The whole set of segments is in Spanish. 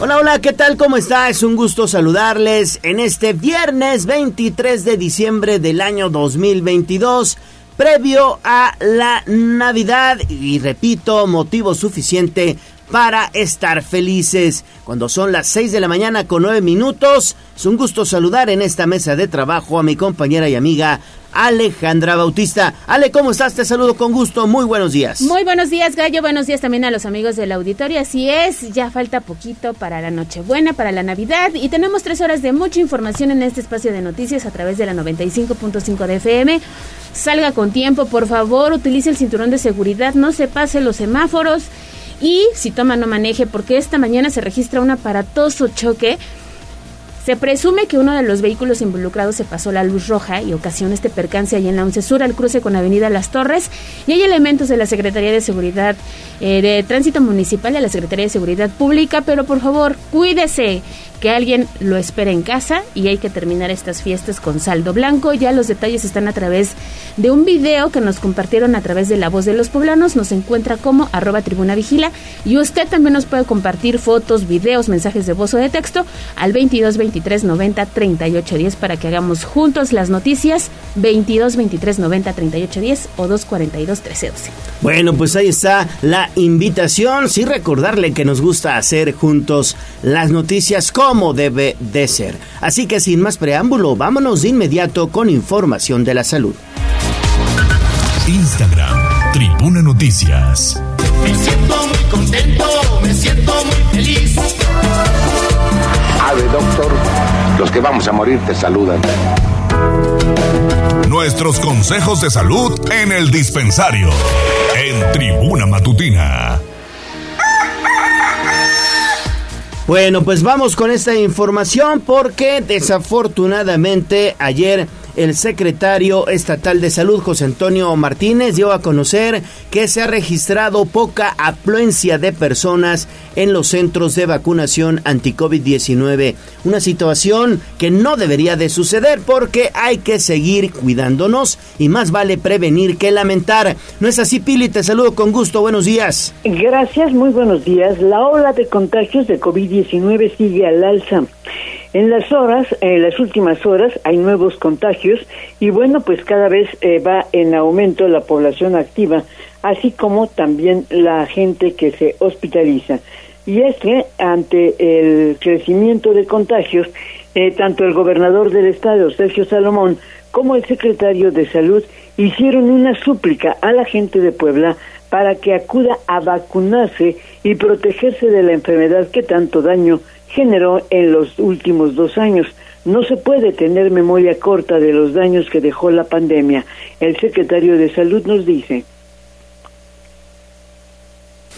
Hola, hola, ¿qué tal? ¿Cómo está? Es un gusto saludarles en este viernes 23 de diciembre del año 2022, previo a la Navidad y repito, motivo suficiente para estar felices. Cuando son las 6 de la mañana con 9 minutos, es un gusto saludar en esta mesa de trabajo a mi compañera y amiga Alejandra Bautista. Ale, ¿cómo estás? Te saludo con gusto. Muy buenos días. Muy buenos días, Gallo. Buenos días también a los amigos del auditorio. Así es, ya falta poquito para la Nochebuena, para la Navidad. Y tenemos tres horas de mucha información en este espacio de noticias a través de la 95.5 de FM. Salga con tiempo, por favor. Utilice el cinturón de seguridad. No se pase los semáforos. Y si toma, no maneje, porque esta mañana se registra un aparatoso choque. Se presume que uno de los vehículos involucrados se pasó la luz roja y ocasionó este percance ahí en la 11 Sur al cruce con Avenida Las Torres. Y hay elementos de la Secretaría de Seguridad eh, de Tránsito Municipal y de la Secretaría de Seguridad Pública, pero por favor, cuídese que alguien lo espera en casa y hay que terminar estas fiestas con saldo blanco. Ya los detalles están a través de un video que nos compartieron a través de La Voz de los Poblanos. Nos encuentra como arroba tribuna vigila y usted también nos puede compartir fotos, videos, mensajes de voz o de texto al 22 23 90 38 10 para que hagamos juntos las noticias 22 23 90 38 10 o 242 13 12. Bueno, pues ahí está la invitación. Sí recordarle que nos gusta hacer juntos las noticias con como debe de ser. Así que sin más preámbulo, vámonos de inmediato con información de la salud. Instagram, Tribuna Noticias. Me siento muy contento, me siento muy feliz. Ave, doctor, los que vamos a morir te saludan. Nuestros consejos de salud en el dispensario, en Tribuna Matutina. Bueno, pues vamos con esta información porque desafortunadamente ayer el secretario estatal de salud, José Antonio Martínez, dio a conocer que se ha registrado poca afluencia de personas en los centros de vacunación anti-COVID-19. Una situación que no debería de suceder porque hay que seguir cuidándonos y más vale prevenir que lamentar. ¿No es así, Pili? Te saludo con gusto. Buenos días. Gracias, muy buenos días. La ola de contagios de COVID-19 sigue al alza. En las horas, en las últimas horas, hay nuevos contagios y bueno, pues cada vez eh, va en aumento la población activa, así como también la gente que se hospitaliza. Y es que ante el crecimiento de contagios, eh, tanto el gobernador del estado, Sergio Salomón, como el secretario de Salud hicieron una súplica a la gente de Puebla para que acuda a vacunarse y protegerse de la enfermedad que tanto daño generó en los últimos dos años. No se puede tener memoria corta de los daños que dejó la pandemia. El secretario de Salud nos dice.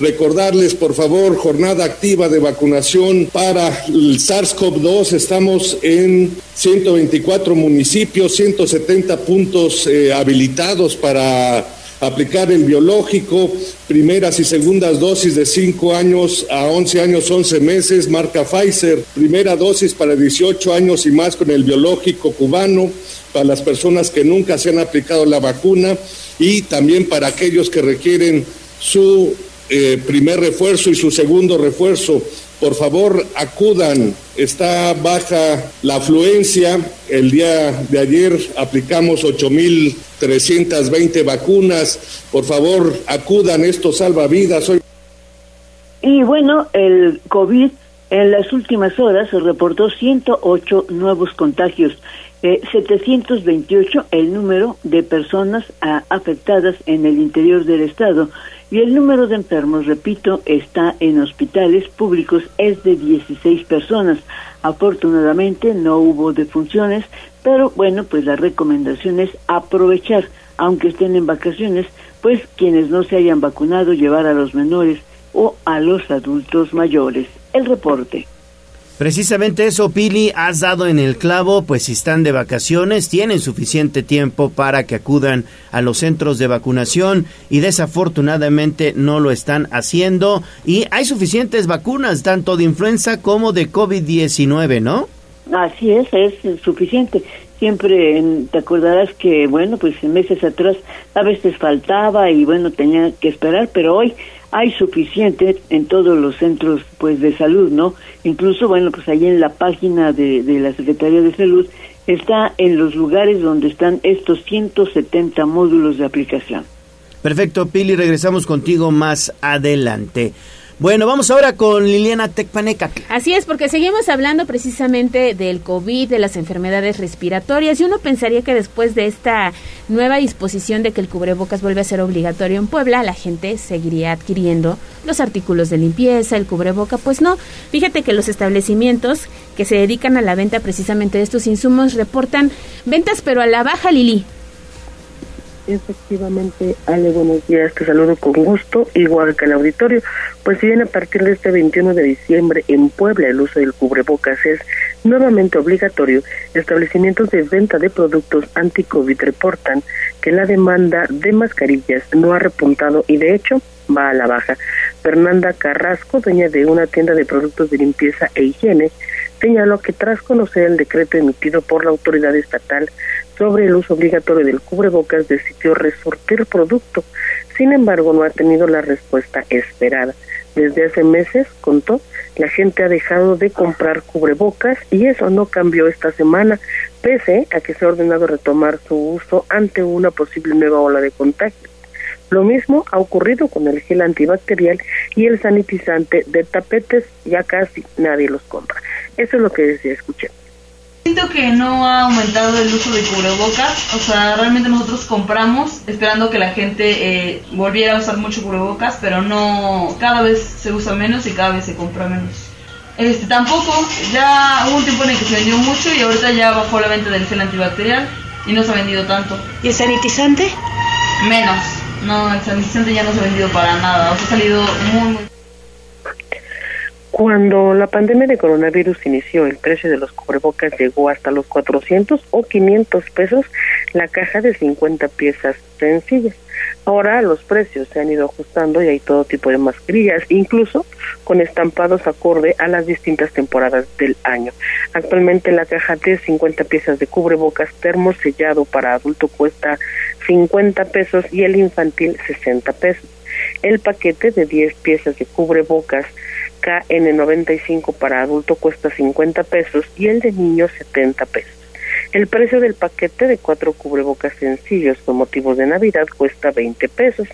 Recordarles, por favor, jornada activa de vacunación para el SARS-CoV-2. Estamos en 124 municipios, 170 puntos eh, habilitados para aplicar el biológico, primeras y segundas dosis de 5 años a 11 años, 11 meses, marca Pfizer, primera dosis para 18 años y más con el biológico cubano, para las personas que nunca se han aplicado la vacuna y también para aquellos que requieren su eh, primer refuerzo y su segundo refuerzo. Por favor, acudan. Está baja la afluencia. El día de ayer aplicamos 8.320 vacunas. Por favor, acudan. Esto salva vidas. Hoy... Y bueno, el COVID en las últimas horas se reportó 108 nuevos contagios. 728 eh, el número de personas ah, afectadas en el interior del estado y el número de enfermos, repito, está en hospitales públicos, es de 16 personas. Afortunadamente no hubo defunciones, pero bueno, pues la recomendación es aprovechar, aunque estén en vacaciones, pues quienes no se hayan vacunado, llevar a los menores o a los adultos mayores. El reporte. Precisamente eso, Pili, has dado en el clavo, pues si están de vacaciones, tienen suficiente tiempo para que acudan a los centros de vacunación y desafortunadamente no lo están haciendo. Y hay suficientes vacunas, tanto de influenza como de COVID-19, ¿no? Así es, es suficiente. Siempre te acordarás que, bueno, pues meses atrás a veces faltaba y bueno, tenía que esperar, pero hoy hay suficiente en todos los centros pues de salud, ¿no? Incluso, bueno, pues ahí en la página de, de la Secretaría de Salud está en los lugares donde están estos 170 módulos de aplicación. Perfecto, Pili, regresamos contigo más adelante. Bueno, vamos ahora con Liliana Tecpaneca. Así es, porque seguimos hablando precisamente del COVID, de las enfermedades respiratorias, y uno pensaría que después de esta nueva disposición de que el cubrebocas vuelve a ser obligatorio en Puebla, la gente seguiría adquiriendo los artículos de limpieza, el cubreboca, pues no. Fíjate que los establecimientos que se dedican a la venta precisamente de estos insumos reportan ventas, pero a la baja, Lili. Efectivamente, Ale, buenos días, te saludo con gusto, igual que el auditorio. Pues si bien a partir de este 21 de diciembre en Puebla el uso del cubrebocas es nuevamente obligatorio, establecimientos de venta de productos anti-COVID reportan que la demanda de mascarillas no ha repuntado y de hecho va a la baja. Fernanda Carrasco, dueña de una tienda de productos de limpieza e higiene, señaló que tras conocer el decreto emitido por la autoridad estatal sobre el uso obligatorio del cubrebocas decidió resortir producto. Sin embargo, no ha tenido la respuesta esperada. Desde hace meses, contó, la gente ha dejado de comprar cubrebocas y eso no cambió esta semana, pese a que se ha ordenado retomar su uso ante una posible nueva ola de contagio. Lo mismo ha ocurrido con el gel antibacterial y el sanitizante de tapetes, ya casi nadie los compra. Eso es lo que decía, escuché. Siento que no ha aumentado el uso de cubrebocas, o sea, realmente nosotros compramos esperando que la gente eh, volviera a usar mucho cubrebocas, pero no, cada vez se usa menos y cada vez se compra menos. Este, tampoco, ya hubo un tiempo en el que se vendió mucho y ahorita ya bajó la venta del gel antibacterial y no se ha vendido tanto. ¿Y el sanitizante? Menos, no, el sanitizante ya no se ha vendido para nada, o sea, ha salido muy, muy... Cuando la pandemia de coronavirus inició, el precio de los cubrebocas llegó hasta los 400 o 500 pesos la caja de 50 piezas sencillas. Ahora los precios se han ido ajustando y hay todo tipo de mascarillas, incluso con estampados acorde a las distintas temporadas del año. Actualmente la caja de 50 piezas de cubrebocas termosellado para adulto cuesta 50 pesos y el infantil 60 pesos. El paquete de 10 piezas de cubrebocas KN95 para adulto cuesta 50 pesos y el de niño 70 pesos. El precio del paquete de cuatro cubrebocas sencillos con motivos de Navidad cuesta 20 pesos.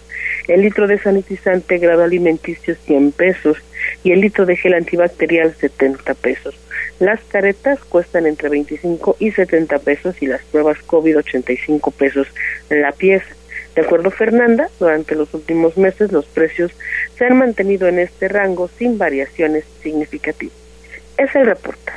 El litro de sanitizante grado alimenticio 100 pesos y el litro de gel antibacterial 70 pesos. Las caretas cuestan entre 25 y 70 pesos y las pruebas COVID 85 pesos la pieza. De acuerdo Fernanda, durante los últimos meses los precios se han mantenido en este rango sin variaciones significativas. Es el reporte.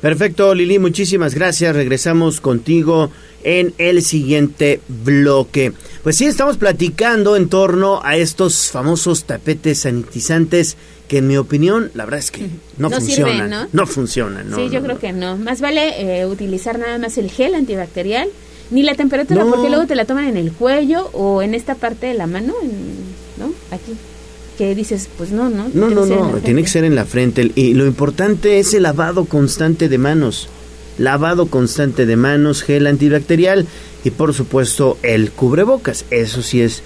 Perfecto, Lili, muchísimas gracias. Regresamos contigo en el siguiente bloque. Pues sí, estamos platicando en torno a estos famosos tapetes sanitizantes que en mi opinión, la verdad es que no, funcionan. ¿no? funcionan, ¿no? Sí, yo creo que no. Más vale eh, utilizar nada más el gel antibacterial ni la temperatura, porque luego te la toman en el cuello o en esta parte de la mano, ¿no? Aquí. Que dices, pues no, ¿no? No, no, no, tiene que ser en la frente. Y lo importante es el lavado constante de manos. Lavado constante de manos, gel antibacterial y por supuesto el cubrebocas. Eso sí es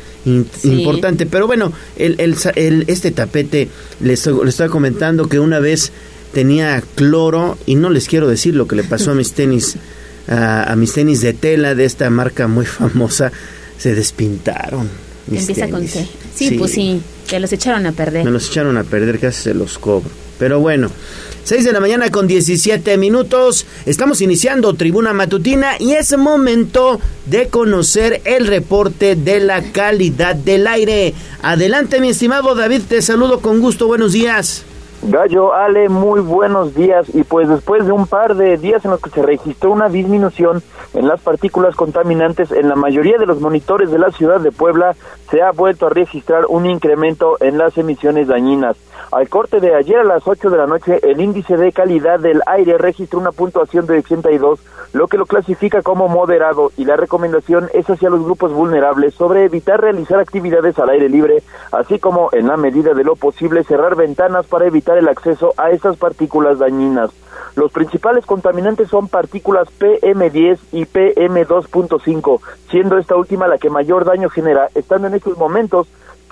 importante. Pero bueno, el, el, este tapete, les, les estaba comentando que una vez tenía cloro y no les quiero decir lo que le pasó a mis tenis a, mis tenis de tela de esta marca muy famosa, se despintaron. Empieza con C. Sí, pues sí, te los echaron a perder. Me los echaron a perder, casi se los cobro. Pero bueno, 6 de la mañana con 17 minutos. Estamos iniciando Tribuna Matutina y es momento de conocer el reporte de la calidad del aire. Adelante, mi estimado David, te saludo con gusto. Buenos días. Gallo, Ale, muy buenos días. Y pues después de un par de días en los que se registró una disminución en las partículas contaminantes en la mayoría de los monitores de la ciudad de Puebla, se ha vuelto a registrar un incremento en las emisiones dañinas. Al corte de ayer a las 8 de la noche, el índice de calidad del aire registró una puntuación de 82, lo que lo clasifica como moderado y la recomendación es hacia los grupos vulnerables sobre evitar realizar actividades al aire libre, así como en la medida de lo posible cerrar ventanas para evitar el acceso a estas partículas dañinas. Los principales contaminantes son partículas PM10 y PM2.5, siendo esta última la que mayor daño genera, estando en estos momentos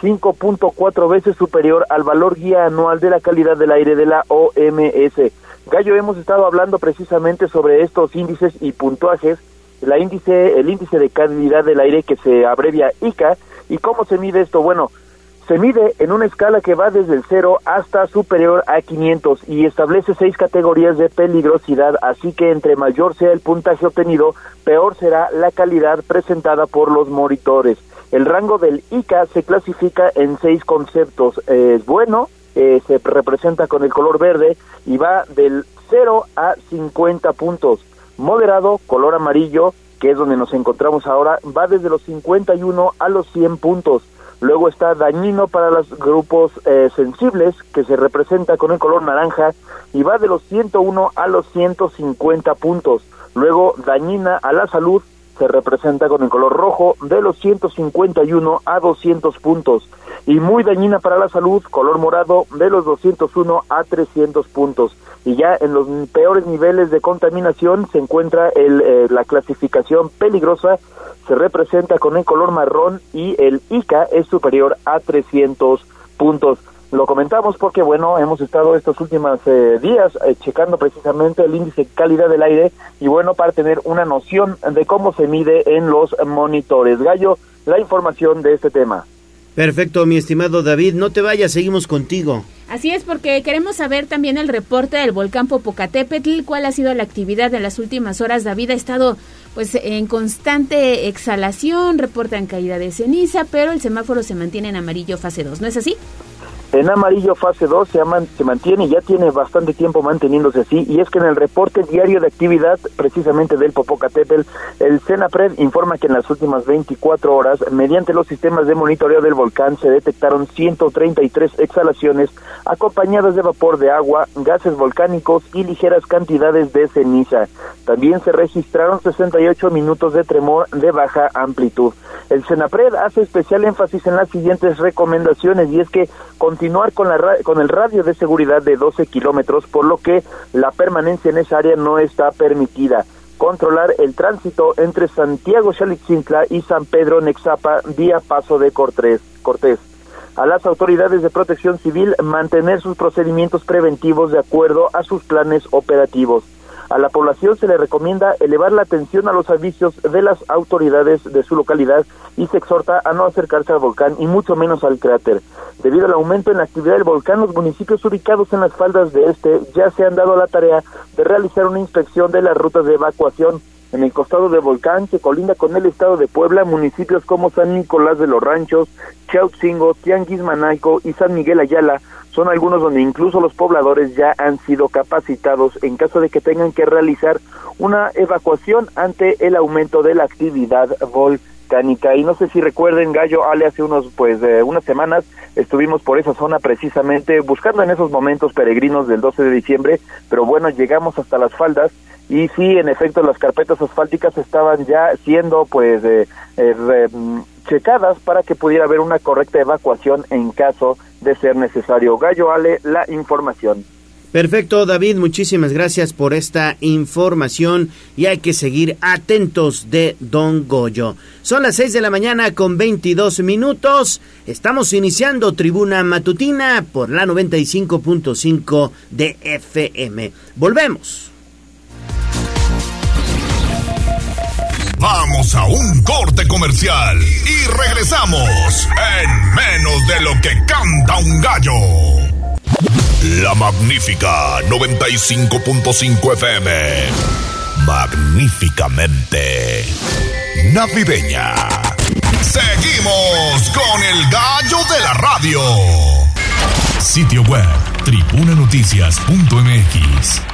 5.4 veces superior al valor guía anual de la calidad del aire de la OMS. Gallo, hemos estado hablando precisamente sobre estos índices y puntuajes, la índice, el índice de calidad del aire que se abrevia ICA, y cómo se mide esto. Bueno, se mide en una escala que va desde el 0 hasta superior a 500 y establece seis categorías de peligrosidad, así que entre mayor sea el puntaje obtenido, peor será la calidad presentada por los monitores. El rango del ICA se clasifica en seis conceptos. es bueno, eh, se representa con el color verde y va del 0 a 50 puntos. Moderado, color amarillo, que es donde nos encontramos ahora, va desde los 51 a los 100 puntos Luego está dañino para los grupos eh, sensibles, que se representa con el color naranja y va de los 101 a los 150 puntos. Luego dañina a la salud, se representa con el color rojo de los 151 a 200 puntos y muy dañina para la salud, color morado de los 201 a 300 puntos. Y ya en los peores niveles de contaminación se encuentra el, eh, la clasificación peligrosa, se representa con el color marrón y el ICA es superior a 300 puntos. Lo comentamos porque, bueno, hemos estado estos últimos eh, días eh, checando precisamente el índice de calidad del aire y, bueno, para tener una noción de cómo se mide en los monitores. Gallo, la información de este tema. Perfecto, mi estimado David. No te vayas, seguimos contigo. Así es, porque queremos saber también el reporte del volcán Popocatépetl, cuál ha sido la actividad de las últimas horas. David ha estado pues en constante exhalación, reportan caída de ceniza, pero el semáforo se mantiene en amarillo fase 2, ¿no es así? En amarillo fase 2 se, se mantiene y ya tiene bastante tiempo manteniéndose así y es que en el reporte diario de actividad precisamente del Popocatépetl, el CENAPRED informa que en las últimas 24 horas, mediante los sistemas de monitoreo del volcán, se detectaron 133 exhalaciones acompañadas de vapor de agua, gases volcánicos y ligeras cantidades de ceniza. También se registraron 68 minutos de tremor de baja amplitud. El CENAPRED hace especial énfasis en las siguientes recomendaciones y es que continuar con, la, con el radio de seguridad de 12 kilómetros, por lo que la permanencia en esa área no está permitida. Controlar el tránsito entre Santiago Xalitzintla y San Pedro Nexapa vía Paso de Cortés. Cortés. A las autoridades de protección civil mantener sus procedimientos preventivos de acuerdo a sus planes operativos a la población se le recomienda elevar la atención a los avisos de las autoridades de su localidad y se exhorta a no acercarse al volcán y mucho menos al cráter. Debido al aumento en la actividad del volcán, los municipios ubicados en las faldas de este ya se han dado la tarea de realizar una inspección de las rutas de evacuación en el costado del volcán que colinda con el estado de Puebla, municipios como San Nicolás de los Ranchos, Chautzingo, Tianguis Manaico y San Miguel Ayala son algunos donde incluso los pobladores ya han sido capacitados en caso de que tengan que realizar una evacuación ante el aumento de la actividad volcánica. Y no sé si recuerden, Gallo, Ale, hace unos, pues, eh, unas semanas estuvimos por esa zona precisamente buscando en esos momentos peregrinos del 12 de diciembre, pero bueno, llegamos hasta las faldas y sí, en efecto, las carpetas asfálticas estaban ya siendo, pues, eh, eh, checadas para que pudiera haber una correcta evacuación en caso de ser necesario. Gallo Ale, la información. Perfecto, David, muchísimas gracias por esta información y hay que seguir atentos de Don Goyo. Son las 6 de la mañana con 22 minutos. Estamos iniciando Tribuna Matutina por la 95.5 de FM. Volvemos. Vamos a un corte comercial y regresamos en menos de lo que canta un gallo. La magnífica 95.5 FM. Magníficamente navideña. Seguimos con el gallo de la radio. Sitio web tribunanoticias.mx.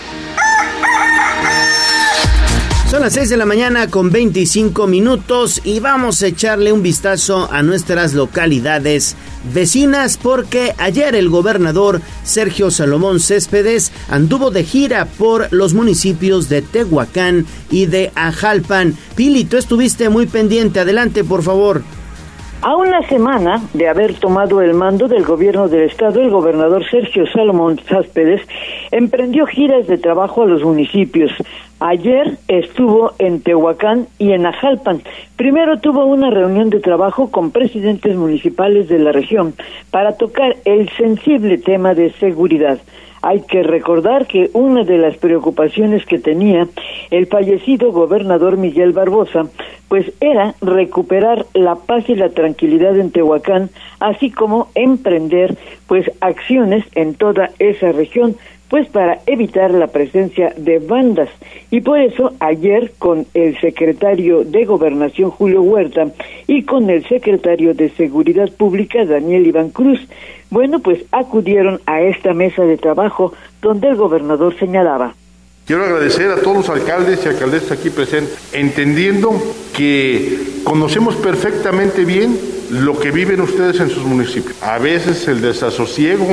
Son las 6 de la mañana con 25 minutos y vamos a echarle un vistazo a nuestras localidades vecinas porque ayer el gobernador Sergio Salomón Céspedes anduvo de gira por los municipios de Tehuacán y de Ajalpan. Pili, tú estuviste muy pendiente, adelante por favor. A una semana de haber tomado el mando del gobierno del estado, el gobernador Sergio Salomón Céspedes emprendió giras de trabajo a los municipios. Ayer estuvo en Tehuacán y en Ajalpan. Primero tuvo una reunión de trabajo con presidentes municipales de la región para tocar el sensible tema de seguridad. Hay que recordar que una de las preocupaciones que tenía el fallecido gobernador Miguel Barbosa, pues era recuperar la paz y la tranquilidad en Tehuacán, así como emprender pues acciones en toda esa región pues para evitar la presencia de bandas. Y por eso ayer con el secretario de Gobernación Julio Huerta y con el secretario de Seguridad Pública Daniel Iván Cruz, bueno, pues acudieron a esta mesa de trabajo donde el gobernador señalaba. Quiero agradecer a todos los alcaldes y alcaldesas aquí presentes, entendiendo que conocemos perfectamente bien lo que viven ustedes en sus municipios. A veces el desasosiego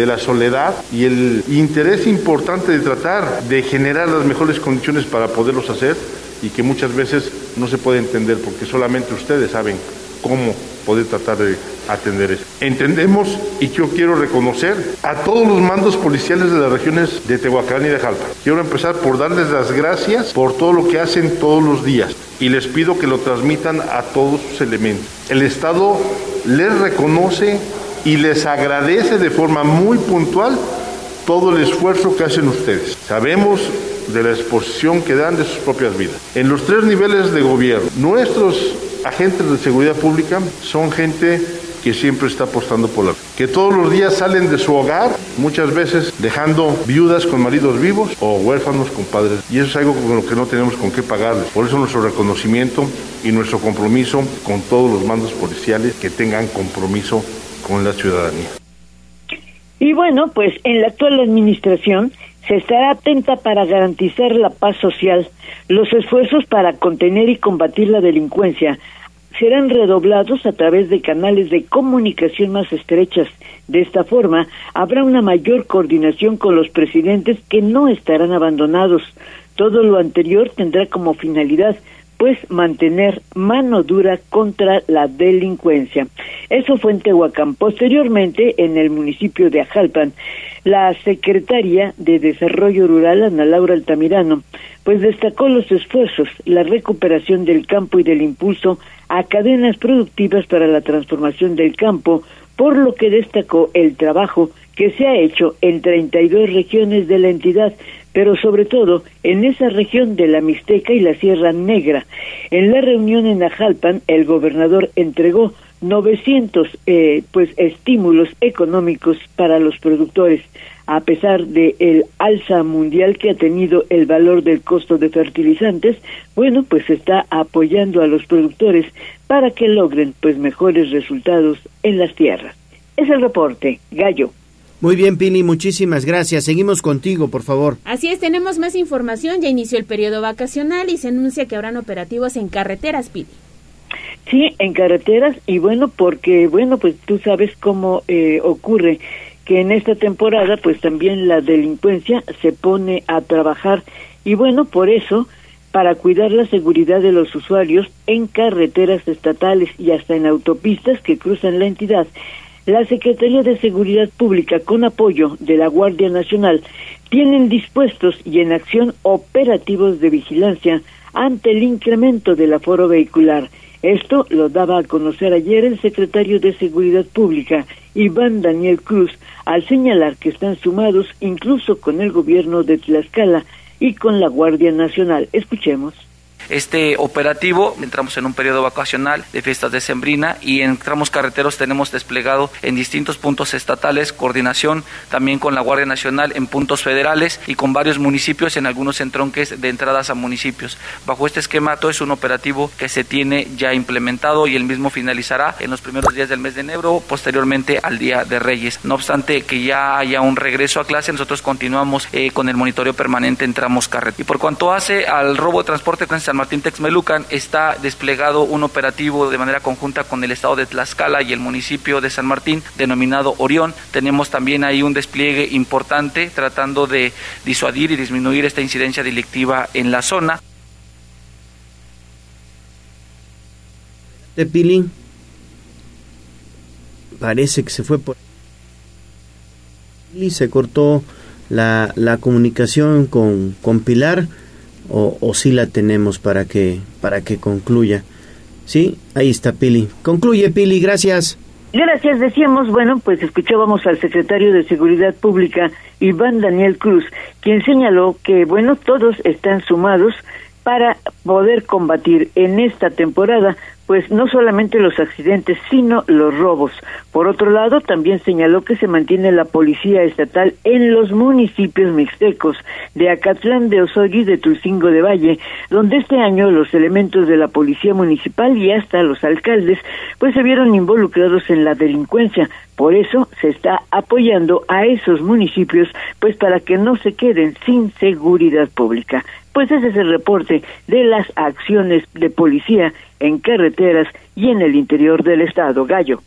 de la soledad y el interés importante de tratar de generar las mejores condiciones para poderlos hacer y que muchas veces no se puede entender porque solamente ustedes saben cómo poder tratar de atender eso. Entendemos y yo quiero reconocer a todos los mandos policiales de las regiones de Tehuacán y de Jalpa. Quiero empezar por darles las gracias por todo lo que hacen todos los días y les pido que lo transmitan a todos sus elementos. El Estado les reconoce y les agradece de forma muy puntual todo el esfuerzo que hacen ustedes. Sabemos de la exposición que dan de sus propias vidas. En los tres niveles de gobierno, nuestros agentes de seguridad pública son gente que siempre está apostando por la que todos los días salen de su hogar, muchas veces dejando viudas con maridos vivos o huérfanos con padres. Y eso es algo con lo que no tenemos con qué pagarles. Por eso nuestro reconocimiento y nuestro compromiso con todos los mandos policiales que tengan compromiso con la ciudadanía. Y bueno, pues en la actual administración se estará atenta para garantizar la paz social. Los esfuerzos para contener y combatir la delincuencia serán redoblados a través de canales de comunicación más estrechas. De esta forma, habrá una mayor coordinación con los presidentes que no estarán abandonados. Todo lo anterior tendrá como finalidad pues mantener mano dura contra la delincuencia. Eso fue en Tehuacán. Posteriormente, en el municipio de Ajalpan, la secretaria de Desarrollo Rural, Ana Laura Altamirano, pues destacó los esfuerzos, la recuperación del campo y del impulso a cadenas productivas para la transformación del campo, por lo que destacó el trabajo que se ha hecho en 32 regiones de la entidad, pero sobre todo en esa región de la Mixteca y la Sierra Negra. En la reunión en Ajalpan, el gobernador entregó 900 eh, pues estímulos económicos para los productores a pesar de el alza mundial que ha tenido el valor del costo de fertilizantes bueno pues está apoyando a los productores para que logren pues mejores resultados en las tierras es el reporte gallo muy bien, Pili, muchísimas gracias. Seguimos contigo, por favor. Así es, tenemos más información. Ya inició el periodo vacacional y se anuncia que habrán operativos en carreteras, Pili. Sí, en carreteras y bueno, porque bueno, pues tú sabes cómo eh, ocurre que en esta temporada pues también la delincuencia se pone a trabajar y bueno, por eso para cuidar la seguridad de los usuarios en carreteras estatales y hasta en autopistas que cruzan la entidad la Secretaría de Seguridad Pública, con apoyo de la Guardia Nacional, tienen dispuestos y en acción operativos de vigilancia ante el incremento del aforo vehicular. Esto lo daba a conocer ayer el secretario de Seguridad Pública, Iván Daniel Cruz, al señalar que están sumados incluso con el gobierno de Tlaxcala y con la Guardia Nacional. Escuchemos. Este operativo. Entramos en un periodo vacacional de fiestas de Sembrina y en tramos carreteros tenemos desplegado en distintos puntos estatales coordinación también con la Guardia Nacional en puntos federales y con varios municipios en algunos entronques de entradas a municipios. Bajo este esquema, todo es un operativo que se tiene ya implementado y el mismo finalizará en los primeros días del mes de enero, posteriormente al Día de Reyes. No obstante que ya haya un regreso a clase, nosotros continuamos eh, con el monitoreo permanente en tramos carretera. Y por cuanto hace al robo de transporte en San Martín Texmelucan, está desplegado un operativo de manera conjunta con el estado de Tlaxcala y el municipio de San Martín, denominado Orión. Tenemos también ahí un despliegue importante tratando de disuadir y disminuir esta incidencia delictiva en la zona. Parece que se fue por y se cortó la, la comunicación con, con Pilar o, o sí la tenemos para que para que concluya. Sí, ahí está Pili. Concluye Pili, gracias. Gracias, decíamos, bueno, pues escuchábamos al secretario de Seguridad Pública, Iván Daniel Cruz, quien señaló que, bueno, todos están sumados para poder combatir en esta temporada pues no solamente los accidentes, sino los robos. Por otro lado, también señaló que se mantiene la policía estatal en los municipios mixtecos de Acatlán de Osorio y de Tulcingo de Valle, donde este año los elementos de la policía municipal y hasta los alcaldes pues se vieron involucrados en la delincuencia. Por eso se está apoyando a esos municipios pues para que no se queden sin seguridad pública. Pues ese es el reporte de las acciones de policía en carreteras y en el interior del estado. Gallo.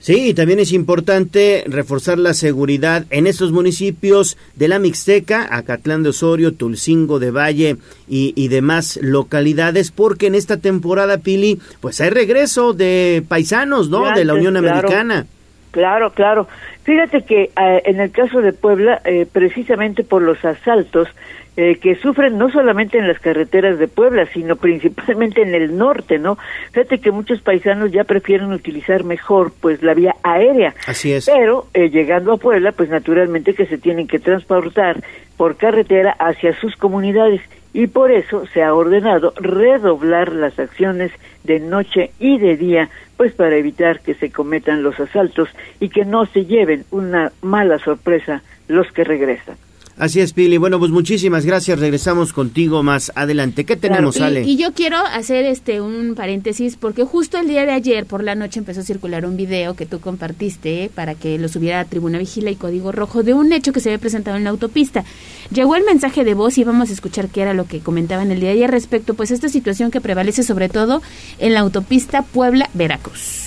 Sí, también es importante reforzar la seguridad en estos municipios de la Mixteca, Acatlán de Osorio, Tulcingo de Valle y, demás localidades, porque en esta temporada, Pili, pues hay regreso de paisanos, ¿no? de la Unión Americana. Claro, claro. Fíjate que eh, en el caso de Puebla, eh, precisamente por los asaltos, eh, que sufren no solamente en las carreteras de Puebla, sino principalmente en el norte, ¿no? Fíjate que muchos paisanos ya prefieren utilizar mejor, pues, la vía aérea. Así es. Pero eh, llegando a Puebla, pues, naturalmente que se tienen que transportar por carretera hacia sus comunidades y por eso se ha ordenado redoblar las acciones de noche y de día, pues para evitar que se cometan los asaltos y que no se lleven una mala sorpresa los que regresan. Así es, Pili. Bueno, pues muchísimas gracias. Regresamos contigo más adelante. ¿Qué tenemos, Ale? Y, yo quiero hacer este un paréntesis porque justo el día de ayer por la noche empezó a circular un video que tú compartiste para que lo subiera a Tribuna Vigila y Código Rojo de un hecho que se había presentado en la autopista. Llegó el mensaje de voz y vamos a escuchar qué era lo que comentaban el día de ayer respecto pues a esta situación que prevalece sobre todo en la autopista Puebla-Veracruz.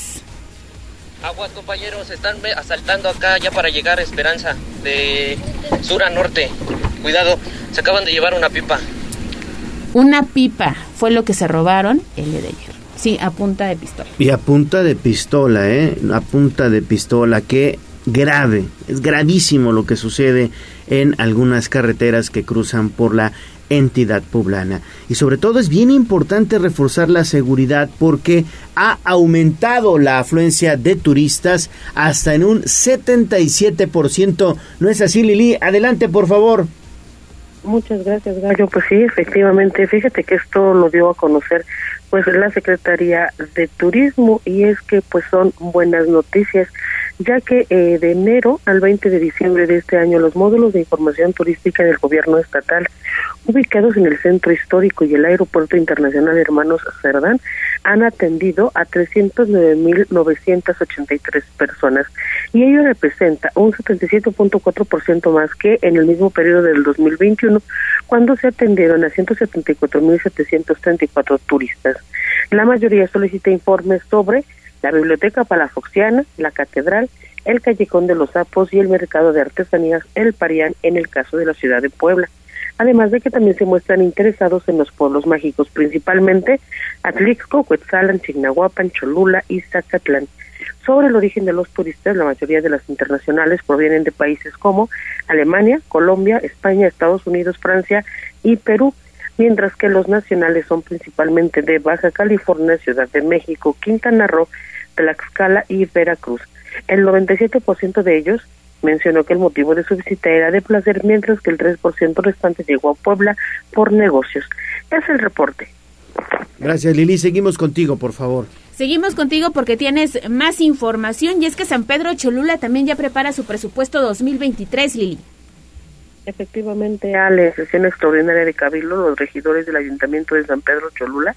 Aguas compañeros, están asaltando acá ya para llegar a Esperanza, de sur a norte. Cuidado, se acaban de llevar una pipa. Una pipa fue lo que se robaron el día de ayer. Sí, a punta de pistola. Y a punta de pistola, ¿eh? A punta de pistola, qué grave, es gravísimo lo que sucede en algunas carreteras que cruzan por la entidad poblana. Y sobre todo es bien importante reforzar la seguridad porque ha aumentado la afluencia de turistas hasta en un 77%. ¿No es así, Lili? Adelante, por favor. Muchas gracias, Gallo. Pues sí, efectivamente, fíjate que esto lo dio a conocer pues la Secretaría de Turismo y es que pues son buenas noticias ya que eh, de enero al 20 de diciembre de este año los módulos de información turística del gobierno estatal ubicados en el centro histórico y el aeropuerto internacional Hermanos Cerdán han atendido a 309.983 personas y ello representa un 77.4% más que en el mismo periodo del 2021 cuando se atendieron a 174.734 turistas. La mayoría solicita informes sobre la Biblioteca Palafoxiana, la Catedral, el Callejón de los Sapos y el Mercado de Artesanías El Parián en el caso de la ciudad de Puebla. Además de que también se muestran interesados en los pueblos mágicos, principalmente Atlixco, Cuetzalan, Chignahuapan, Cholula y Zacatlán. Sobre el origen de los turistas, la mayoría de las internacionales provienen de países como Alemania, Colombia, España, Estados Unidos, Francia y Perú, mientras que los nacionales son principalmente de Baja California, Ciudad de México, Quintana Roo, Tlaxcala y Veracruz. El 97% de ellos mencionó que el motivo de su visita era de placer, mientras que el 3% restante llegó a Puebla por negocios. Es el reporte. Gracias, Lili. Seguimos contigo, por favor. Seguimos contigo porque tienes más información y es que San Pedro Cholula también ya prepara su presupuesto 2023, Lili. Efectivamente, a la sesión extraordinaria de Cabildo, los regidores del Ayuntamiento de San Pedro Cholula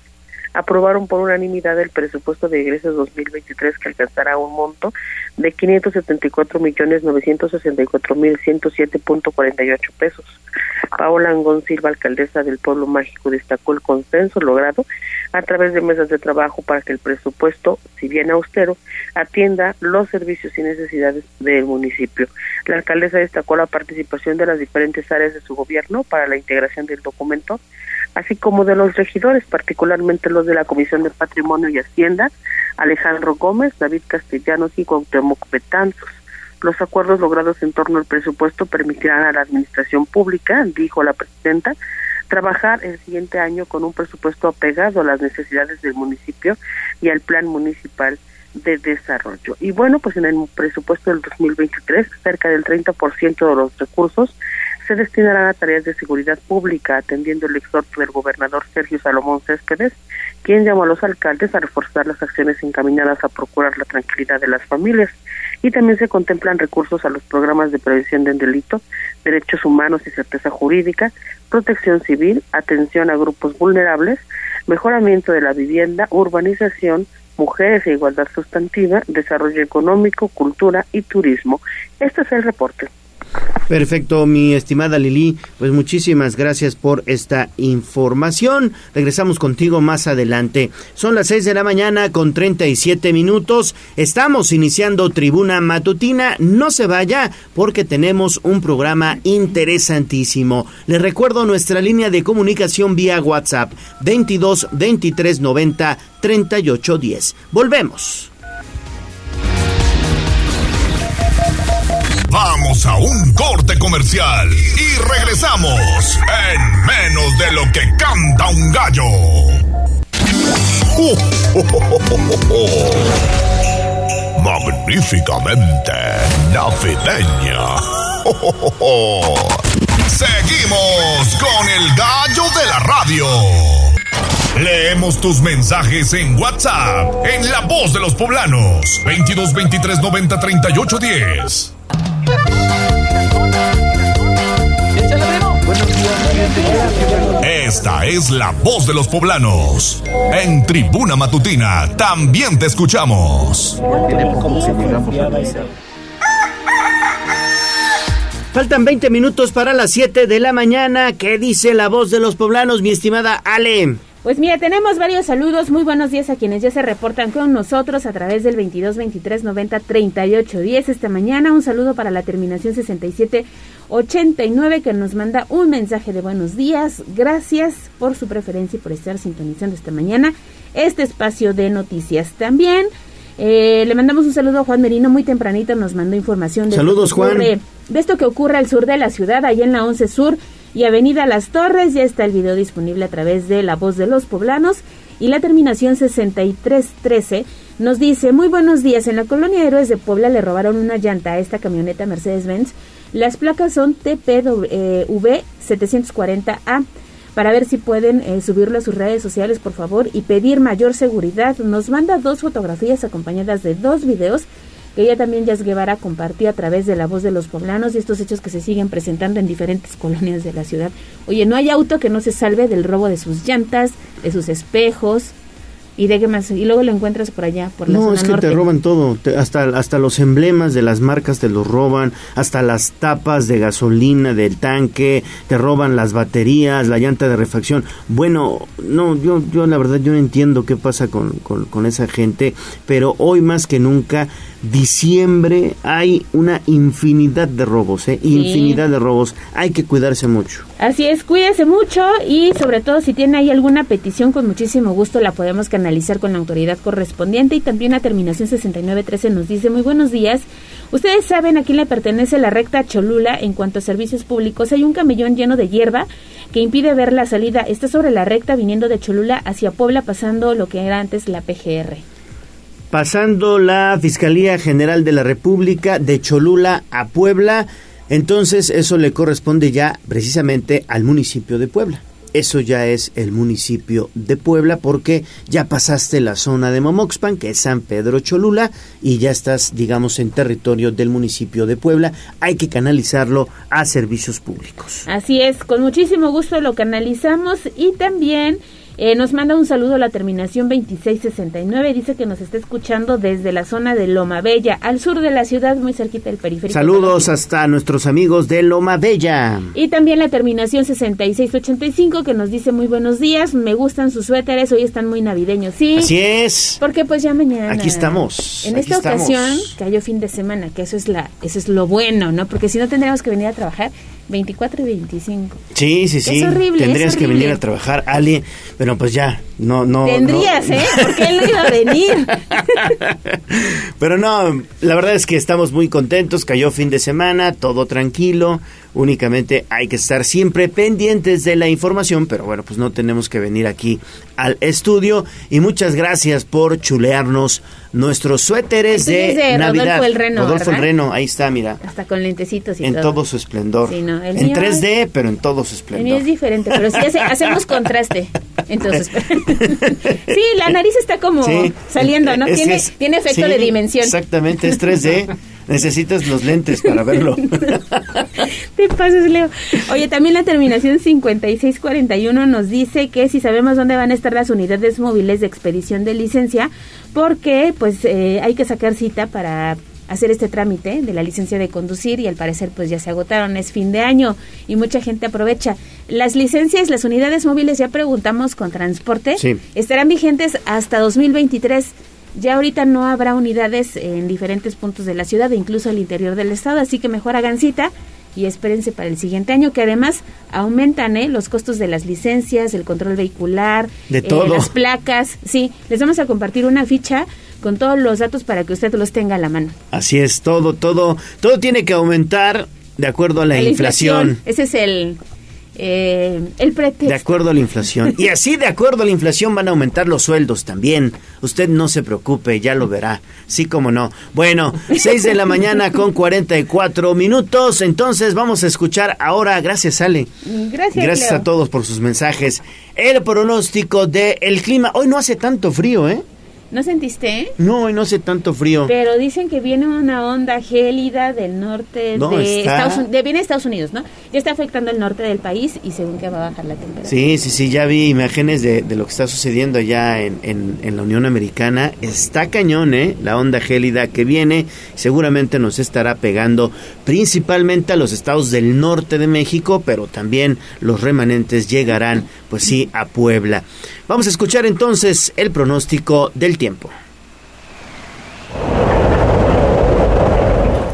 aprobaron por unanimidad el presupuesto de egresos 2023 que alcanzará un monto de 574 millones 964 mil 107.48 pesos. Paola Angón Silva, alcaldesa del Pueblo Mágico, destacó el consenso logrado a través de mesas de trabajo para que el presupuesto, si bien austero, atienda los servicios y necesidades del municipio. La alcaldesa destacó la participación de las diferentes áreas de su gobierno para la integración del documento, así como de los regidores, particularmente los de la Comisión de Patrimonio y Hacienda, Alejandro Gómez, David Castellanos y Cuauhtémoc Betanzos. Los acuerdos logrados en torno al presupuesto permitirán a la administración pública, dijo la presidenta, trabajar el siguiente año con un presupuesto apegado a las necesidades del municipio y al plan municipal de desarrollo. Y bueno, pues en el presupuesto del 2023, cerca del 30% de los recursos se destinarán a tareas de seguridad pública, atendiendo el exhorto del gobernador Sergio Salomón Céspedes, quien llamó a los alcaldes a reforzar las acciones encaminadas a procurar la tranquilidad de las familias. Y también se contemplan recursos a los programas de prevención del delito, derechos humanos y certeza jurídica, protección civil, atención a grupos vulnerables, mejoramiento de la vivienda, urbanización, mujeres e igualdad sustantiva, desarrollo económico, cultura y turismo. Este es el reporte. Perfecto, mi estimada Lili, pues muchísimas gracias por esta información. Regresamos contigo más adelante. Son las 6 de la mañana con 37 minutos. Estamos iniciando Tribuna Matutina. No se vaya porque tenemos un programa interesantísimo. Les recuerdo nuestra línea de comunicación vía WhatsApp 22 23 90 38 10. Volvemos. Vamos a un corte comercial y regresamos en menos de lo que canta un gallo. Magníficamente navideña. Seguimos con el gallo de la radio. Leemos tus mensajes en WhatsApp, en La Voz de los Poblanos, 22 23 90 38 10. Esta es la voz de los poblanos. En Tribuna Matutina también te escuchamos. Faltan 20 minutos para las 7 de la mañana. ¿Qué dice la voz de los poblanos, mi estimada Ale? Pues mira, tenemos varios saludos. Muy buenos días a quienes ya se reportan con nosotros a través del 22 23 90 38 10 esta mañana. Un saludo para la terminación 67 89 que nos manda un mensaje de buenos días. Gracias por su preferencia y por estar sintonizando esta mañana este espacio de noticias. También eh, le mandamos un saludo a Juan Merino, muy tempranito nos mandó información de, Saludos, esto ocurre, de esto que ocurre al sur de la ciudad, allá en la 11 Sur y Avenida Las Torres. Ya está el video disponible a través de La Voz de los Poblanos. Y la terminación 6313 nos dice, muy buenos días, en la colonia Héroes de Puebla le robaron una llanta a esta camioneta Mercedes-Benz. Las placas son TPV 740A. Para ver si pueden eh, subirlo a sus redes sociales, por favor, y pedir mayor seguridad. Nos manda dos fotografías acompañadas de dos videos que ella también Jazz Guevara compartió a través de la voz de los poblanos y estos hechos que se siguen presentando en diferentes colonias de la ciudad. Oye, no hay auto que no se salve del robo de sus llantas, de sus espejos, y de qué más y luego lo encuentras por allá por la no es que te roban todo hasta hasta los emblemas de las marcas te los roban hasta las tapas de gasolina del tanque te roban las baterías la llanta de refacción. Bueno no yo yo la verdad yo no entiendo qué pasa con, con, con esa gente pero hoy más que nunca diciembre hay una infinidad de robos, ¿eh? Infinidad de robos. Hay que cuidarse mucho. Así es, cuídese mucho y sobre todo si tiene ahí alguna petición, con muchísimo gusto la podemos canalizar con la autoridad correspondiente. Y también a terminación 6913 nos dice, muy buenos días. Ustedes saben a quién le pertenece la recta Cholula en cuanto a servicios públicos. Hay un camellón lleno de hierba que impide ver la salida. Está sobre la recta viniendo de Cholula hacia Puebla, pasando lo que era antes la PGR pasando la Fiscalía General de la República de Cholula a Puebla. Entonces eso le corresponde ya precisamente al municipio de Puebla. eso ya es el municipio de Puebla porque ya pasaste la zona de Momoxpan, que es San Pedro Cholula, y ya estás, digamos, en territorio del municipio de Puebla. Hay que canalizarlo a servicios públicos. Así es, con muchísimo gusto lo canalizamos y también eh, nos manda un saludo a la terminación 2669. Dice que nos está escuchando desde la zona de Loma Bella, al sur de la ciudad, muy cerquita del periférico. Saludos hasta nuestros amigos de Loma Bella. Y también la terminación 6685 que nos dice muy buenos días. Me gustan sus suéteres, hoy están muy navideños. Sí. Así es. Porque pues ya mañana. Aquí estamos. En esta ocasión cayó fin de semana, que eso es la, eso es lo bueno, ¿no? Porque si no tendríamos que venir a trabajar 24 y 25. Sí, sí, sí. Es horrible. Tendrías es que venir a trabajar, Ali. Pero pues ya, no, no. Tendrías, no. ¿eh? Porque él no iba a venir. Pero no, la verdad es que estamos muy contentos. Cayó fin de semana, todo tranquilo. Únicamente hay que estar siempre pendientes de la información, pero bueno, pues no tenemos que venir aquí al estudio. Y muchas gracias por chulearnos nuestros suéteres de, de Navidad. Rodolfo el Reno, Rodolfo el. Reno, ahí está, mira. Hasta con lentecitos y En todo. todo su esplendor. Sí, no, el en mío 3D, pero en todo su El mío esplendor. es diferente, pero sí hace- hacemos contraste. Entonces, sí, la nariz está como Sí. saliendo, ¿no? Es- tiene, es- tiene efecto sí, de dimensión. Exactamente, es 3D. Necesitas los lentes para verlo. Te pasas, Leo. Oye, también la terminación 5641 nos dice que si sabemos dónde van a estar las unidades móviles de expedición de licencia, porque pues eh, hay que sacar cita para hacer este trámite de la licencia de conducir y al parecer pues ya se agotaron, es fin de año y mucha gente aprovecha. Las licencias, las unidades móviles, ya preguntamos con transporte, Sí. estarán vigentes hasta 2023. Ya ahorita no habrá unidades en diferentes puntos de la ciudad e incluso al interior del estado, así que mejor hagan cita y espérense para el siguiente año, que además aumentan ¿eh? los costos de las licencias, el control vehicular, De eh, todo. las placas. Sí, les vamos a compartir una ficha con todos los datos para que usted los tenga a la mano. Así es, todo, todo, todo tiene que aumentar de acuerdo a la, A inflación. Ese es el, eh, el pretexto. De acuerdo a la inflación. Y así de acuerdo a la inflación van a aumentar los sueldos también. Usted no se preocupe, ya lo verá. Sí, como no. Bueno, 6 de la mañana con 44 minutos. Entonces vamos a escuchar ahora, gracias Ale. Gracias, Gracias Leo. a todos por sus mensajes. El pronóstico del clima. Hoy no hace tanto frío, ¿eh? ¿No sentiste? No, hoy no hace tanto frío. Pero dicen que viene una onda gélida del norte No, de está- Estados Unidos, de, viene de Estados Unidos, ¿no? Ya está afectando el norte del país y según que va a bajar la temperatura. Sí, sí, sí, ya vi imágenes de, de lo que está sucediendo allá en, en- en la Unión Americana. Está cañón, ¿eh? La onda gélida que viene seguramente nos estará pegando principalmente a los estados del norte de México, pero también los remanentes llegarán, pues sí, a Puebla. Vamos a escuchar entonces el pronóstico del tiempo.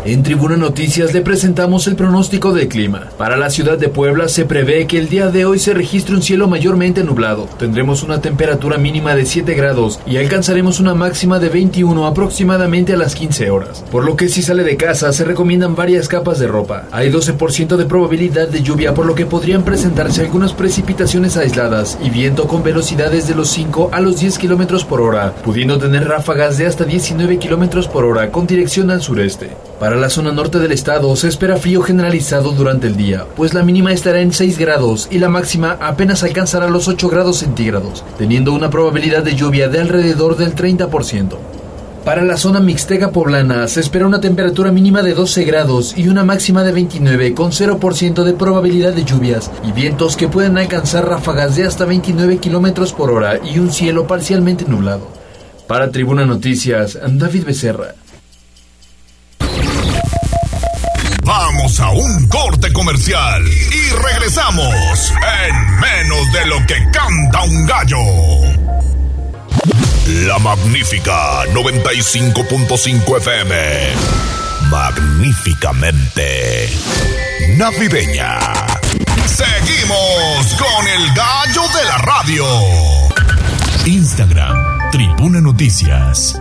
En Tribuna Noticias le presentamos el pronóstico del clima. Para la ciudad de Puebla se prevé que el día de hoy se registre un cielo mayormente nublado. Tendremos una temperatura mínima de 7 grados y alcanzaremos una máxima de 21 aproximadamente a las 15 horas. Por lo que si sale de casa se recomiendan varias capas de ropa. Hay 12% de probabilidad de lluvia por lo que podrían presentarse algunas precipitaciones aisladas y viento con velocidades de los 5 a los 10 kilómetros por hora, pudiendo tener ráfagas de hasta 19 kilómetros por hora con dirección al sureste. Para la zona norte del estado se espera frío generalizado durante el día, pues la mínima estará en 6 grados y la máxima apenas alcanzará los 8 grados centígrados, teniendo una probabilidad de lluvia de alrededor del 30%. Para la zona mixteca poblana se espera una temperatura mínima de 12 grados y una máxima de 29 con 0% de probabilidad de lluvias y vientos que pueden alcanzar ráfagas de hasta 29 kilómetros por hora y un cielo parcialmente nublado. Para Tribuna Noticias, David Becerra. A un corte comercial y regresamos en menos de lo que canta un gallo. La magnífica 95.5 FM. Magníficamente navideña. Seguimos con el gallo de la radio. Instagram, Tribuna Noticias.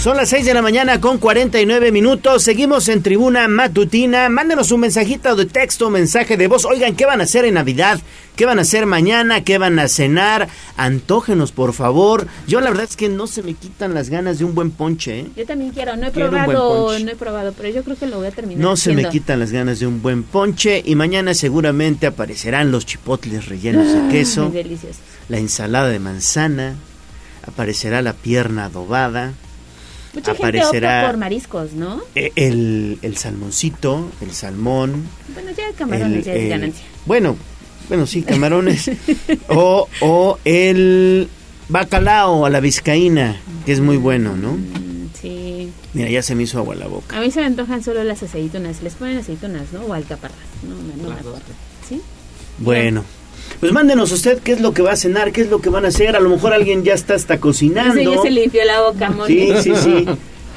Son las 6 de la mañana con 49 minutos. Seguimos en tribuna matutina. Mándenos un mensajito de texto, mensaje de voz. Oigan, ¿qué van a hacer en Navidad? ¿Qué van a hacer mañana? ¿Qué van a cenar? Antógenos, por favor. Yo la verdad es que no se me quitan las ganas de un buen ponche. ¿eh? Yo también quiero. No he probado, no he probado, pero yo creo que lo voy a terminar. No se me quitan las ganas de un buen ponche. Y mañana seguramente aparecerán los chipotles rellenos de queso. deliciosos. La ensalada de manzana. Aparecerá la pierna adobada Mucha aparecerá gente por mariscos, ¿no? E, el, el salmoncito, el salmón. Bueno, ya camarones ya es ganancia. Bueno, bueno, sí, camarones. o, o el bacalao a la vizcaína, que es muy bueno, ¿no? Mm, sí. Mira, ya se me hizo agua la boca. A mí se me antojan solo las aceitunas. Les ponen aceitunas, ¿no? O alcaparras. No, no, no me acuerdo. ¿Sí? Bueno. Pues mándenos usted qué es lo que va a cenar, qué es lo que van a hacer. A lo mejor alguien ya está hasta cocinando. Sí, ya se limpió la boca, Sí, sí, sí.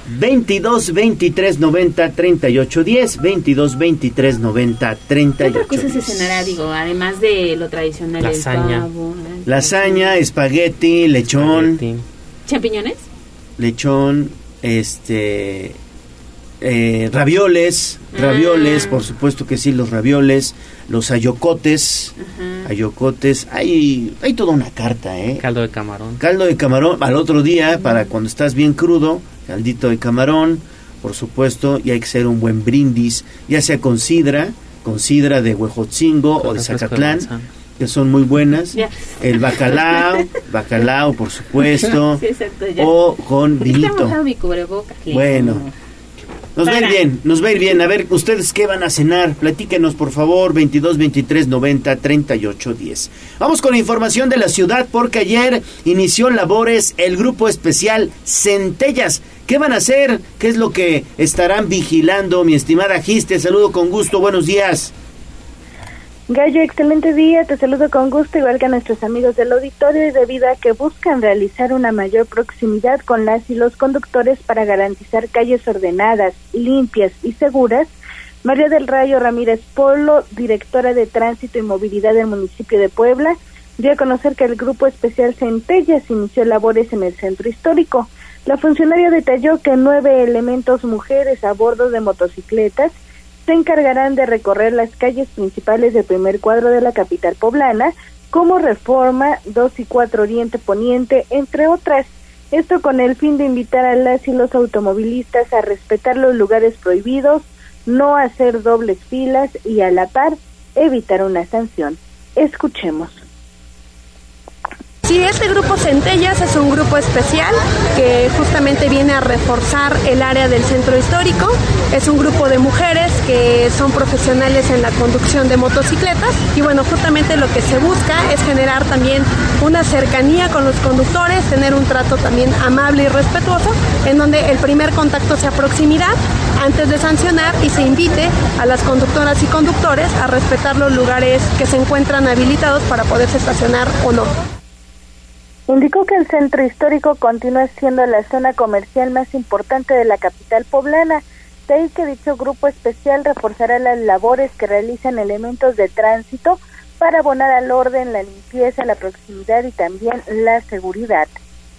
22 23 90 38 10 22 23 90 38 ¿Qué otra cosa se cenará, digo, además de lo tradicional lasaña. pavo, lasaña espagueti lechón. Champiñones lechón este eh, ravioles ravioles ah. por supuesto que sí los ravioles los ayocotes, ayocotes, hay, hay toda una carta, ¿eh? Caldo de camarón. Caldo de camarón al otro día, para cuando estás bien crudo, caldito de camarón, por supuesto, y hay que hacer un buen brindis, ya sea con sidra, con sidra de Huejotzingo o de Zacatlán, que son muy buenas, el bacalao, bacalao, por supuesto, o con vinito. Bueno nos va a ir bien, nos va a ir bien. A ver, ¿ustedes qué van a cenar? Platíquenos, por favor, 22 23 90 38 10. Vamos con la información de la ciudad porque ayer inició labores el grupo especial Centellas. ¿Qué van a hacer? ¿Qué es lo que estarán vigilando? Mi estimada Giste, saludo con gusto, buenos días. Gallo, excelente día, te saludo con gusto, igual que a nuestros amigos del auditorio y debido a que buscan realizar una mayor proximidad con las y los conductores para garantizar calles ordenadas, limpias y seguras, María del Rayo Ramírez Polo, directora de Tránsito y Movilidad del municipio de Puebla, dio a conocer que el Grupo Especial Centellas inició labores en el centro histórico. La funcionaria detalló que nueve elementos mujeres a bordo de motocicletas se encargarán de recorrer las calles principales del primer cuadro de la capital poblana, como Reforma, 2 y 4 Oriente Poniente, entre otras. Esto con el fin de invitar a las y los automovilistas a respetar los lugares prohibidos, no hacer dobles filas y a la par evitar una sanción. Escuchemos. Sí, este grupo Centellas es un grupo especial que justamente viene a reforzar el área del centro histórico. Es un grupo de mujeres que son profesionales en la conducción de motocicletas y bueno, justamente lo que se busca es generar también una cercanía con los conductores, tener un trato también amable y respetuoso, en donde el primer contacto sea proximidad antes de sancionar y se invite a las conductoras y conductores a respetar los lugares que se encuentran habilitados para poderse estacionar o no. Indicó que el centro histórico continúa siendo la zona comercial más importante de la capital poblana, de ahí que dicho grupo especial reforzará las labores que realizan elementos de tránsito para abonar al orden, la limpieza, la proximidad y también la seguridad.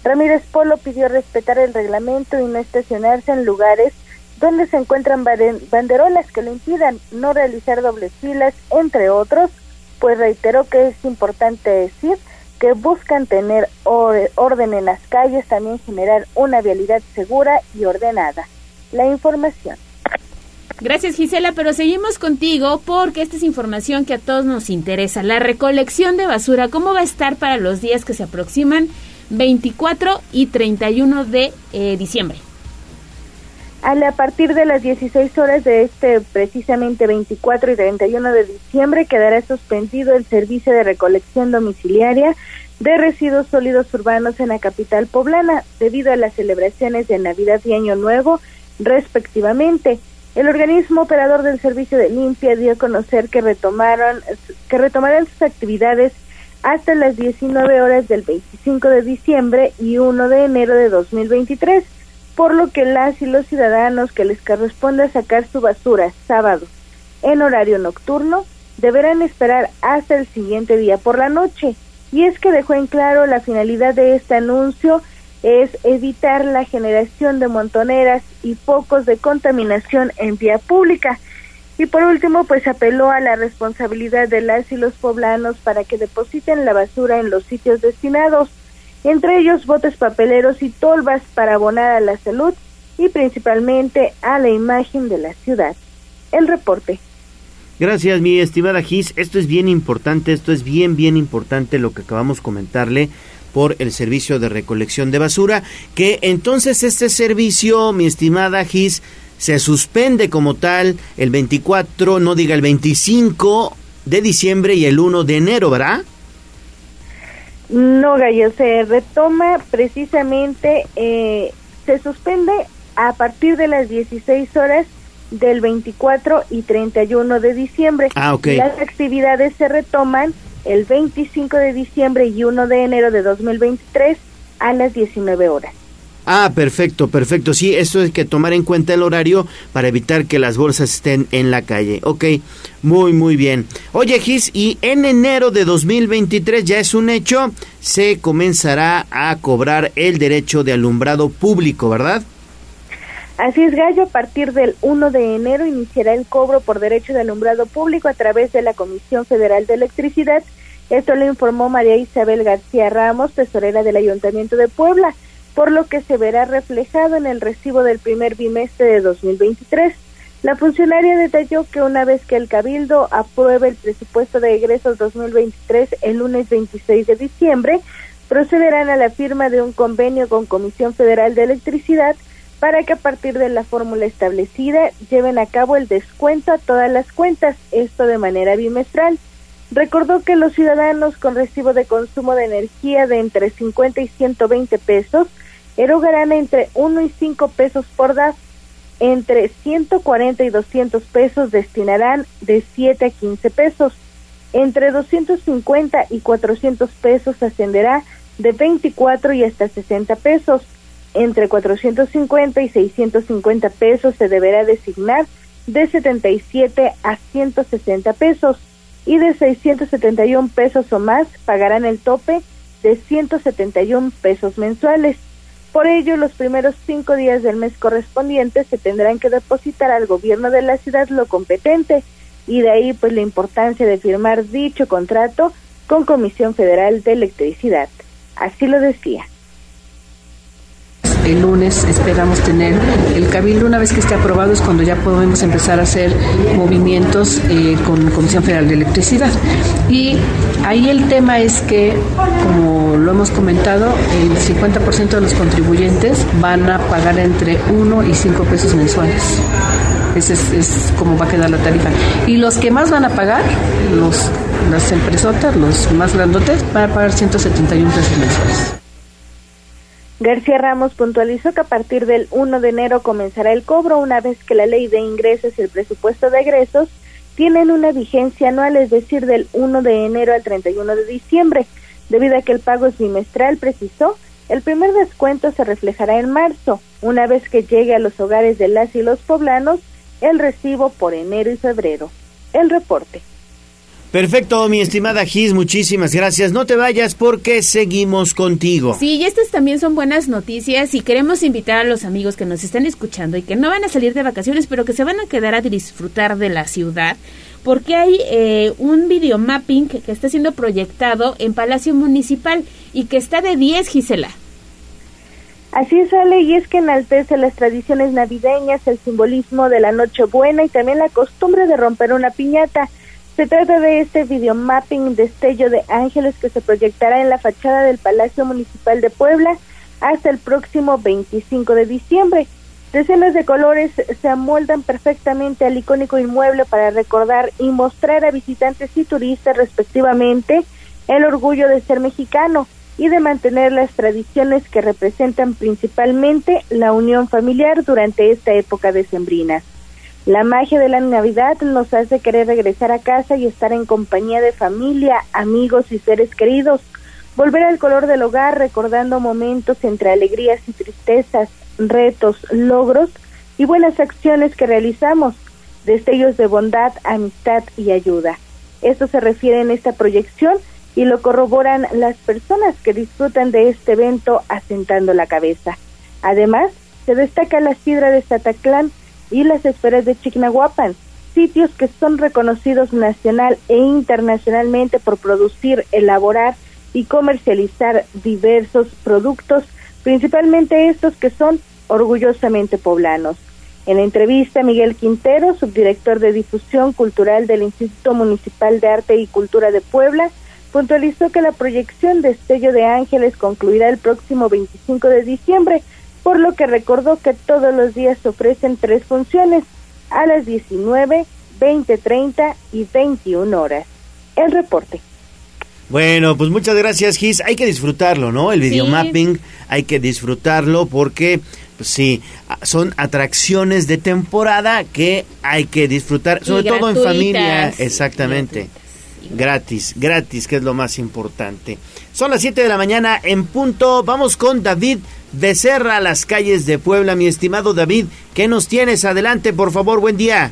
Ramírez Polo pidió respetar el reglamento y no estacionarse en lugares donde se encuentran banderolas que lo impidan, no realizar dobles filas, entre otros, pues reiteró que es importante decir que buscan tener orden en las calles, también generar una vialidad segura y ordenada. La información. Gracias Gisela, pero seguimos contigo porque esta es información que a todos nos interesa. La recolección de basura, ¿cómo va a estar para los días que se aproximan 24 y 31 de eh, diciembre? A partir de las 16 horas de este precisamente 24 y 31 de diciembre quedará suspendido el servicio de recolección domiciliaria de residuos sólidos urbanos en la capital poblana debido a las celebraciones de Navidad y Año Nuevo respectivamente. El organismo operador del servicio de limpia dio a conocer que retomaron que retomarán sus actividades hasta las 19 horas del 25 de diciembre y 1 de enero de 2023 por lo que las y los ciudadanos que les corresponde sacar su basura sábado en horario nocturno deberán esperar hasta el siguiente día por la noche. Y es que dejó en claro la finalidad de este anuncio es evitar la generación de montoneras y focos de contaminación en vía pública. Y por último, pues apeló a la responsabilidad de las y los poblanos para que depositen la basura en los sitios destinados, entre ellos botes papeleros y tolvas para abonar a la salud y principalmente a la imagen de la ciudad. El reporte. Gracias, mi estimada Gis. Esto es bien importante, esto es bien, bien importante lo que acabamos de comentarle por el servicio de recolección de basura, que entonces este servicio, mi estimada Gis, se suspende como tal el 24, no diga el 25 de diciembre y el 1 de enero, ¿verdad? No, Gallo, se retoma precisamente, eh, se suspende a partir de las 16 horas del 24 y 31 de diciembre. Ah, ok. Las actividades se retoman el 25 de diciembre y 1 de enero de 2023 a las 19 horas. Ah, perfecto, perfecto. Sí, eso es que tomar en cuenta el horario para evitar que las bolsas estén en la calle. Ok, muy, muy bien. Oye, Gis, y en enero de 2023 ya es un hecho, se comenzará a cobrar el derecho de alumbrado público, ¿verdad? Así es, Gallo, a partir del 1 de enero iniciará el cobro por derecho de alumbrado público a través de la Comisión Federal de Electricidad. Esto lo informó María Isabel García Ramos, tesorera del Ayuntamiento de Puebla, por lo que se verá reflejado en el recibo del primer bimestre de 2023. La funcionaria detalló que una vez que el Cabildo apruebe el presupuesto de egresos 2023 el lunes 26 de diciembre, procederán a la firma de un convenio con Comisión Federal de Electricidad para que a partir de la fórmula establecida lleven a cabo el descuento a todas las cuentas, esto de manera bimestral. Recordó que los ciudadanos con recibo de consumo de energía de entre 50 y 120 pesos erogarán entre 1 y 5 pesos por DAF, entre 140 y 200 pesos destinarán de 7 a 15 pesos, entre 250 y 400 pesos ascenderá de 24 y hasta 60 pesos, entre 450 y 650 pesos se deberá designar de 77 a 160 pesos y de 671 pesos o más pagarán el tope de 171 pesos mensuales. Por ello, los primeros cinco días del mes correspondiente se tendrán que depositar al gobierno de la ciudad lo competente y de ahí pues la importancia de firmar dicho contrato con Comisión Federal de Electricidad. Así lo decía. El lunes esperamos tener el cabildo. Una vez que esté aprobado es cuando ya podemos empezar a hacer movimientos eh, con Comisión Federal de Electricidad. Y ahí el tema es que, como lo hemos comentado, el 50% de los contribuyentes van a pagar entre 1 y 5 pesos mensuales. Ese es, como va a quedar la tarifa. Y los que más van a pagar, los, las empresotas, los más grandotes, van a pagar 171 pesos mensuales. García Ramos puntualizó que a partir del 1 de enero comenzará el cobro una vez que la ley de ingresos y el presupuesto de egresos tienen una vigencia anual, es decir, del 1 de enero al 31 de diciembre. Debido a que el pago es bimestral, precisó, el primer descuento se reflejará en marzo, una vez que llegue a los hogares de las y los poblanos el recibo por enero y febrero. El reporte. Perfecto, mi estimada Gis, muchísimas gracias. No te vayas porque seguimos contigo. Sí, y estas también son buenas noticias y queremos invitar a los amigos que nos están escuchando y que no van a salir de vacaciones, pero que se van a quedar a disfrutar de la ciudad, porque hay eh, un videomapping que, que está siendo proyectado en Palacio Municipal y que está de 10, Gisela. Así es, Ale, y es que enaltece las tradiciones navideñas, el simbolismo de la Nochebuena y también la costumbre de romper una piñata. Se trata de este videomapping destello de ángeles que se proyectará en la fachada del Palacio Municipal de Puebla hasta el próximo 25 de diciembre. Decenas de colores se amoldan perfectamente al icónico inmueble para recordar y mostrar a visitantes y turistas respectivamente el orgullo de ser mexicano y de mantener las tradiciones que representan principalmente la unión familiar durante esta época decembrina. La magia de la Navidad nos hace querer regresar a casa y estar en compañía de familia, amigos y seres queridos. Volver al color del hogar recordando momentos entre alegrías y tristezas, retos, logros y buenas acciones que realizamos, destellos de bondad, amistad y ayuda. Esto se refiere en esta proyección y lo corroboran las personas que disfrutan de este evento asentando la cabeza. Además, se destaca la sidra de Sataclán y las esferas de Chignahuapan, sitios que son reconocidos nacional e internacionalmente por producir, elaborar y comercializar diversos productos, principalmente estos que son orgullosamente poblanos. En la entrevista, Miguel Quintero, subdirector de difusión cultural del Instituto Municipal de Arte y Cultura de Puebla, puntualizó que la proyección de Estello de Ángeles concluirá el próximo 25 de diciembre, por lo que recordó que todos los días se ofrecen tres funciones, a las 19, 20, 30 y 21 horas. El reporte. Bueno, pues muchas gracias, Gis. Hay que disfrutarlo, ¿no? El videomapping, hay que disfrutarlo porque, pues sí, son atracciones de temporada que hay que disfrutar, sobre todo en familia, exactamente. Gratis, gratis, que es lo más importante. Son las 7 de la mañana en punto. Vamos con David Becerra a las calles de Puebla. Mi estimado David, ¿qué nos tienes? Adelante, por favor, buen día.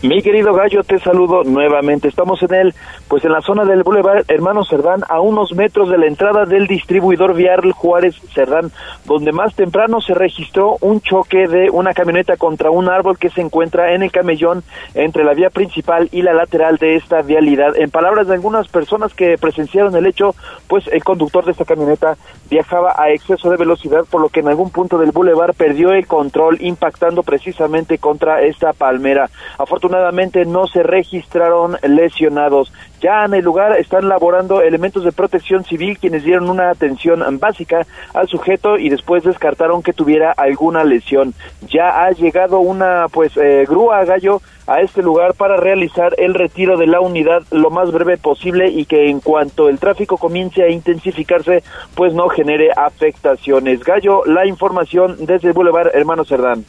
Mi querido Gallo, te saludo nuevamente. Estamos en el, pues en la zona del Boulevard Hermano Cerdán, a unos metros de la entrada del distribuidor vial Juárez Cerdán, donde más temprano se registró un choque de una camioneta contra un árbol que se encuentra en el camellón entre la vía principal y la lateral de esta vialidad. En palabras de algunas personas que presenciaron el hecho, pues el conductor de esta camioneta viajaba a exceso de velocidad, por lo que en algún punto del boulevard perdió el control, impactando precisamente contra esta palmera. Afortunadamente, afortunadamente no se registraron lesionados. Ya en el lugar están laborando elementos de protección civil quienes dieron una atención básica al sujeto y después descartaron que tuviera alguna lesión. Ya ha llegado una pues eh, grúa gallo a este lugar para realizar el retiro de la unidad lo más breve posible y que en cuanto el tráfico comience a intensificarse pues no genere afectaciones. Gallo, la información desde el Boulevard Hermano Cerdán.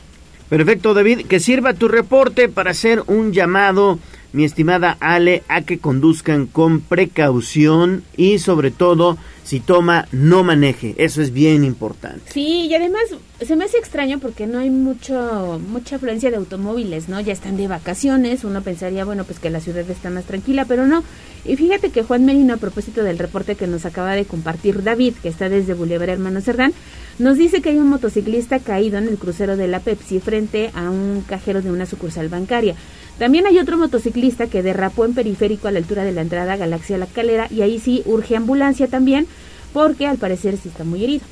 Perfecto, David. Que sirva tu reporte para hacer un llamado, mi estimada Ale, a que conduzcan con precaución y sobre todo, si toma, no maneje. Eso es bien importante. Sí, y además se me hace extraño porque no hay mucho mucha afluencia de automóviles, ¿no? Ya están de vacaciones. Uno pensaría, bueno, pues que la ciudad está más tranquila, pero no. Y fíjate que Juan Merino, a propósito del reporte que nos acaba de compartir David, que está desde Boulevard Hermano Cerdán, nos dice que hay un motociclista caído en el crucero de la Pepsi frente a un cajero de una sucursal bancaria. También hay otro motociclista que derrapó en periférico a la altura de la entrada Galaxia La Calera y ahí sí urge ambulancia también porque al parecer sí está muy herido.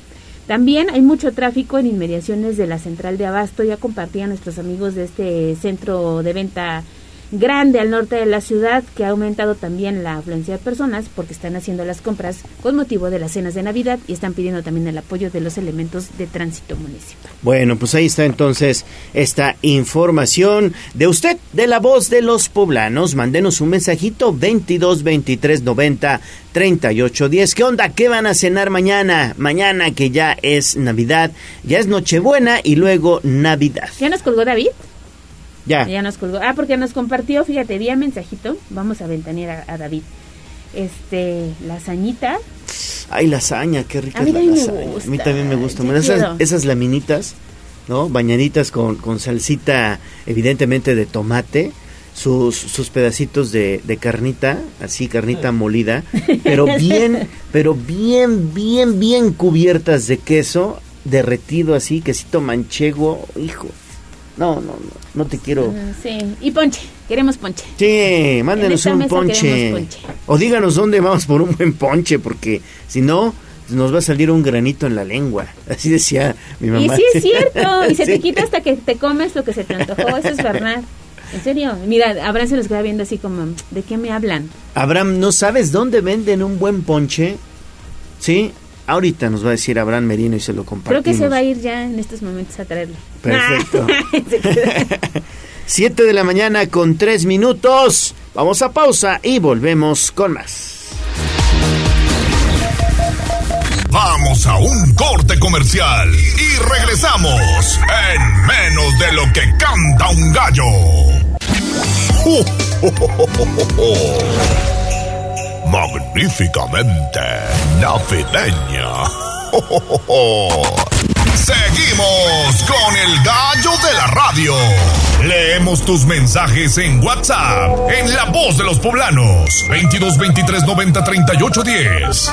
También hay mucho tráfico en inmediaciones de la central de Abasto, ya compartían nuestros amigos de este centro de venta grande al norte de la ciudad que ha aumentado también la afluencia de personas porque están haciendo las compras con motivo de las cenas de Navidad y están pidiendo también el apoyo de los elementos de tránsito municipal. Bueno, pues ahí está entonces esta información de usted, de la voz de los poblanos. Mándenos un mensajito 22 23 90 38 10. ¿Qué onda? ¿Qué van a cenar mañana? Mañana que ya es Navidad, ya es Nochebuena y luego Navidad. ¿Ya nos colgó David? Ya. Ya nos colgó. Ah, porque nos compartió, fíjate, día mensajito. Vamos a ventanear a, David. Este, lasañita. Ay, lasaña, qué rica a mí es la lasaña. Me gusta. A mí también me gusta. Mira, esas laminitas, ¿no? Bañaditas con, con salsita, evidentemente de tomate. Sus, sus pedacitos de, de carnita, así carnita molida, pero bien, pero bien, bien, bien cubiertas de queso, derretido así, quesito manchego, hijo. No, no, no, no te quiero. Sí, y ponche, queremos ponche. Sí, mándenos un ponche. O díganos dónde vamos por un buen ponche, porque si no, nos va a salir un granito en la lengua. Así decía mi mamá. Y sí es cierto, y se te quita hasta que te comes lo que se te antojó, eso es verdad. En serio, mira, Abraham se los queda viendo así como, ¿de qué me hablan? Abraham, ¿no sabes dónde venden un buen ponche? Sí, ahorita nos va a decir Abraham Merino y se lo Creo compartimos. que se va a ir ya en estos momentos a traerlo. Perfecto. Siete de la mañana con tres minutos. Vamos a pausa y volvemos con más. Vamos a un corte comercial y regresamos en menos de lo que canta un gallo. Magníficamente navideña. Seguimos con el gallo de la radio. Le Leemos tus mensajes en WhatsApp, en La Voz de los Poblanos, 22 23 90 38 10.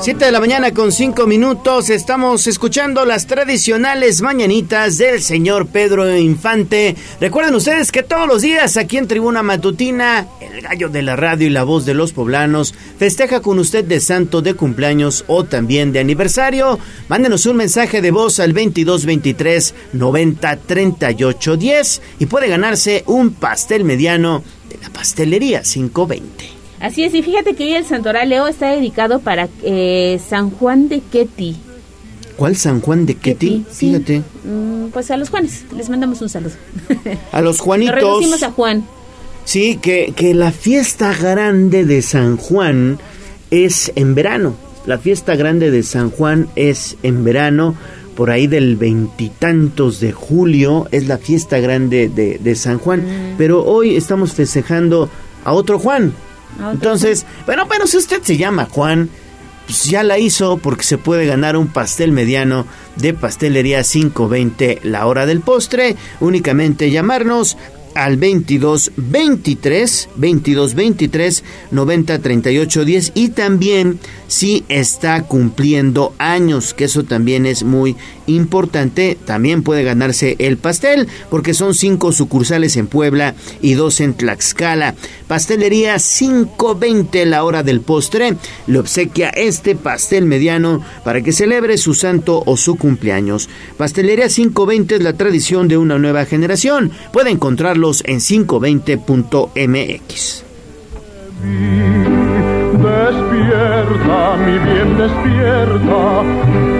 7 de la mañana con 5 minutos estamos escuchando las tradicionales mañanitas del señor Pedro Infante. Recuerden ustedes que todos los días aquí en Tribuna Matutina, el gallo de la radio y la voz de los poblanos festeja con usted de santo de cumpleaños o también de aniversario. Mándenos un mensaje de voz al 2223 90 38 10 y puede ganarse un pastel mediano de la pastelería 520. Así es, y fíjate que hoy el santoral Leo está dedicado para eh, San Juan de Ketty. ¿Cuál San Juan de Ketty? sí. Fíjate. Mm, pues a los Juanes, les mandamos un saludo. A los Juanitos. Lo reducimos a Juan. Sí, que, que la fiesta grande de San Juan es en verano. La fiesta grande de San Juan es en verano, por ahí del veintitantos de julio, es la fiesta grande de, de San Juan. Pero hoy estamos festejando a otro Juan. Entonces, bueno, pero si usted se llama Juan, pues ya la hizo porque se puede ganar un pastel mediano de pastelería 520 la hora del postre. Únicamente llamarnos al 22 23 22 23 90 38 10 y también si está cumpliendo años que eso también es muy importante también puede ganarse el pastel porque son cinco sucursales en Puebla y dos en Tlaxcala. Pastelería 520 la hora del postre. Le obsequia este pastel mediano para que celebre su santo o su cumpleaños. Pastelería 520 es la tradición de una nueva generación. Puede encontrarlos en 520.mx. Despierta, mi bien, despierta.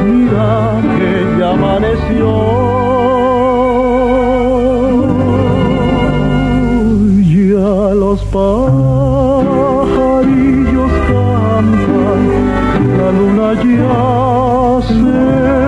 Mira que ya amaneció. Ya los pajarillos cantan, la luna ya se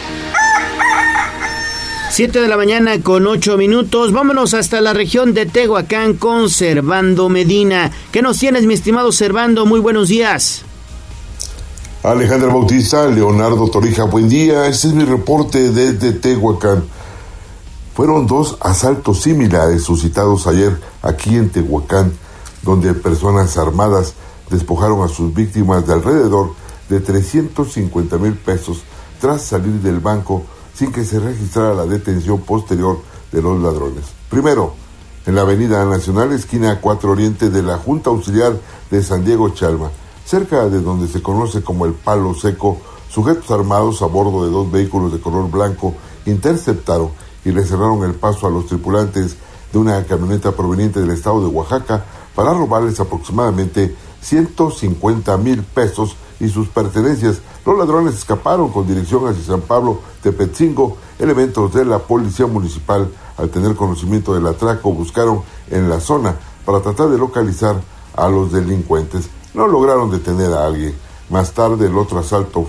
7 de la mañana con 8 minutos. Vámonos hasta la región de Tehuacán con Servando Medina. ¿Qué nos tienes, mi estimado Servando? Muy buenos días. Alejandra Bautista, Leonardo Torija, buen día. Este es mi reporte desde Tehuacán. Fueron dos asaltos similares suscitados ayer aquí en Tehuacán, donde personas armadas despojaron a sus víctimas de alrededor de 350 mil pesos tras salir del banco sin que se registrara la detención posterior de los ladrones. Primero, en la Avenida Nacional, esquina 4 Oriente de la Junta Auxiliar de San Diego Chalma, cerca de donde se conoce como el Palo Seco, sujetos armados a bordo de dos vehículos de color blanco interceptaron y le cerraron el paso a los tripulantes de una camioneta proveniente del estado de Oaxaca para robarles aproximadamente 150 mil pesos y sus pertenencias. Los ladrones escaparon con dirección hacia San Pablo de Petzingo. Elementos de la policía municipal, al tener conocimiento del atraco, buscaron en la zona para tratar de localizar a los delincuentes. No lograron detener a alguien. Más tarde el otro asalto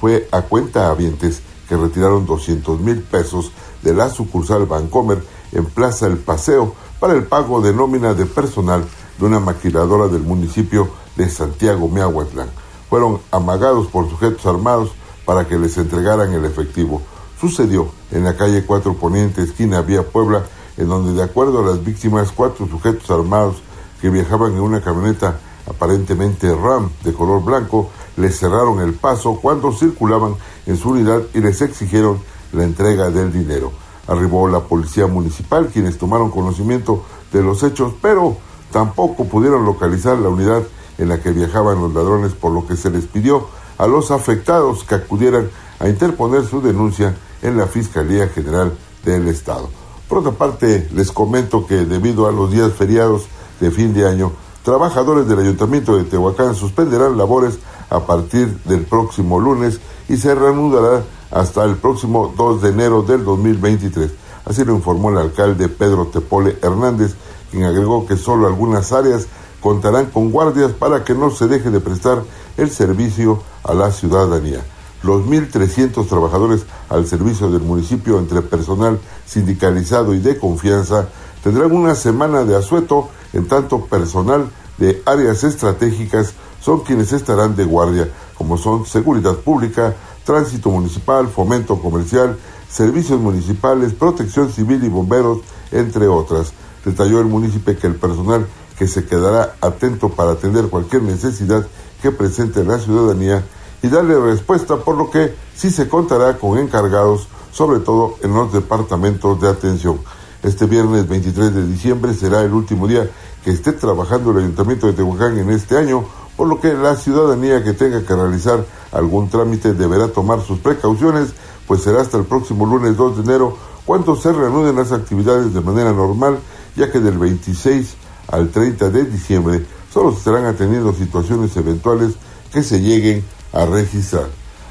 fue a cuenta habientes que retiraron 200 mil pesos de la sucursal Bancomer en Plaza El Paseo para el pago de nómina de personal de una maquiladora del municipio de Santiago Miahuatlán. Fueron amagados por sujetos armados para que les entregaran el efectivo. Sucedió en la calle 4 Poniente, esquina Vía Puebla, en donde de acuerdo a las víctimas, cuatro sujetos armados que viajaban en una camioneta aparentemente RAM de color blanco, les cerraron el paso cuando circulaban en su unidad y les exigieron la entrega del dinero. Arribó la policía municipal, quienes tomaron conocimiento de los hechos, pero tampoco pudieron localizar la unidad en la que viajaban los ladrones, por lo que se les pidió a los afectados que acudieran a interponer su denuncia en la Fiscalía General del Estado. Por otra parte, les comento que debido a los días feriados de fin de año, trabajadores del Ayuntamiento de Tehuacán suspenderán labores a partir del próximo lunes y se reanudará hasta el próximo 2 de enero del 2023. Así lo informó el alcalde Pedro Tepole Hernández, quien agregó que solo algunas áreas contarán con guardias para que no se deje de prestar el servicio a la ciudadanía. Los 1.300 trabajadores al servicio del municipio entre personal sindicalizado y de confianza tendrán una semana de asueto, en tanto personal de áreas estratégicas son quienes estarán de guardia, como son seguridad pública, tránsito municipal, fomento comercial, servicios municipales, protección civil y bomberos, entre otras. Detalló el municipio que el personal que se quedará atento para atender cualquier necesidad que presente la ciudadanía y darle respuesta, por lo que sí se contará con encargados, sobre todo en los departamentos de atención. Este viernes 23 de diciembre será el último día que esté trabajando el Ayuntamiento de Tehuacán en este año, por lo que la ciudadanía que tenga que realizar algún trámite deberá tomar sus precauciones, pues será hasta el próximo lunes 2 de enero cuando se reanuden las actividades de manera normal, ya que del 26 al 30 de diciembre solo se estarán atendiendo situaciones eventuales que se lleguen a registrar.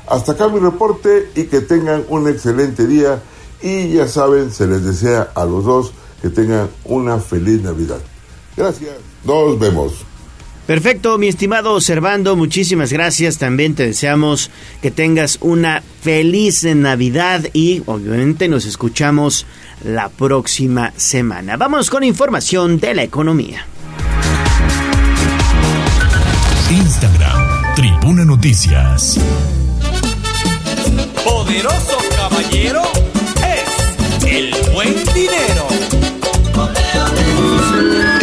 Hasta acá mi reporte y que tengan un excelente día y ya saben, se les desea a los dos que tengan una feliz Navidad. Gracias. Nos vemos. Perfecto, mi estimado Servando, muchísimas gracias. También te deseamos que tengas una feliz Navidad y obviamente nos escuchamos la próxima semana. Vamos con información de la economía. Instagram, Tribuna Noticias. Poderoso caballero es el buen dinero.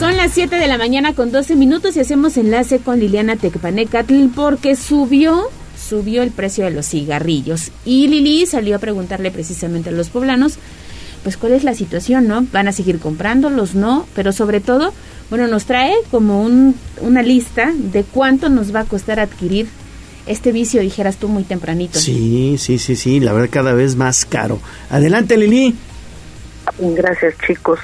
Son las 7 de la mañana con 12 minutos y hacemos enlace con Liliana Tecpanecatl porque subió, subió el precio de los cigarrillos. Y Lili salió a preguntarle precisamente a los poblanos, pues cuál es la situación, ¿no? ¿Van a seguir comprándolos? No, pero sobre todo, bueno, nos trae como un, una lista de cuánto nos va a costar adquirir este vicio, dijeras tú muy tempranito. Sí, sí, sí, sí, la verdad cada vez más caro. Adelante, Lili. Gracias chicos.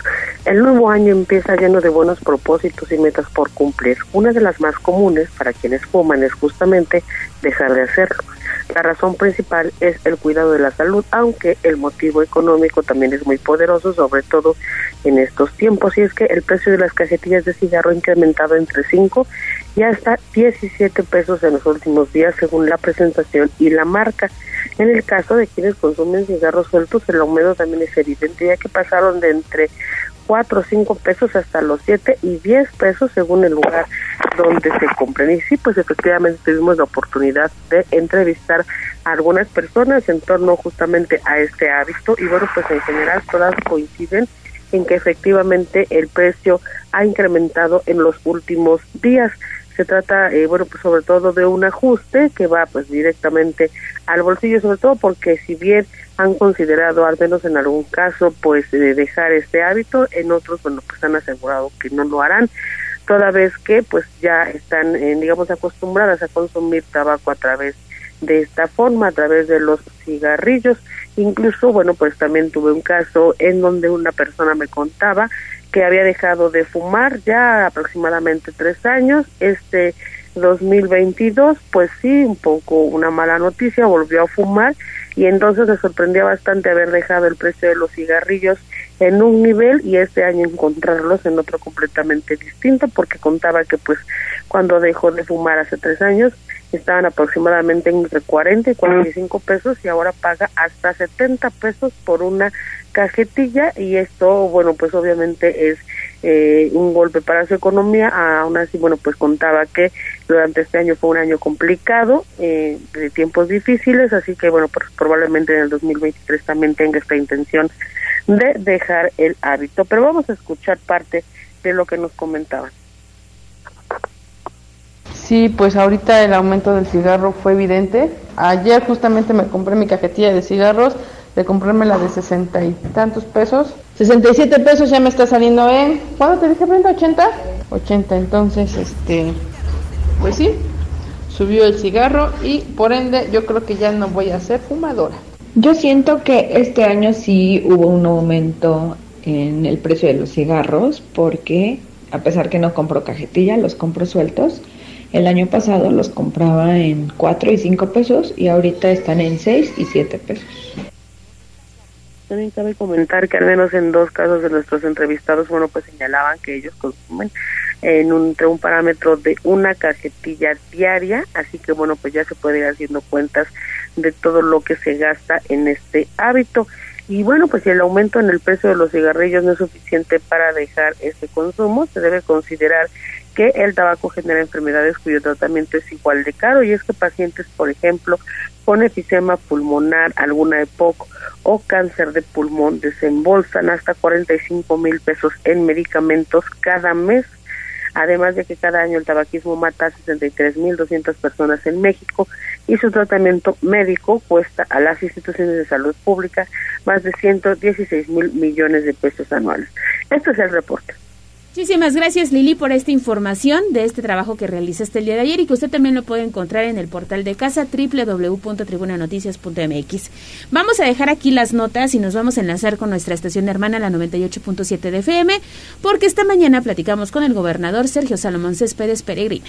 El nuevo año empieza lleno de buenos propósitos y metas por cumplir. Una de las más comunes para quienes fuman es justamente dejar de hacerlo. La razón principal es el cuidado de la salud, aunque el motivo económico también es muy poderoso, sobre todo en estos tiempos, y es que el precio de las cajetillas de cigarro ha incrementado entre 5 y hasta 17 pesos en los últimos días, según la presentación y la marca. En el caso de quienes consumen cigarros sueltos, el aumento también es evidente, ya que pasaron de entre 4 o 5 pesos hasta los 7 y 10 pesos según el lugar donde se compren. Y sí, pues efectivamente tuvimos la oportunidad de entrevistar a algunas personas en torno justamente a este hábito y bueno, pues en general todas coinciden en que efectivamente el precio ha incrementado en los últimos días. Se trata, eh, bueno, pues sobre todo de un ajuste que va pues directamente al bolsillo, sobre todo porque si bien han considerado, al menos en algún caso, pues de dejar este hábito, en otros, bueno, pues han asegurado que no lo harán, toda vez que pues ya están, eh, digamos, acostumbradas a consumir tabaco a través de esta forma, a través de los cigarrillos. Incluso, bueno, pues también tuve un caso en donde una persona me contaba que había dejado de fumar ya aproximadamente tres años. Este 2022, pues sí, un poco una mala noticia, volvió a fumar y entonces se sorprendía bastante haber dejado el precio de los cigarrillos en un nivel y este año encontrarlos en otro completamente distinto porque contaba que pues cuando dejó de fumar hace tres años estaban aproximadamente entre 40 y 45 pesos y ahora paga hasta 70 pesos por una cajetilla y esto, bueno, pues obviamente es eh, un golpe para su economía, aún así, bueno, pues contaba que durante este año fue un año complicado, eh, de tiempos difíciles, así que bueno, pues probablemente en el 2023 también tenga esta intención de dejar el hábito. Pero vamos a escuchar parte de lo que nos comentaban. Sí, pues ahorita el aumento del cigarro fue evidente. Ayer justamente me compré mi cajetilla de cigarros, de comprarme la de sesenta y tantos pesos. 67 pesos ya me está saliendo en... ¿Cuándo te dije, Brenda? ¿80? 80, entonces, este... Pues sí, subió el cigarro y por ende yo creo que ya no voy a ser fumadora. Yo siento que este año sí hubo un aumento en el precio de los cigarros porque a pesar que no compro cajetilla, los compro sueltos el año pasado los compraba en 4 y 5 pesos y ahorita están en 6 y 7 pesos. También cabe comentar que al menos en dos casos de nuestros entrevistados, bueno, pues señalaban que ellos consumen en un, entre un parámetro de una cajetilla diaria, así que bueno, pues ya se puede ir haciendo cuentas de todo lo que se gasta en este hábito. Y bueno, pues si el aumento en el precio de los cigarrillos no es suficiente para dejar este consumo, se debe considerar que el tabaco genera enfermedades cuyo tratamiento es igual de caro y es que pacientes, por ejemplo, con efisema pulmonar, alguna EPOC o cáncer de pulmón desembolsan hasta 45 mil pesos en medicamentos cada mes. Además de que cada año el tabaquismo mata a 63.200 personas en México y su tratamiento médico cuesta a las instituciones de salud pública más de 116 mil millones de pesos anuales. Este es el reporte. Muchísimas gracias Lili por esta información de este trabajo que realizaste el día de ayer y que usted también lo puede encontrar en el portal de casa www.tribunanoticias.mx. Vamos a dejar aquí las notas y nos vamos a enlazar con nuestra estación hermana, la 98.7 de FM, porque esta mañana platicamos con el gobernador Sergio Salomón Céspedes Peregrina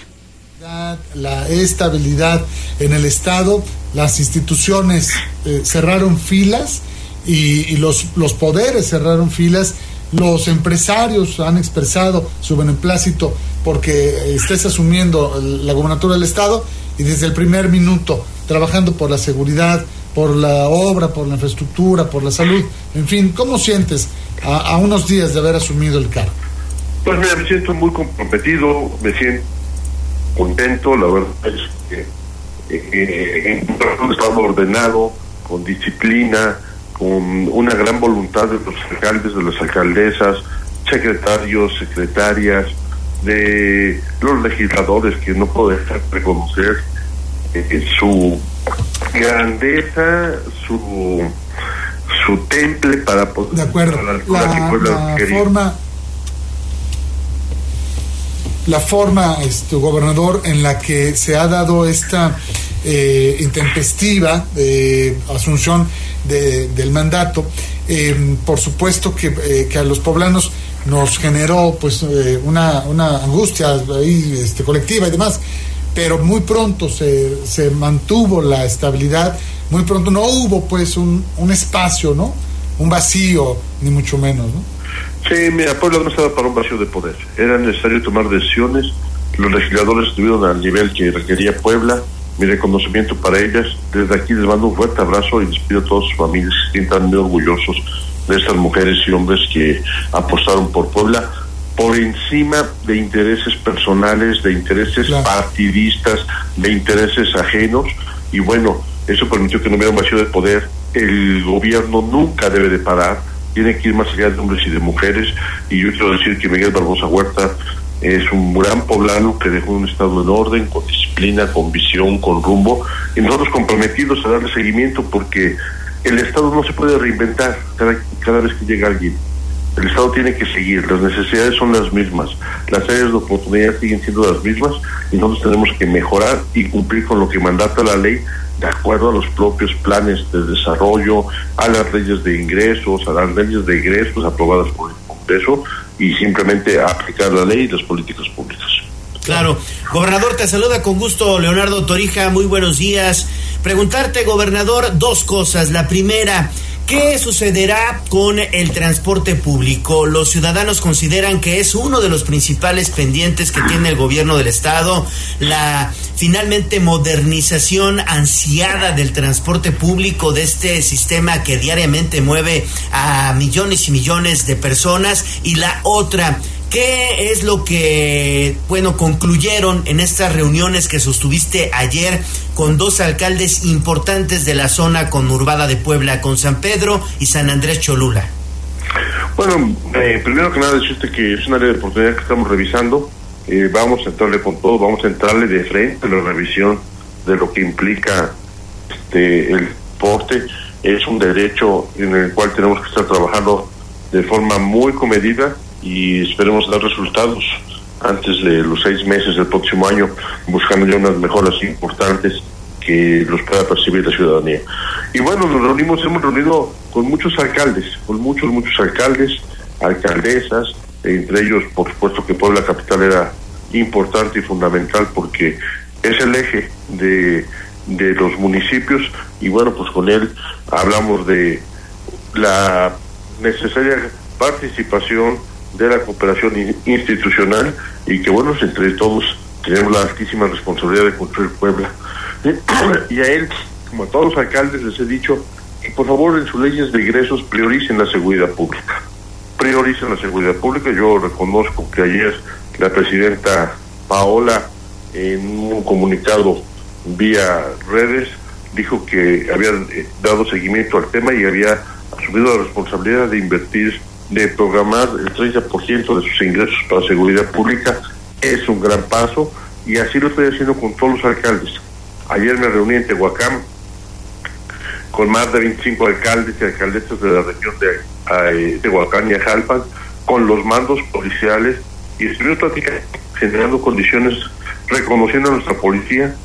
la estabilidad en el Estado, las instituciones eh, cerraron filas y, los poderes cerraron filas los empresarios han expresado su beneplácito porque estés asumiendo la gobernatura del Estado y desde el primer minuto trabajando por la seguridad, por la obra, por la infraestructura, por la salud. En fin, ¿cómo sientes a, unos días de haber asumido el cargo? Pues me siento muy comprometido, me siento contento, la verdad es que eh, un Estado ordenado, con disciplina, con una gran voluntad de los alcaldes, de las alcaldesas, secretarios, secretarias, de los legisladores que no puedo dejar reconocer eh, su grandeza, su su temple para poder de acuerdo. la, la, forma la forma este gobernador en la que se ha dado esta eh, intempestiva de asunción del mandato, eh, por supuesto que, eh, que, a los poblanos nos generó pues eh, una, una angustia ahí, este, colectiva y demás, pero muy pronto se, se mantuvo la estabilidad, muy pronto no hubo pues un, un espacio, ¿no? Un vacío, ni mucho menos, ¿no? Sí, mira, Puebla no estaba para un vacío de poder. Era necesario tomar decisiones. Los legisladores estuvieron al nivel que requería Puebla mi reconocimiento para ellas. Desde aquí les mando un fuerte abrazo y les pido a todas sus familias que se sientan muy orgullosos de estas mujeres y hombres que apostaron por Puebla por encima de intereses personales, de intereses partidistas, de intereses ajenos. Y bueno, eso permitió que no hubiera un vacío de poder. El gobierno nunca debe de parar, tiene que ir más allá de hombres y de mujeres. Y yo quiero decir que Miguel Barbosa Huerta es un gran poblano que dejó un estado en orden, con disciplina, con visión, con rumbo, y nosotros comprometidos a darle seguimiento porque el Estado no se puede reinventar cada, cada vez que llega alguien. El Estado tiene que seguir, las necesidades son las mismas, las áreas de oportunidad siguen siendo las mismas y nosotros tenemos que mejorar y cumplir con lo que mandata la ley de acuerdo a los propios planes de desarrollo, a las leyes de ingresos, a las leyes de ingresos aprobadas por el Congreso y simplemente aplicar la ley y las políticas públicas. Claro. Gobernador, te saluda con gusto Leonardo Torija. Muy buenos días. Preguntarte, gobernador, dos cosas. La primera, ¿Qué sucederá con el transporte público? Los ciudadanos consideran que es uno de los principales pendientes que tiene el gobierno del estado, la finalmente modernización ansiada del transporte público de este sistema que diariamente mueve a millones y millones de personas y la otra ¿Qué es lo que, bueno, concluyeron en estas reuniones que sostuviste ayer con dos alcaldes importantes de la zona conurbada de Puebla, con San Pedro y San Andrés Cholula? Bueno, eh, primero que nada decirte que es una área de oportunidad que estamos revisando. Eh, vamos a entrarle con todo, vamos a entrarle de frente a la revisión de lo que implica este, el porte. Es un derecho en el cual tenemos que estar trabajando de forma muy comedida y esperemos dar resultados antes de los seis meses del próximo año, buscando ya unas mejoras importantes que los pueda percibir la ciudadanía. Y bueno, nos reunimos, hemos reunido con muchos alcaldes, con muchos, muchos alcaldes, alcaldesas, entre ellos, por supuesto, que Puebla Capital era importante y fundamental porque es el eje de, de los municipios y bueno, pues con él hablamos de la necesaria participación de la cooperación institucional y que, bueno, entre todos tenemos la altísima responsabilidad de construir Puebla. Y a él, como a todos los alcaldes, les he dicho que por favor en sus leyes de ingresos prioricen la seguridad pública. Prioricen la seguridad pública. Yo reconozco que ayer la presidenta Paola, en un comunicado vía redes, dijo que había eh, dado seguimiento al tema y había asumido la responsabilidad de invertir de programar el 30% de sus ingresos para seguridad pública es un gran paso y así lo estoy haciendo con todos los alcaldes. Ayer me reuní en Tehuacán con más de 25 alcaldes y alcaldesas de la región de eh, Tehuacán y Ajalpan, con los mandos policiales y estuvimos generando condiciones, reconociendo a nuestra policía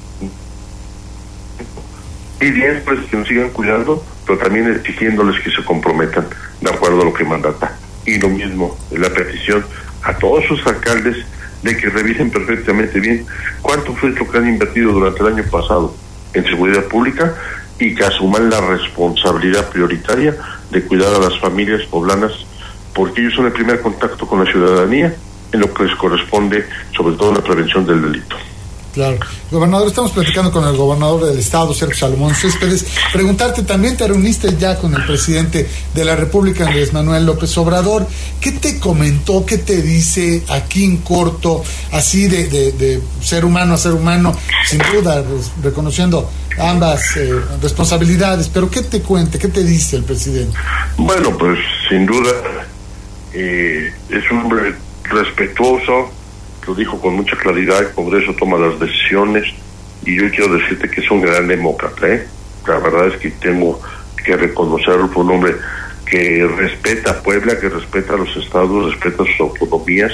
y bien pues que nos sigan cuidando, pero también exigiéndoles que se comprometan de acuerdo a lo que mandata. Y lo mismo, la petición a todos sus alcaldes de que revisen perfectamente bien cuánto fue lo que han invertido durante el año pasado en seguridad pública y que asuman la responsabilidad prioritaria de cuidar a las familias poblanas porque ellos son el primer contacto con la ciudadanía en lo que les corresponde sobre todo la prevención del delito. Claro. Gobernador, estamos platicando con el gobernador del estado, Sergio Salomón Céspedes. Preguntarte, también te reuniste ya con el presidente de la República, Andrés Manuel López Obrador. ¿Qué te comentó, qué te dice aquí en corto, así de, de, ser humano a ser humano, sin duda, pues, reconociendo ambas eh, responsabilidades, pero qué te cuente, qué te dice el presidente? Bueno, pues sin duda eh, es un hombre respetuoso, lo dijo con mucha claridad, el Congreso toma las decisiones y yo quiero decirte que es un gran demócrata. ¿eh? La verdad es que tengo que reconocerlo por un hombre que respeta a Puebla, que respeta a los estados, respeta sus autonomías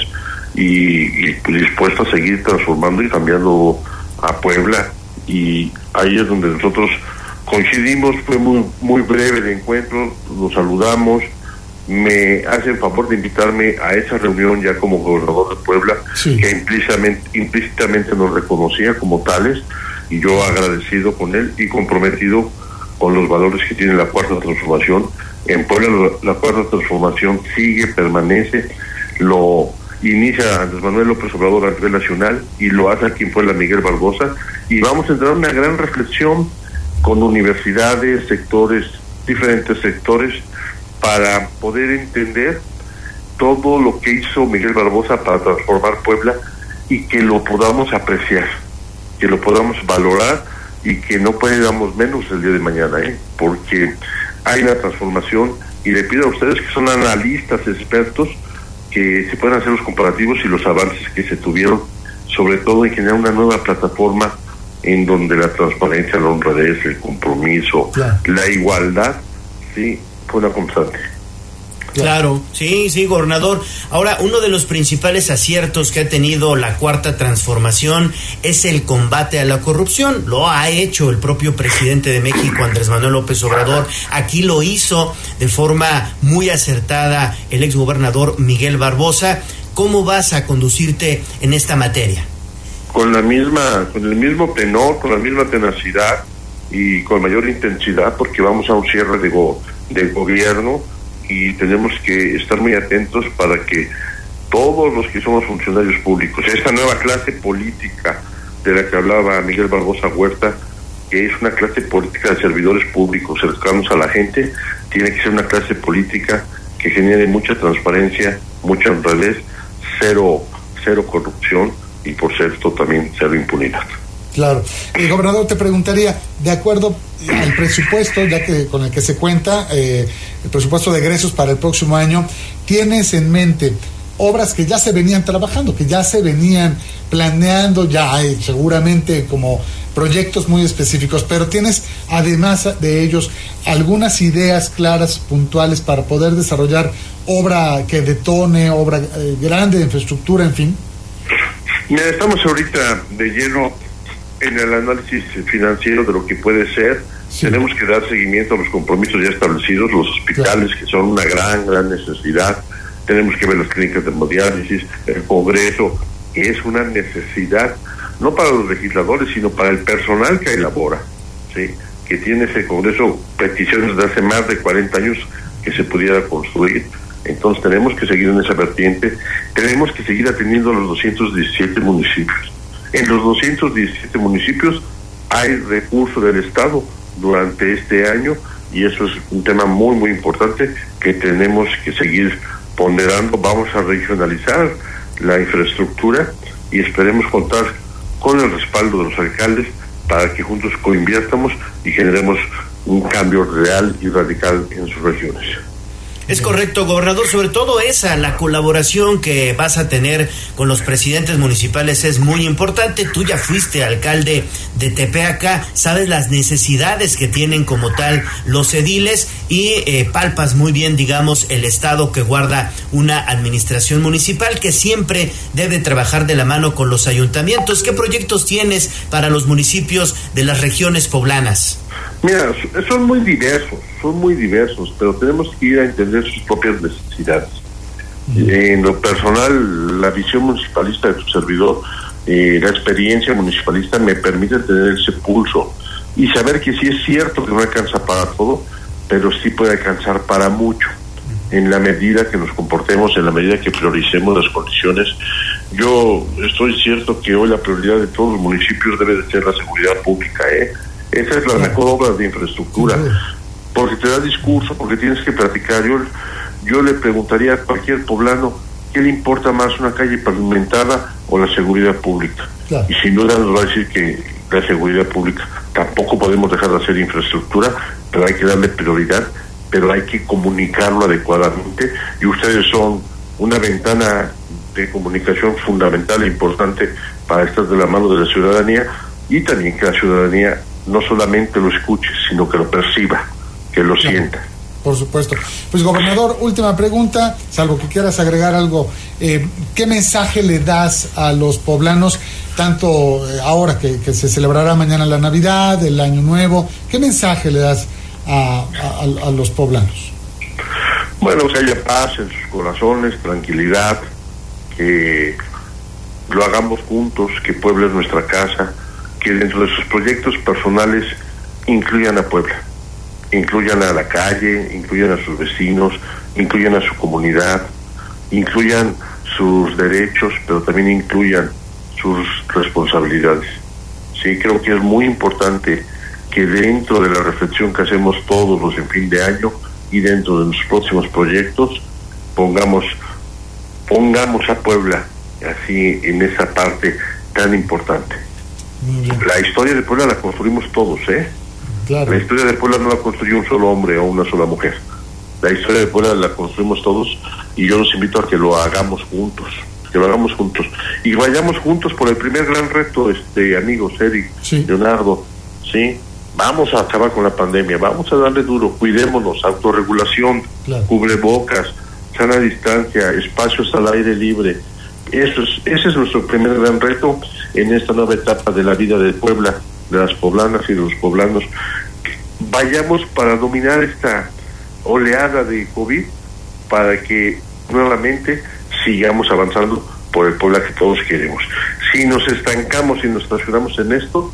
y, dispuesto a seguir transformando y cambiando a Puebla. Y ahí es donde nosotros coincidimos, fue muy, muy breve el encuentro, nos saludamos, me hacen favor de invitarme a esa reunión ya como gobernador de Puebla, que implícitamente, implícitamente nos reconocía como tales, y yo agradecido con él y comprometido con los valores que tiene la cuarta transformación. En Puebla la, cuarta transformación sigue, permanece, lo inicia Andrés Manuel López Obrador a nivel nacional y lo hace aquí en Puebla Miguel Barbosa, y vamos a entrar en una gran reflexión con universidades, sectores, diferentes sectores, para poder entender todo lo que hizo Miguel Barbosa para transformar Puebla y que lo podamos apreciar, que lo podamos valorar y que no podamos menos el día de mañana, ¿eh? porque hay una transformación y le pido a ustedes que son analistas expertos que se puedan hacer los comparativos y los avances que se tuvieron, sobre todo en generar una nueva plataforma en donde la transparencia, la honradez, el compromiso, la igualdad, sí, fue una constante. Claro, sí, sí, gobernador. Ahora, uno de los principales aciertos que ha tenido la cuarta transformación es el combate a la corrupción. Lo ha hecho el propio presidente de México, Andrés Manuel López Obrador. Aquí lo hizo de forma muy acertada el exgobernador Miguel Barbosa. ¿Cómo vas a conducirte en esta materia? Con la misma, con el mismo tenor, con la misma tenacidad y con mayor intensidad, porque vamos a un cierre de, del gobierno y tenemos que estar muy atentos para que todos los que somos funcionarios públicos, esta nueva clase política de la que hablaba Miguel Barbosa Huerta, que es una clase política de servidores públicos cercanos a la gente, tiene que ser una clase política que genere mucha transparencia, mucha honradez, cero, cero corrupción y por cierto también cero impunidad. Claro. El gobernador te preguntaría, de acuerdo al presupuesto, ya que con el que se cuenta, eh, el presupuesto de egresos para el próximo año, ¿tienes en mente obras que ya se venían trabajando, que ya se venían planeando, ya hay seguramente como proyectos muy específicos, pero tienes además de ellos algunas ideas claras, puntuales para poder desarrollar obra que detone, obra eh, grande de infraestructura, en fin. Estamos ahorita de lleno en el análisis financiero de lo que puede ser. Tenemos que dar seguimiento a los compromisos ya establecidos, los hospitales que son una gran, gran necesidad. Tenemos que ver las clínicas de hemodiálisis, el Congreso, que es una necesidad no para los legisladores, sino para el personal que elabora, ¿sí? que tiene ese Congreso peticiones de hace más de 40 años que se pudiera construir. Entonces tenemos que seguir en esa vertiente, tenemos que seguir atendiendo a los 217 municipios. En los 217 municipios hay recursos del Estado durante este año y eso es un tema muy, muy importante que tenemos que seguir ponderando. Vamos a regionalizar la infraestructura y esperemos contar con el respaldo de los alcaldes para que juntos coinviertamos y generemos un cambio real y radical en sus regiones. Es correcto, gobernador. Sobre todo esa, la colaboración que vas a tener con los presidentes municipales es muy importante. Tú ya fuiste alcalde de Tepeaca, sabes las necesidades que tienen como tal los ediles y eh, palpas muy bien, digamos, el estado que guarda una administración municipal que siempre debe trabajar de la mano con los ayuntamientos. ¿Qué proyectos tienes para los municipios de las regiones poblanas? Mira, son muy diversos, son muy diversos, pero tenemos que ir a entender sus propias necesidades. En lo personal, la visión municipalista de tu servidor, eh, la experiencia municipalista me permite tener ese pulso y saber que sí es cierto que no alcanza para todo, pero sí puede alcanzar para mucho en la medida que nos comportemos, en la medida que prioricemos las condiciones. Yo estoy cierto que hoy la prioridad de todos los municipios debe de ser la seguridad pública, ¿eh? Esa es la mejor obra de infraestructura. Porque te da discurso, porque tienes que platicar. Yo, yo le preguntaría a cualquier poblano qué le importa más una calle pavimentada o la seguridad pública. Y sin duda nos va a decir que la seguridad pública tampoco podemos dejar de hacer infraestructura, pero hay que darle prioridad, pero hay que comunicarlo adecuadamente. Y ustedes son una ventana de comunicación fundamental e importante para estar de la mano de la ciudadanía y también que la ciudadanía no solamente lo escuche, sino que lo perciba, que lo sienta. Por supuesto. Pues gobernador, última pregunta, salvo que quieras agregar algo, eh, ¿qué mensaje le das a los poblanos, tanto eh, ahora que, se celebrará mañana la Navidad, el Año Nuevo, qué mensaje le das a, a los poblanos? Bueno, que haya paz en sus corazones, tranquilidad, que lo hagamos juntos, que Puebla es nuestra casa, que dentro de sus proyectos personales incluyan a Puebla, incluyan a la calle, incluyan a sus vecinos, incluyan a su comunidad, incluyan sus derechos, pero también incluyan sus responsabilidades. Sí, creo que es muy importante que dentro de la reflexión que hacemos todos los en fin de año y dentro de los próximos proyectos pongamos pongamos a Puebla así en esa parte tan importante. La historia de Puebla la construimos todos, ¿eh? La historia de Puebla no la construyó un solo hombre o una sola mujer. La historia de Puebla la construimos todos y yo los invito a que lo hagamos juntos, que lo hagamos juntos y vayamos juntos por el primer gran reto, este amigos, Eric, Leonardo, ¿sí? Vamos a acabar con la pandemia, vamos a darle duro, cuidémonos, autorregulación, cubrebocas, sana distancia, espacios al aire libre, eso es, ese es nuestro primer gran reto en esta nueva etapa de la vida de Puebla, de las poblanas y de los poblanos. Vayamos para dominar esta oleada de COVID para que nuevamente sigamos avanzando por el Puebla que todos queremos. Si nos estancamos y nos estacionamos en esto,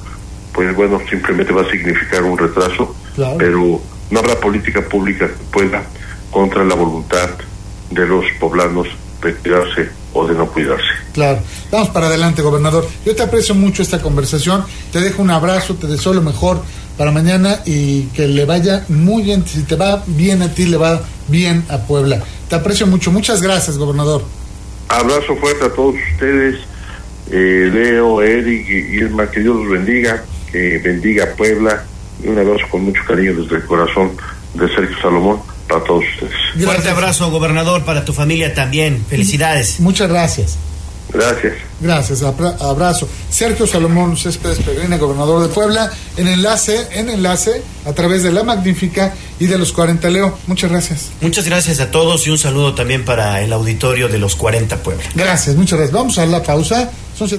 pues bueno, simplemente va a significar un retraso, pero no habrá política pública que pueda contra la voluntad de los poblanos de cuidarse o de no cuidarse. Claro. Vamos para adelante, gobernador. Yo te aprecio mucho esta conversación. Te dejo un abrazo, te deseo lo mejor para mañana y que le vaya muy bien. Si te va bien a ti, le va bien a Puebla. Te aprecio mucho. Muchas gracias, gobernador. Abrazo fuerte a todos ustedes, eh, Leo, Eric y Irma, que Dios los bendiga, que bendiga a Puebla y un abrazo con mucho cariño desde el corazón de Sergio Salomón para todos ustedes. Fuerte abrazo, gobernador, para tu familia también. Felicidades. Muchas gracias. Gracias. Gracias, abra- abrazo. Sergio Salomón Céspedes Peregrina, gobernador de Puebla, en enlace, en enlace, a través de la Magnífica y de los 40 Leo. Muchas gracias. Muchas gracias a todos y un saludo también para el auditorio de los 40 Puebla. Gracias, muchas gracias. Vamos a la pausa. Son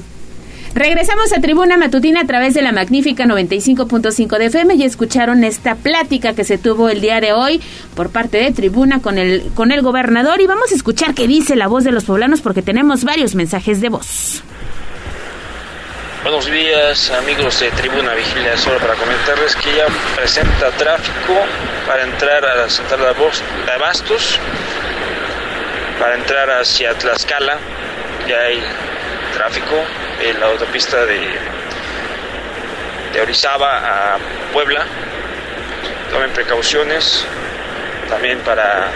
Regresamos a Tribuna Matutina a través de la magnífica 95.5 de FM y escucharon esta plática que se tuvo el día de hoy por parte de Tribuna con el, con el gobernador. Y vamos a escuchar qué dice la voz de los poblanos porque tenemos varios mensajes de voz. Buenos días amigos de Tribuna Vigilia, solo para comentarles que ya presenta tráfico para entrar a la central de Abastos, para entrar hacia Tlaxcala, ya hay tráfico en la autopista de, de Orizaba a Puebla, tomen precauciones, también para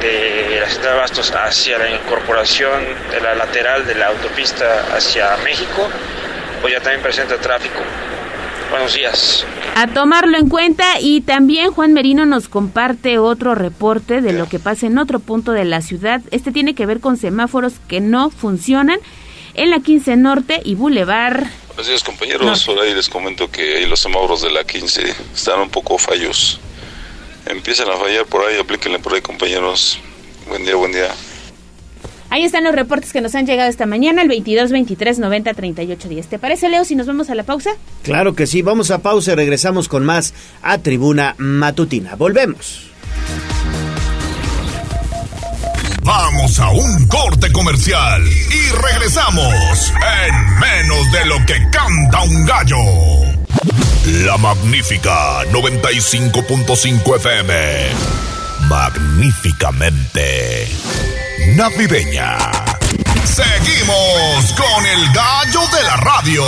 de la central de Abastos hacia la incorporación de la lateral de la autopista hacia México, pues ya también presenta tráfico. Buenos días. A tomarlo en cuenta y también Juan Merino nos comparte otro reporte de lo que pasa en otro punto de la ciudad. Este tiene que ver con semáforos que no funcionan en la 15 Norte y Boulevard. Buenos días compañeros, por ahí les comento que los semáforos de la 15 están un poco fallos. Empiezan a fallar por ahí, aplíquenle por ahí compañeros. Buen día, buen día. Ahí están los reportes que nos han llegado esta mañana, el 22 23 90 38 10. ¿Te parece, Leo, si nos vamos a la pausa? Claro que sí, vamos a pausa y regresamos con más a Tribuna Matutina. Volvemos. Vamos a un corte comercial y regresamos en menos de lo que canta un gallo. La magnífica 95.5 FM. Magníficamente navideña. Seguimos con el gallo de la radio.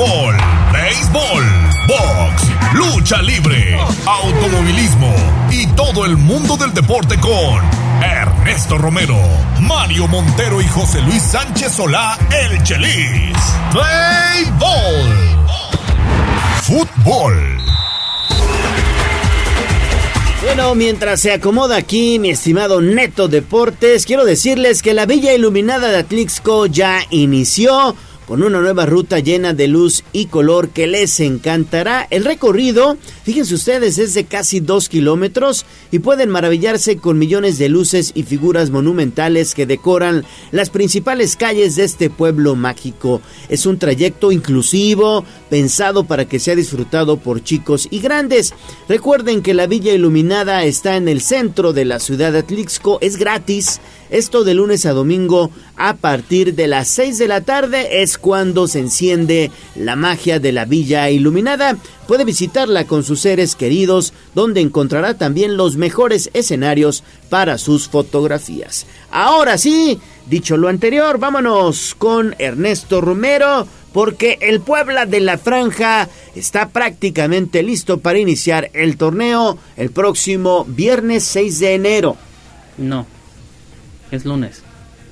Béisbol, box, lucha libre, automovilismo y todo el mundo del deporte con Ernesto Romero, Mario Montero y José Luis Sánchez Solá, el Chelis. Béisbol. Fútbol. Bueno, mientras se acomoda aquí mi estimado Neto Deportes, quiero decirles que la Villa Iluminada de Atlixco ya inició con una nueva ruta llena de luz y color que les encantará. El recorrido, fíjense ustedes, es de casi dos kilómetros y pueden maravillarse con millones de luces y figuras monumentales que decoran las principales calles de este pueblo mágico. Es un trayecto inclusivo, pensado para que sea disfrutado por chicos y grandes. Recuerden que la Villa Iluminada está en el centro de la ciudad de Atlixco, es gratis. Esto de lunes a domingo a partir de las 6 de la tarde es cuando se enciende la magia de la Villa Iluminada. Puede visitarla con sus seres queridos, donde encontrará también los mejores escenarios para sus fotografías. Ahora sí, dicho lo anterior, vámonos con Ernesto Romero, porque el Puebla de la Franja está prácticamente listo para iniciar el torneo el próximo viernes 6 de enero. No, es lunes.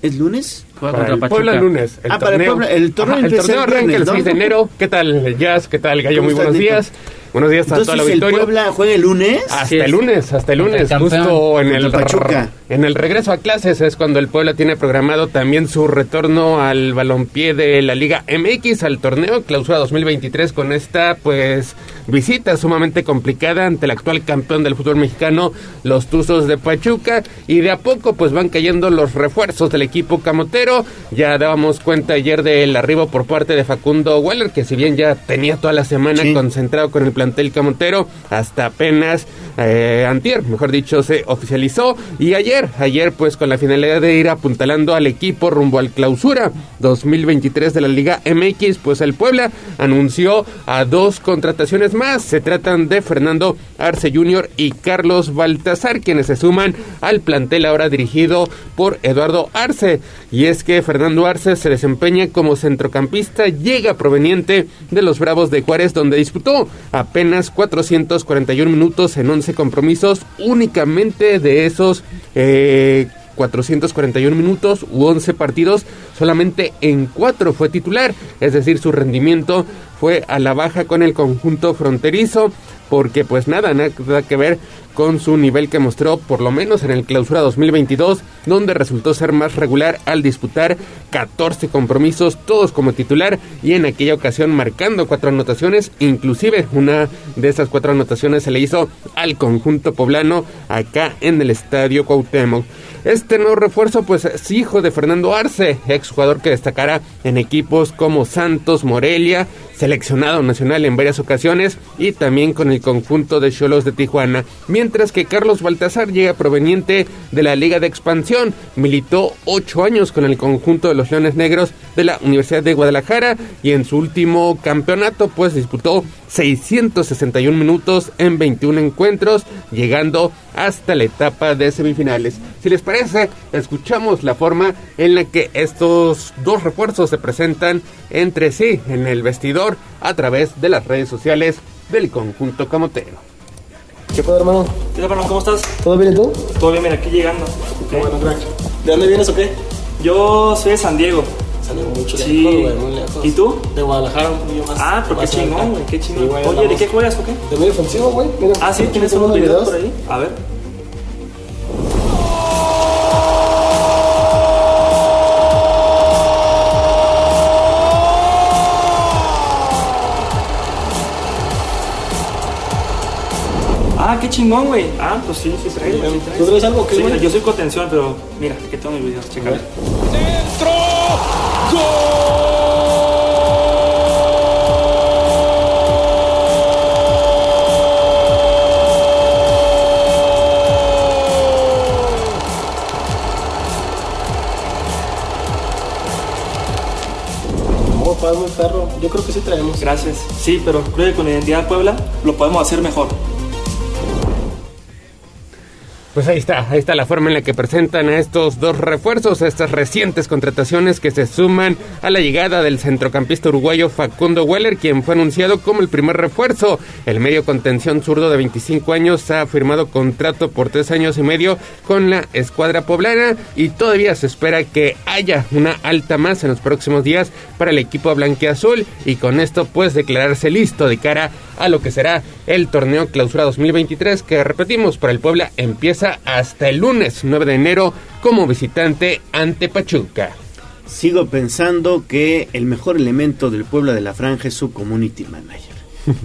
¿Es lunes? Juega Para contra el Pachuca. Puebla el lunes. El Ah, para el torneo, Puebla, el torneo Ajá, el torneo el arranca el viernes, 6 de enero. ¿Qué tal, Jazz? ¿Qué tal, Gallo? ¿Cómo Muy buenos días. Buenos días a todo el Entonces, ¿el auditorio. Puebla juega el lunes? Hasta el lunes, hasta el lunes, el justo en el, Pachuca. en el regreso a clases es cuando el Puebla tiene programado también su retorno al balompié de la Liga MX, al torneo Clausura 2023 con esta pues visita sumamente complicada ante el actual campeón del fútbol mexicano, los Tuzos de Pachuca y de a poco pues van cayendo los refuerzos del equipo camotero. Ya dábamos cuenta ayer del arribo por parte de Facundo Waller que si bien ya tenía toda la semana concentrado con el plantel camotero, hasta apenas eh, antier, mejor dicho, se oficializó y ayer, ayer pues con la finalidad de ir apuntalando al equipo rumbo al clausura 2023 de la Liga MX, pues el Puebla anunció a dos contrataciones más. Se tratan de Fernando Arce Jr. y Carlos Baltasar, quienes se suman al plantel ahora dirigido por Eduardo Arce. Y es que Fernando Arce se desempeña como centrocampista, llega proveniente de los Bravos de Juárez, donde disputó apenas 441 minutos en 11 compromisos, únicamente de esos eh, 441 minutos u 11 partidos, solamente en 4 fue titular, es decir, su rendimiento fue a la baja con el conjunto fronterizo, porque pues nada, nada que ver con su nivel que mostró por lo menos en el clausura 2022, donde resultó ser más regular al disputar 14 compromisos, todos como titular, y en aquella ocasión marcando cuatro anotaciones, inclusive una de esas cuatro anotaciones se le hizo al conjunto poblano acá en el Estadio Cuauhtémoc. Este nuevo refuerzo pues es hijo de Fernando Arce, exjugador que destacará en equipos como Santos, Morelia, seleccionado nacional en varias ocasiones y también con el conjunto de Cholos de Tijuana, mientras que Carlos Baltasar llega proveniente de la Liga de Expansión, militó ocho años con el conjunto de los Leones Negros de la Universidad de Guadalajara y en su último campeonato pues disputó 661 minutos en 21 encuentros, llegando hasta la etapa de semifinales. Si les parece, escuchamos la forma en la que estos dos refuerzos se presentan entre sí en el vestidor a través de las redes sociales del conjunto camotero. ¿Qué pasa, hermano? ¿Qué tal, hermano? ¿Cómo estás? ¿Todo bien y tú? Todo bien, mira, aquí llegando. Qué bueno, crack. ¿De dónde vienes o qué? Yo soy de San Diego. San Diego, mucho Sí. lejos, güey, muy lejos. ¿Y tú? De Guadalajara, un poquillo más. Ah, pero qué chingón, güey, qué chingón. Oye, ¿de qué juegas o qué? De medio ofensivo, güey. Mira, Ah, sí, tienes unos videos por ahí. A ver. Ah, qué chingón, güey. Ah, pues sí, sí traigo. sí traigo. ¿Tú traes algo o qué, Sí, güey? yo soy contención, pero mira, aquí tengo mis videos, chécale. No, paz, muy perro. Yo creo que sí traemos. Gracias. Sí, pero creo que con la identidad Puebla lo podemos hacer mejor. Pues ahí está, ahí está la forma en la que presentan a estos dos refuerzos, a estas recientes contrataciones que se suman a la llegada del centrocampista uruguayo Facundo Weller, quien fue anunciado como el primer refuerzo. El medio contención zurdo de 25 años ha firmado contrato por tres años y medio con la escuadra poblana y todavía se espera que haya una alta más en los próximos días para el equipo blanqueazul y con esto pues declararse listo de cara a lo que será el torneo clausura 2023 que repetimos para el Puebla empieza hasta el lunes 9 de enero como visitante ante Pachuca. Sigo pensando que el mejor elemento del Puebla de la Franja es su community manager.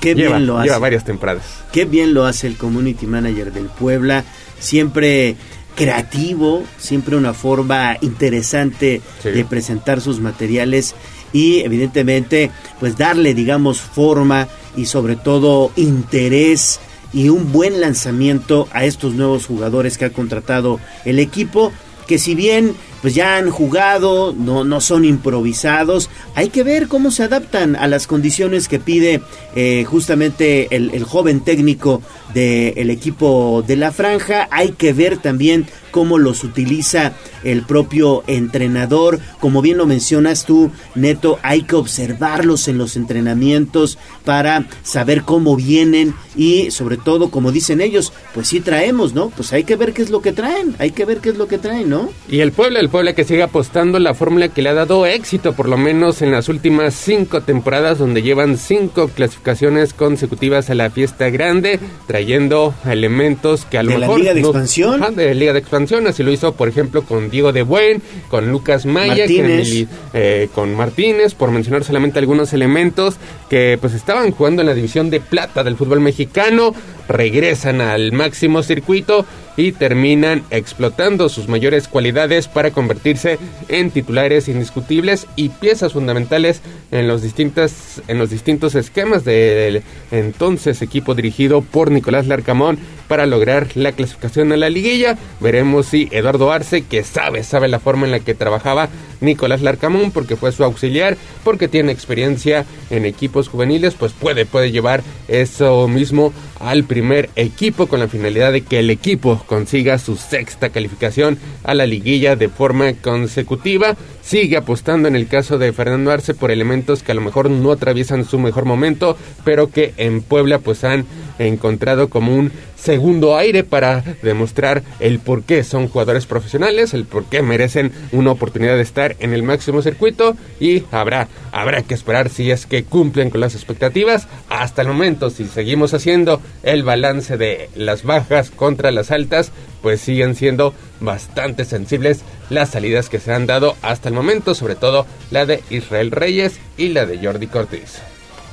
Qué lleva, bien lo hace. lleva varias temporadas. Qué bien lo hace el community manager del Puebla. Siempre creativo, siempre una forma interesante Sí. de presentar sus materiales y evidentemente pues darle digamos forma y sobre todo interés y un buen lanzamiento a estos nuevos jugadores que ha contratado el equipo que si bien pues ya han jugado, no, no son improvisados, hay que ver cómo se adaptan a las condiciones que pide eh, justamente el, el joven técnico del equipo de la franja, hay que ver también cómo los utiliza el propio entrenador, como bien lo mencionas tú, Neto, hay que observarlos en los entrenamientos para saber cómo vienen y sobre todo, como dicen ellos, pues sí traemos, ¿no? Pues hay que ver qué es lo que traen, hay que ver qué es lo que traen, ¿no? Y el Puebla, el Puebla que sigue apostando la fórmula que le ha dado éxito, por lo menos en las últimas cinco temporadas, donde llevan cinco clasificaciones consecutivas a la fiesta grande, trayendo elementos que a lo ¿De la mejor. Liga de no- Expansión? Ajá, de Liga de Expansión, así lo hizo, por ejemplo, con Diego de Buen, con Lucas Maya, Martínez. eh, con Martínez, por mencionar solamente algunos elementos que pues estaban jugando en la división de plata del fútbol mexicano. regresan al máximo circuito y terminan explotando sus mayores cualidades para convertirse en titulares indiscutibles y piezas fundamentales en los distintas en los distintos esquemas del entonces equipo dirigido por Nicolás Larcamón para lograr la clasificación a la liguilla. Veremos si Eduardo Arce, que sabe, sabe la forma en la que trabajaba Nicolás Larcamón, porque fue su auxiliar, porque tiene experiencia en equipos juveniles, pues puede, puede llevar eso mismo al primer equipo con la finalidad de que el equipo consiga su sexta calificación a la liguilla de forma consecutiva. Sigue apostando en el caso de Fernando Arce por elementos que a lo mejor no atraviesan su mejor momento, pero que en Puebla pues han encontrado como un segundo aire para demostrar el por qué son jugadores profesionales, el por qué merecen una oportunidad de estar en el máximo circuito y habrá, habrá que esperar si es que cumplen con las expectativas. Hasta el momento, si seguimos haciendo el balance de las bajas contra las altas, pues siguen siendo bastante sensibles las salidas que se han dado hasta el momento, sobre todo la de Israel Reyes y la de Jordi Cortés.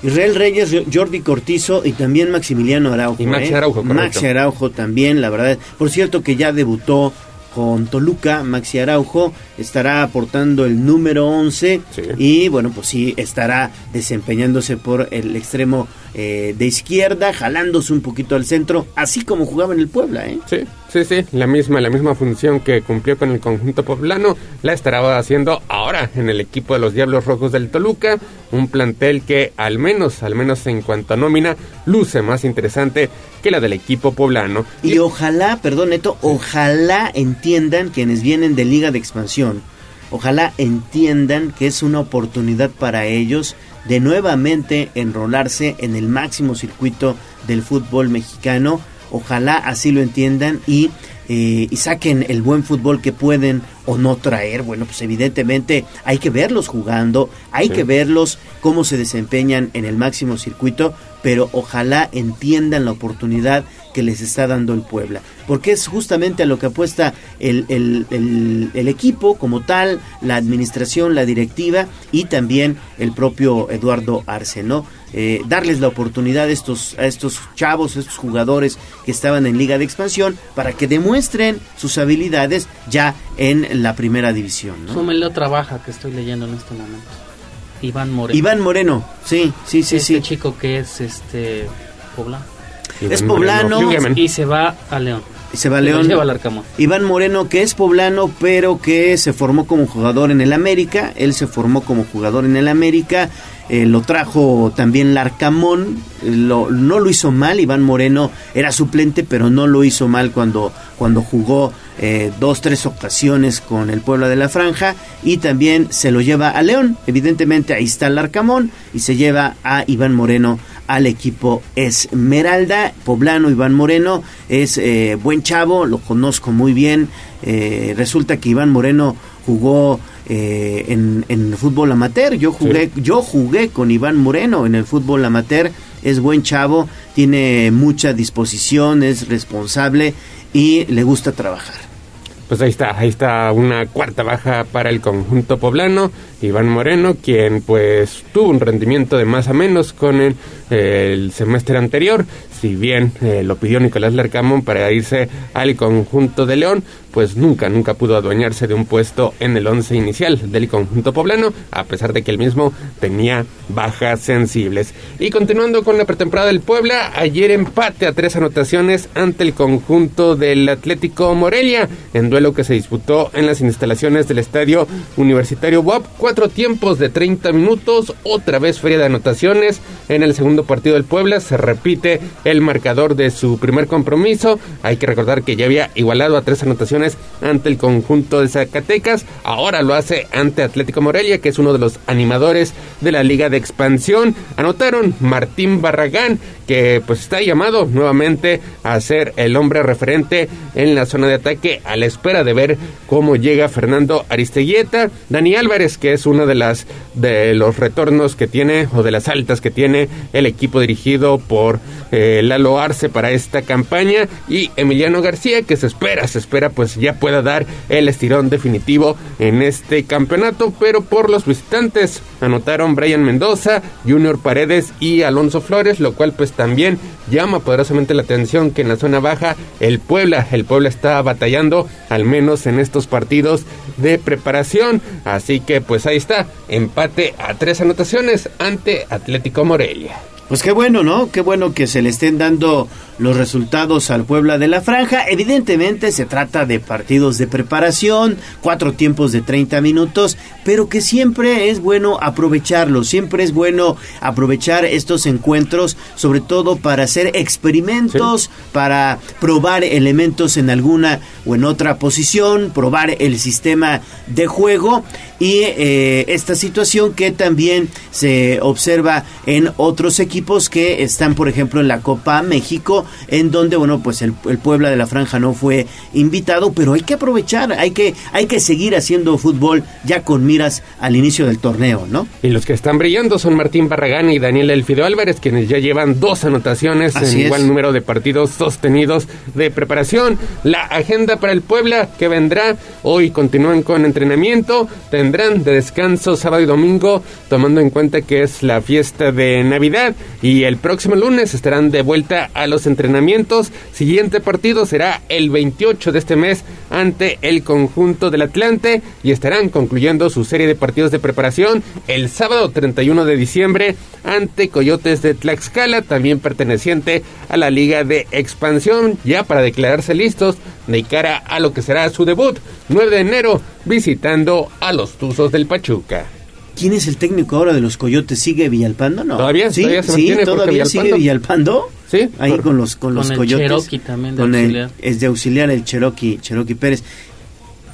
Israel Reyes, Jordi Cortizo y también Maximiliano Araujo. Y Maxi ¿eh? Araujo, correcto. Maxi Araujo también, la verdad. Por cierto que ya debutó con Toluca, Maxi Araujo estará aportando el número 11 y bueno, pues sí, estará desempeñándose por el extremo eh, de izquierda, jalándose un poquito al centro, así como jugaba en el Puebla, ¿eh? Sí, sí, sí, la misma, la misma función que cumplió con el conjunto poblano, la estará haciendo ahora en el equipo de los Diablos Rojos del Toluca, un plantel que al menos, al menos en cuanto a nómina, luce más interesante que la del equipo poblano. Y ojalá, perdón Neto, ojalá entiendan quienes vienen de Liga de Expansión, ojalá entiendan que es una oportunidad para ellos de nuevamente enrolarse en el máximo circuito del fútbol mexicano. Ojalá así lo entiendan y, eh, y saquen el buen fútbol que pueden o no traer. Bueno, pues evidentemente hay que verlos jugando, hay Sí. que verlos cómo se desempeñan en el máximo circuito, pero ojalá entiendan la oportunidad que les está dando el Puebla, porque es justamente a lo que apuesta el, el- el- el equipo como tal, la administración, la directiva y también el propio Eduardo Arce, ¿no? Eh, darles la oportunidad a estos, a estos chavos, a estos jugadores que estaban en Liga de Expansión para que demuestren sus habilidades ya en la primera división, ¿no? Súmele otra baja que estoy leyendo en este momento. Iván Moreno. Iván Moreno, sí, sí, sí, este sí. chico que es este poblano. Es poblano. Y se va a León. Y se va a León. lleva al Arcamón. Iván Moreno, que es poblano, pero que se formó como jugador en el América. Él se formó como jugador en el América. eh, lo trajo también Larcamón. eh, Lo, no lo hizo mal. Iván Moreno era suplente, pero no lo hizo mal cuando, cuando jugó eh, dos, tres ocasiones con el Puebla de la Franja. Y también se lo lleva a León. Evidentemente ahí está Larcamón. Y se lleva a Iván Moreno al equipo Esmeralda. Poblano Iván Moreno es eh, buen chavo, lo conozco muy bien. Eh, resulta que Iván Moreno jugó eh, en, en fútbol amateur. Yo jugué, yo jugué con Iván Moreno en el fútbol amateur. Es buen chavo, tiene mucha disposición, es responsable y le gusta trabajar. Pues ahí está, ahí está una cuarta baja para el conjunto poblano, Iván Moreno, quien pues tuvo un rendimiento de más a menos con el, el semestre anterior, si bien eh, lo pidió Nicolás Lercamón para irse al conjunto de León, pues nunca, nunca pudo adueñarse de un puesto en el once inicial del conjunto poblano, a pesar de que el mismo tenía bajas sensibles. Y continuando con la pretemporada del Puebla, ayer empate a tres anotaciones ante el conjunto del Atlético Morelia, en duelo que se disputó en las instalaciones del estadio universitario WAP. Cuatro tiempos de 30 minutos, otra vez feria de anotaciones. En el segundo partido del Puebla se repite el marcador de su primer compromiso. Hay que recordar que ya había igualado a tres anotaciones ante el conjunto de Zacatecas. Ahora lo hace ante Atlético Morelia, que es uno de los animadores de la Liga de Expansión. Anotaron Martín Barragán, que pues está llamado nuevamente a ser el hombre referente en la zona de ataque a la espera de ver cómo llega Fernando Aristeguieta, Dani Álvarez, que es uno de las de los retornos que tiene o de las altas que tiene el equipo dirigido por eh, Lalo Arce para esta campaña y Emiliano García que se espera, se espera pues ya pueda dar el estirón definitivo en este campeonato, pero por los visitantes anotaron Brian Mendoza, Junior Paredes y Alonso Flores, lo cual pues también llama poderosamente la atención que en la zona baja el Puebla, el Puebla está batallando, al menos en estos partidos de preparación. Así que pues ahí está, empate a tres anotaciones ante Atlético Morelia. Pues qué bueno, ¿no? Qué bueno que se le estén dando los resultados al Puebla de la Franja. Evidentemente se trata de partidos de preparación, cuatro tiempos de 30 minutos, pero que siempre es bueno aprovecharlos, siempre es bueno aprovechar estos encuentros, sobre todo para hacer experimentos, para probar elementos en alguna o en otra posición, probar el sistema de juego y eh, esta situación que también se observa en otros equipos que están, por ejemplo, en la Copa México, en donde, bueno, pues el, el, Puebla de la Franja no fue invitado, pero hay que aprovechar, hay que, hay que seguir haciendo fútbol ya con miras al inicio del torneo, ¿no? Y los que están brillando son Martín Barragán y Daniel Elfido Álvarez, quienes ya llevan dos anotaciones Así en es. igual número de partidos sostenidos de preparación. La agenda para el Puebla que vendrá hoy continúan con entrenamiento, tendrán de descanso sábado y domingo, tomando en cuenta que es la fiesta de Navidad y el próximo lunes estarán de vuelta a los entrenamientos. Siguiente partido será el 28 de este mes ante el conjunto del Atlante y estarán concluyendo su serie de partidos de preparación el sábado 31 de diciembre ante Coyotes de Tlaxcala, también perteneciente a la Liga de Expansión, ya para declararse listos de cara a lo que será su debut 9 de enero visitando a los Tuzos del Pachuca. ¿Quién es el técnico ahora de los Coyotes? ¿Sigue Villalpando? No. Todavía, sí, todavía se sí, mantiene Jorge todavía sigue Villalpando. Sí, ahí por- con los con los con el Coyotes. Cherokee también de con el- es de auxiliar el Cherokee, Cherokee Pérez.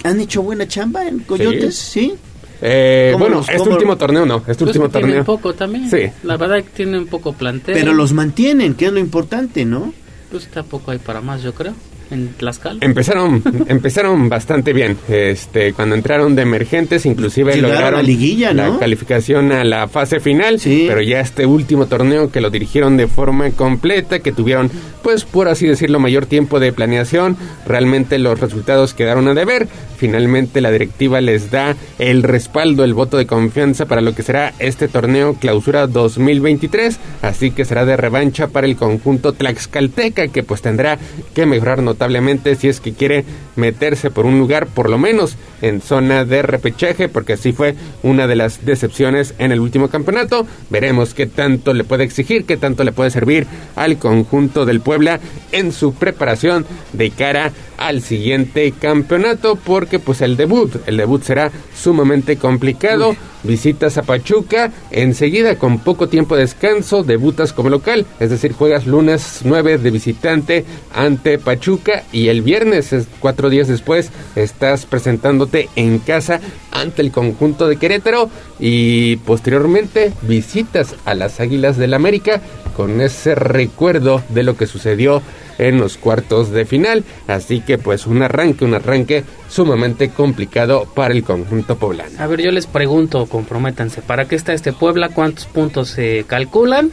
¿Han hecho buena chamba en Coyotes? Sí. Eh, ¿Cómo bueno, los- este cómo- último torneo no, este Pues último que tienen torneo. poco también. Sí. La verdad que tienen poco plantel. Pero los mantienen, que es lo importante, ¿no? Pues tampoco hay para más, yo creo. En Tlaxcala. Empezaron, empezaron bastante bien. Este, cuando entraron de emergentes, inclusive Llegaron lograron a liguilla, la calificación a la fase final. Pero ya este último torneo que lo dirigieron de forma completa, que tuvieron, pues por así decirlo, mayor tiempo de planeación, realmente los resultados quedaron a deber. Finalmente la directiva les da el respaldo, el voto de confianza para lo que será este torneo clausura 2023. Así que será de revancha para el conjunto tlaxcalteca, que pues tendrá que mejorar notablemente si es que quiere meterse por un lugar, por lo menos en zona de repechaje, porque así fue una de las decepciones en el último campeonato. Veremos qué tanto le puede exigir, qué tanto le puede servir al conjunto del Puebla en su preparación de cara al siguiente campeonato, porque pues el debut, el debut será sumamente complicado. Visitas a Pachuca, enseguida con poco tiempo de descanso, debutas como local, es decir, juegas lunes 9 de visitante ante Pachuca y el viernes, es cuatro días después, estás presentándote en casa ante el conjunto de Querétaro y posteriormente visitas a las Águilas del América con ese recuerdo de lo que sucedió en los cuartos de final. Así que pues un arranque, un arranque sumamente complicado para el conjunto poblano. A ver, yo les pregunto, comprométanse, ¿para qué está este Puebla? ¿Cuántos puntos se calculan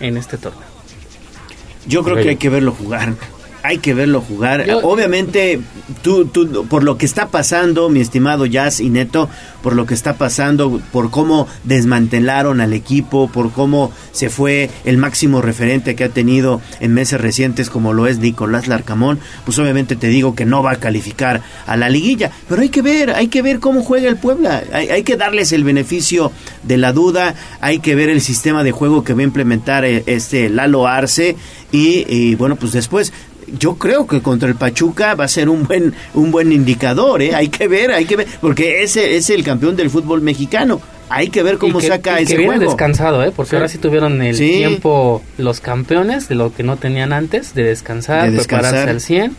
en este torneo? Yo creo que hay que verlo jugar. Hay que verlo jugar. Obviamente, tú, tú, por lo que está pasando, mi estimado Jazz y Neto, por lo que está pasando, por cómo desmantelaron al equipo, por cómo se fue el máximo referente que ha tenido en meses recientes, como lo es Nicolás Larcamón, pues obviamente te digo que no va a calificar a la liguilla. Pero hay que ver, hay que ver cómo juega el Puebla. Hay, hay que darles el beneficio de la duda. Hay que ver el sistema de juego que va a implementar eh, este Lalo Arce. Y, y, bueno, pues después yo creo que contra el Pachuca va a ser un buen un buen indicador, ¿eh? Hay que ver, hay que ver, porque ese es el campeón del fútbol mexicano. Hay que ver cómo Y que- saca y ese que juego. descansado, ¿eh? Porque Sí. ahora sí tuvieron el Sí. tiempo los campeones de lo que no tenían antes, de descansar, De descansar. prepararse al 100.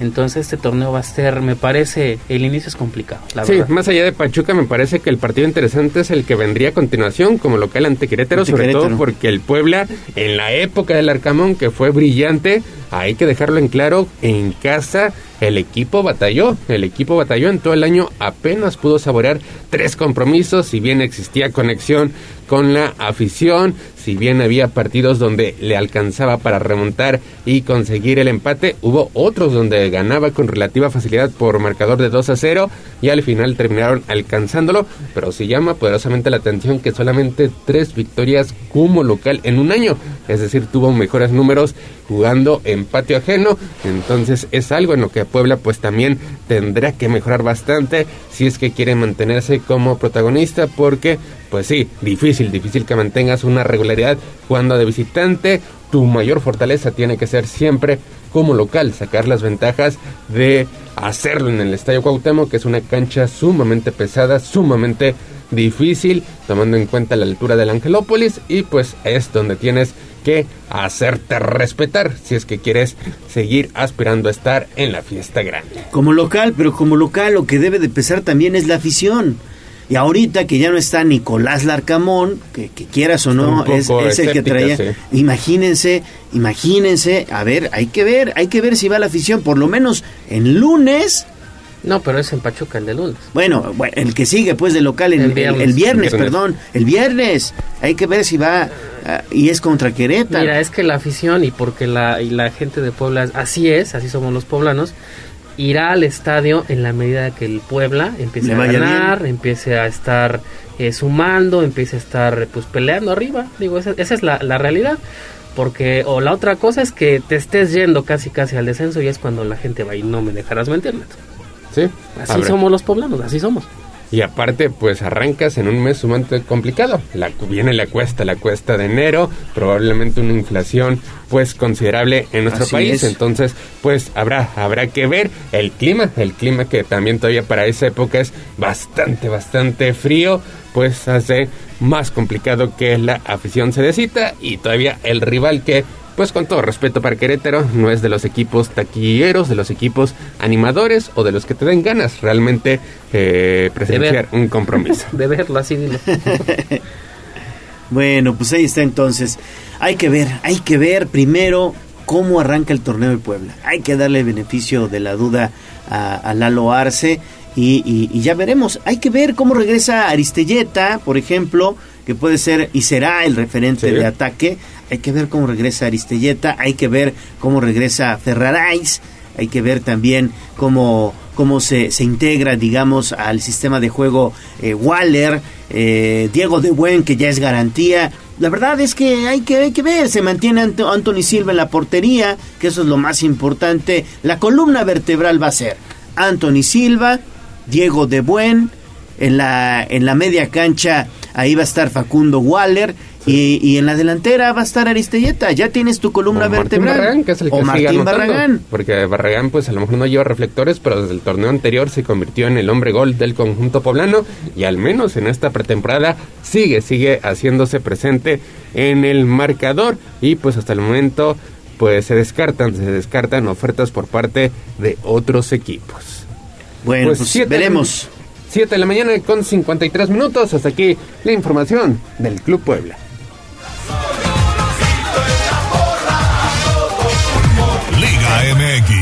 Entonces este torneo va a ser, me parece, el inicio es complicado, la sí, verdad. más allá de Pachuca, me parece que el partido interesante es el que vendría a continuación como local ante Querétaro, Ante sobre Querétaro. todo porque el Puebla, en la época del Arcamón, que fue brillante, hay que dejarlo en claro, en casa el equipo batalló, el equipo batalló en todo el año, apenas pudo saborear tres compromisos, si bien existía conexión con la afición. Si bien había partidos donde le alcanzaba para remontar y conseguir el empate, hubo otros donde ganaba con relativa facilidad por marcador de 2 a 0 y al final terminaron alcanzándolo. Pero sí llama poderosamente la atención que solamente tres victorias como local en un año, es decir, tuvo mejores números jugando en patio ajeno. Entonces es algo en lo que Puebla pues también tendrá que mejorar bastante si es que quiere mantenerse como protagonista porque pues sí, difícil, difícil que mantengas una regularidad jugando de visitante. Tu mayor fortaleza tiene que ser siempre como local, sacar las ventajas de hacerlo en el Estadio Cuauhtémoc, que es una cancha sumamente pesada, sumamente difícil, tomando en cuenta la altura del Angelópolis y pues es donde tienes que hacerte respetar si es que quieres seguir aspirando a estar en la fiesta grande. Como local, pero como local lo que debe de pesar también es la afición. Y ahorita que ya no está Nicolás Larcamón, que, que quieras o no, es, es el que traía. Sí. Imagínense, imagínense, a ver, hay que ver, hay que ver si va la afición, por lo menos en lunes. No, pero es en Pachuca el de lunes. Bueno, el que sigue pues de local el, el, viernes. el, el viernes, viernes, perdón, el viernes. Hay que ver si va uh, y es contra Querétaro. Mira, es que la afición y porque la, y la gente de Puebla, así es, así somos los poblanos, irá al estadio en la medida que el Puebla empiece a ganar, bien. empiece a estar eh, sumando, empiece a estar pues peleando arriba. Digo, esa, esa es la, la, realidad. Porque, o la otra cosa es que te estés yendo casi casi al descenso y es cuando la gente va y no me dejarás mentirme. Sí. Así Habrá. somos los poblanos, así somos. Y aparte, pues arrancas en un mes sumamente complicado. La, viene la cuesta, la cuesta de enero, probablemente una inflación pues considerable en nuestro Así país. Es. Entonces, pues habrá, habrá que ver el clima, el clima que también todavía para esa época es bastante, bastante frío, pues hace más complicado que la afición se decita y todavía el rival que pues con todo respeto para Querétaro, no es de los equipos taquilleros, de los equipos animadores o de los que te den ganas realmente eh, presenciar un compromiso. de verlo, así dilo. bueno, pues ahí está entonces. Hay que ver, hay que ver primero cómo arranca el torneo de Puebla. Hay que darle el beneficio de la duda a, a Lalo Arce y, y, y, ya veremos. Hay que ver cómo regresa Aristelleta, por ejemplo, que puede ser y será el referente sí. de ataque. Hay que ver cómo regresa Aristelleta, hay que ver cómo regresa Ferrarais, hay que ver también cómo, cómo se, se integra, digamos, al sistema de juego eh, Waller, eh, Diego de Buen, que ya es garantía. La verdad es que hay que, hay que ver, se mantiene Anthony Silva en la portería, que eso es lo más importante. La columna vertebral va a ser Anthony Silva, Diego de Buen, en la, en la media cancha ahí va a estar Facundo Waller y, y, en la delantera va a estar Aristelleta. Ya tienes tu columna o vertebral. Barragán, que es el que o Martín Barragán. Porque Barragán, pues a lo mejor no lleva reflectores, pero desde el torneo anterior se convirtió en el hombre gol del conjunto poblano. Y al menos en esta pretemporada sigue, sigue haciéndose presente en el marcador. Y pues hasta el momento, pues se descartan, se descartan ofertas por parte de otros equipos. Bueno, pues, pues veremos. 7 de la mañana con 53 minutos. Hasta aquí la información del Club Puebla. Liga MX.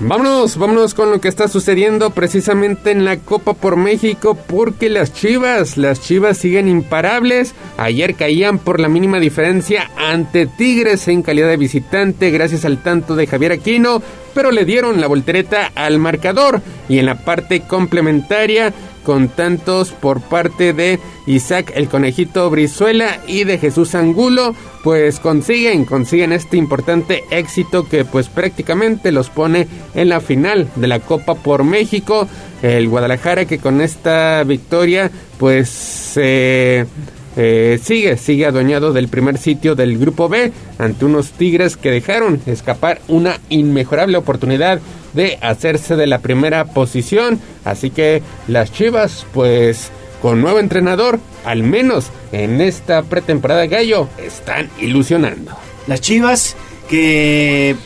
Vámonos, vámonos con lo que está sucediendo precisamente en la Copa por México porque las Chivas, las Chivas siguen imparables. Ayer caían por la mínima diferencia ante Tigres en calidad de visitante gracias al tanto de Javier Aquino, pero le dieron la voltereta al marcador y en la parte complementaria con tantos por parte de Isaac el Conejito Brizuela y de Jesús Angulo, pues consiguen, consiguen este importante éxito que pues prácticamente los pone en la final de la Copa por México. El Guadalajara que con esta victoria pues. Eh, eh, sigue, sigue adueñado del primer sitio del grupo B ante unos Tigres que dejaron escapar una inmejorable oportunidad de hacerse de la primera posición. Así que las Chivas, pues con nuevo entrenador, al menos en esta pretemporada gallo, están ilusionando. Las Chivas que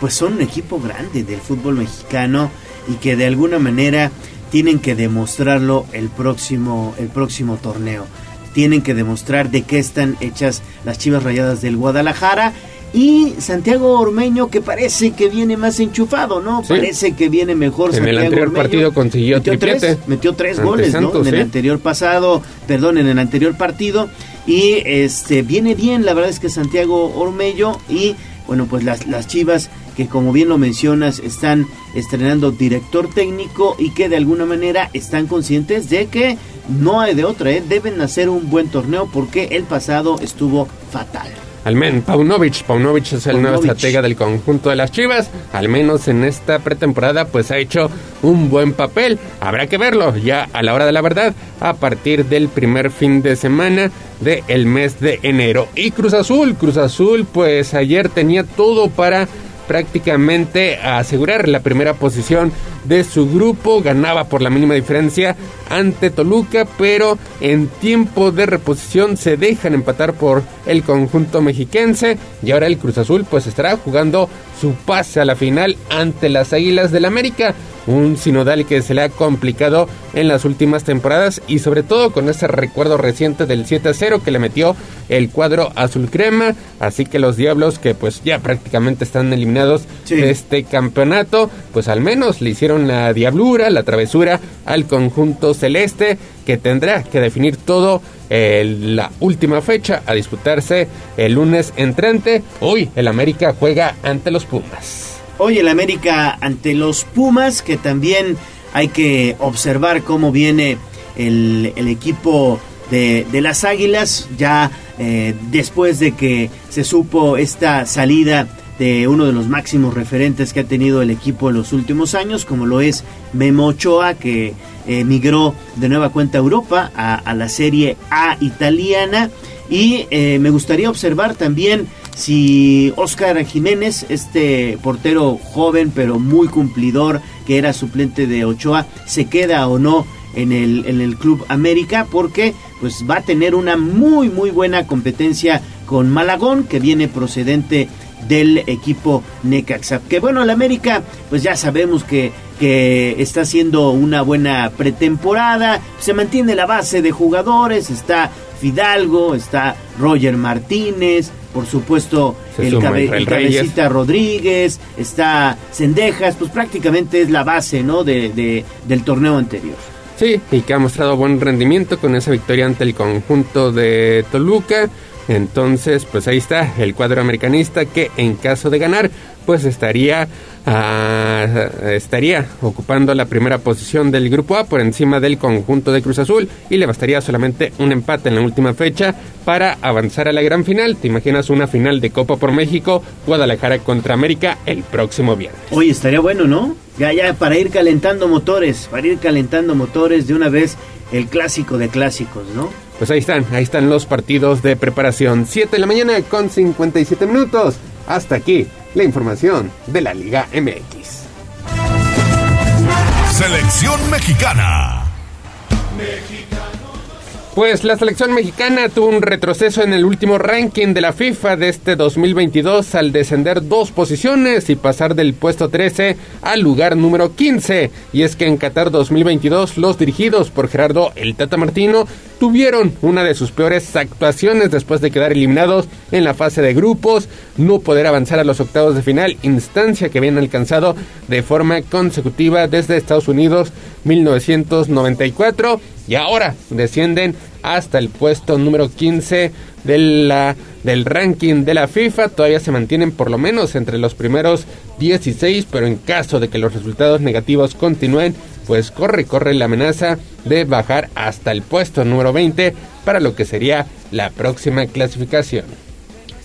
pues son un equipo grande del fútbol mexicano y que de alguna manera tienen que demostrarlo el próximo el próximo torneo tienen que demostrar de qué están hechas las Chivas Rayadas del Guadalajara y Santiago Ormeño que parece que viene más enchufado, ¿no? Parece que viene mejor en el anterior partido consiguió metió triplete. Tres, metió tres goles, ¿no? En el anterior pasado, perdón, en el anterior partido y este viene bien, la verdad es que Santiago Ormeño y bueno, pues las, las Chivas que como bien lo mencionas están estrenando director técnico y que de alguna manera están conscientes de que no hay de otra, ¿eh? deben hacer un buen torneo porque el pasado estuvo fatal. Al menos, Paunovic, Paunovic es el nuevo estratega del conjunto de las Chivas. Al menos en esta pretemporada, pues ha hecho un buen papel. Habrá que verlo ya a la hora de la verdad, a partir del primer fin de semana del mes de enero. Y Cruz Azul, Cruz Azul, pues ayer tenía todo para prácticamente asegurar la primera posición de su grupo, ganaba por la mínima diferencia ante Toluca, pero en tiempo de reposición se dejan empatar por el conjunto mexiquense. Y ahora el Cruz Azul pues estará jugando su pase a la final ante las Águilas del América un sinodal que se le ha complicado en las últimas temporadas y sobre todo con ese recuerdo reciente del 7 a 0 que le metió el cuadro azul crema, así que los Diablos que pues ya prácticamente están eliminados de este campeonato, pues al menos le hicieron la diablura, la travesura al conjunto celeste que tendrá que definir todo en la última fecha a disputarse el lunes entrante. Hoy el América juega ante los Pumas. Hoy el América ante los Pumas, que también hay que observar cómo viene el, equipo de, las Águilas, ya eh, después de que se supo esta salida de uno de los máximos referentes que ha tenido el equipo en los últimos años, como lo es Memo Ochoa, que emigró de nueva cuenta a Europa, a, la Serie A italiana. Y eh, me gustaría observar también si Oscar Jiménez, este portero joven pero muy cumplidor que era suplente de Ochoa, se queda o no en el, en el Club América porque pues va a tener una muy muy buena competencia con Malagón que viene procedente del equipo Necaxa. Que bueno, el América pues ya sabemos que, que está haciendo una buena pretemporada, se mantiene la base de jugadores, está Fidalgo, está Roger Martínez, por supuesto el, cabecita Rodríguez, está Cendejas, pues prácticamente es la base ¿no? de, del torneo anterior. Sí, y que ha mostrado buen rendimiento con esa victoria ante el conjunto de Toluca. Entonces, pues ahí está el cuadro americanista que en caso de ganar, pues estaría Ah, estaría ocupando la primera posición del Grupo A por encima del conjunto de Cruz Azul y le bastaría solamente un empate en la última fecha para avanzar a la gran final. ¿Te imaginas una final de Copa por México, Guadalajara contra América el próximo viernes? Oye, estaría bueno, ¿no? Ya, ya, para ir calentando motores, para ir calentando motores de una vez el clásico de clásicos, ¿no? Pues ahí están, ahí están los partidos de preparación. 7 de la mañana con 57 minutos. Hasta aquí la información de la Liga MX. Selección mexicana. Pues la selección mexicana tuvo un retroceso en el último ranking de la FIFA de este 2022 al descender dos posiciones y pasar del puesto 13 al lugar número 15. Y es que en Qatar 2022 los dirigidos por Gerardo El Tata Martino tuvieron una de sus peores actuaciones después de quedar eliminados en la fase de grupos, no poder avanzar a los octavos de final, instancia que habían alcanzado de forma consecutiva desde Estados Unidos 1994 y ahora descienden hasta el puesto número 15 de la, del ranking de la FIFA. Todavía se mantienen por lo menos entre los primeros 16, pero en caso de que los resultados negativos continúen, pues corre, corre la amenaza de bajar hasta el puesto número 20 para lo que sería la próxima clasificación.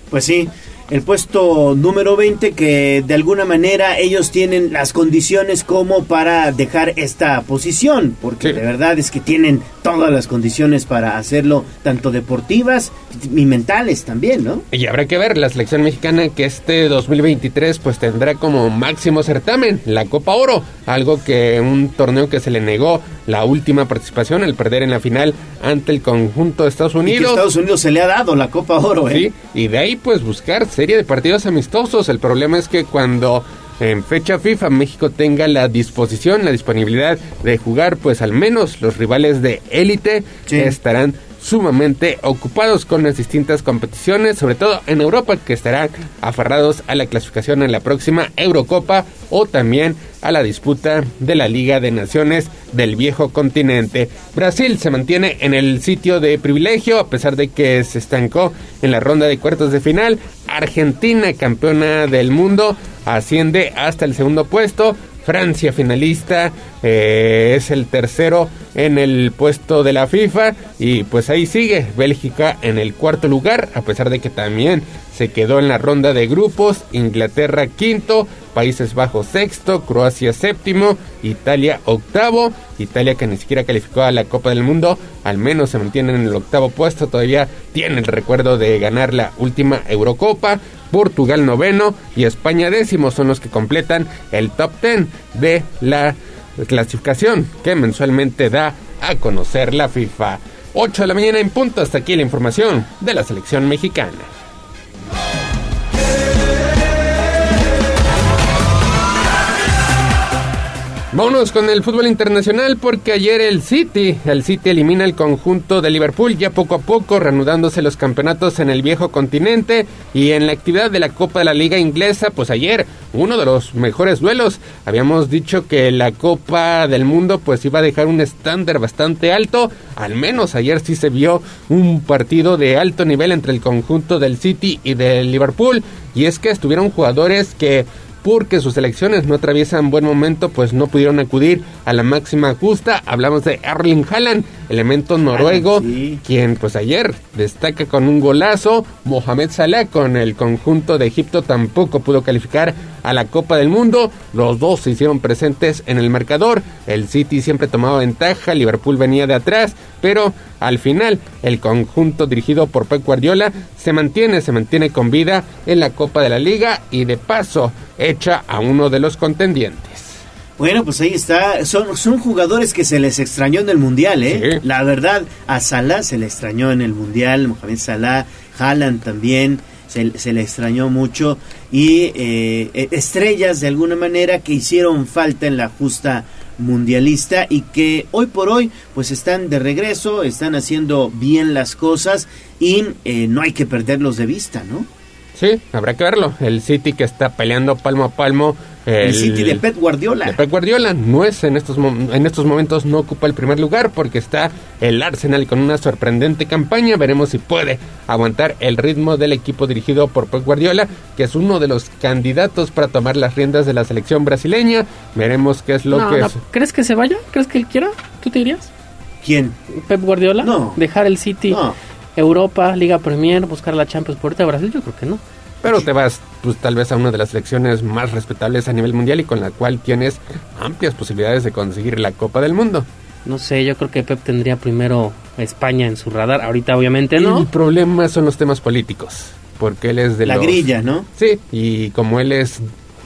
Pues sí, el puesto número 20 que de alguna manera ellos tienen las condiciones como para dejar esta posición, porque de verdad es que tienen todas las condiciones para hacerlo, tanto deportivas y mentales también, ¿no? Y habrá que ver la selección mexicana que este 2023 pues tendrá como máximo certamen la Copa Oro, algo que un torneo que se le negó la última participación al perder en la final ante el conjunto de Estados Unidos. Y Estados Unidos se le ha dado la Copa Oro, ¿eh? Sí, y de ahí pues buscar serie de partidos amistosos. El problema es que cuando en fecha FIFA México tenga la disposición, la disponibilidad de jugar, pues al menos los rivales de élite estarán sumamente ocupados con las distintas competiciones, sobre todo en Europa, que estarán aferrados a la clasificación en la próxima Eurocopa o también a la disputa de la Liga de Naciones del viejo continente. Brasil se mantiene en el sitio de privilegio a pesar de que se estancó en la ronda de cuartos de final. Argentina, campeona del mundo, asciende hasta el segundo puesto. Francia finalista eh, es el tercero en el puesto de la FIFA y pues ahí sigue Bélgica en el cuarto lugar a pesar de que también se quedó en la ronda de grupos. Inglaterra quinto Países Bajos sexto Croacia séptimo Italia octavo. Italia que ni siquiera calificó a la Copa del Mundo al menos se mantiene en el octavo puesto. Todavía tiene el recuerdo de ganar la última Eurocopa. Portugal noveno y España décimo son los que completan el top ten de la clasificación que mensualmente da a conocer la FIFA. 8 de la mañana en punto, hasta aquí la información de la selección mexicana. Vámonos con el fútbol internacional porque ayer el City, el City elimina el conjunto de Liverpool ya poco a poco reanudándose los campeonatos en el viejo continente y en la actividad de la Copa de la Liga Inglesa, pues ayer uno de los mejores duelos. Habíamos dicho que la Copa del Mundo pues iba a dejar un estándar bastante alto, al menos ayer sí se vio un partido de alto nivel entre el conjunto del City y del Liverpool y es que estuvieron jugadores que porque sus selecciones no atraviesan buen momento, pues no pudieron acudir a la máxima justa. Hablamos de Erling Haaland, elemento noruego, quien pues ayer destaca con un golazo. Mohamed Salah con el conjunto de Egipto tampoco pudo calificar a la Copa del Mundo. Los dos se hicieron presentes en el marcador. El City siempre tomaba ventaja, Liverpool venía de atrás, pero al final el conjunto dirigido por Pep Guardiola se mantiene, se mantiene con vida en la Copa de la Liga y de paso echa a uno de los contendientes. Bueno, pues ahí está. Son, son jugadores que se les extrañó en el Mundial, ¿eh? La verdad, a Salah se le extrañó en el Mundial, Mohamed Salah, Haaland también se, le extrañó mucho. Y eh, estrellas de alguna manera que hicieron falta en la justa mundialista y que hoy por hoy pues están de regreso, están haciendo bien las cosas y eh, no hay que perderlos de vista, ¿no? Sí, habrá que verlo. El City que está peleando palmo a palmo. El, City de Pep Guardiola. De Pep Guardiola no es en estos, en estos momentos, no ocupa el primer lugar porque está el Arsenal con una sorprendente campaña. Veremos si puede aguantar el ritmo del equipo dirigido por Pep Guardiola, que es uno de los candidatos para tomar las riendas de la selección brasileña. Veremos qué es lo que es. ¿Crees que se vaya? ¿Crees que él quiera? ¿Tú te dirías? ¿Quién? Pep Guardiola. No. Dejar el City. Europa, Liga Premier, buscar la Champions por de Brasil, yo creo que no. Pero te vas, pues tal vez a una de las selecciones más respetables a nivel mundial y con la cual tienes amplias posibilidades de conseguir la Copa del Mundo. No sé, yo creo que Pep tendría primero España en su radar. Ahorita, obviamente, no. El problema son los temas políticos. Porque él es de la grilla, ¿no? Sí, y como él es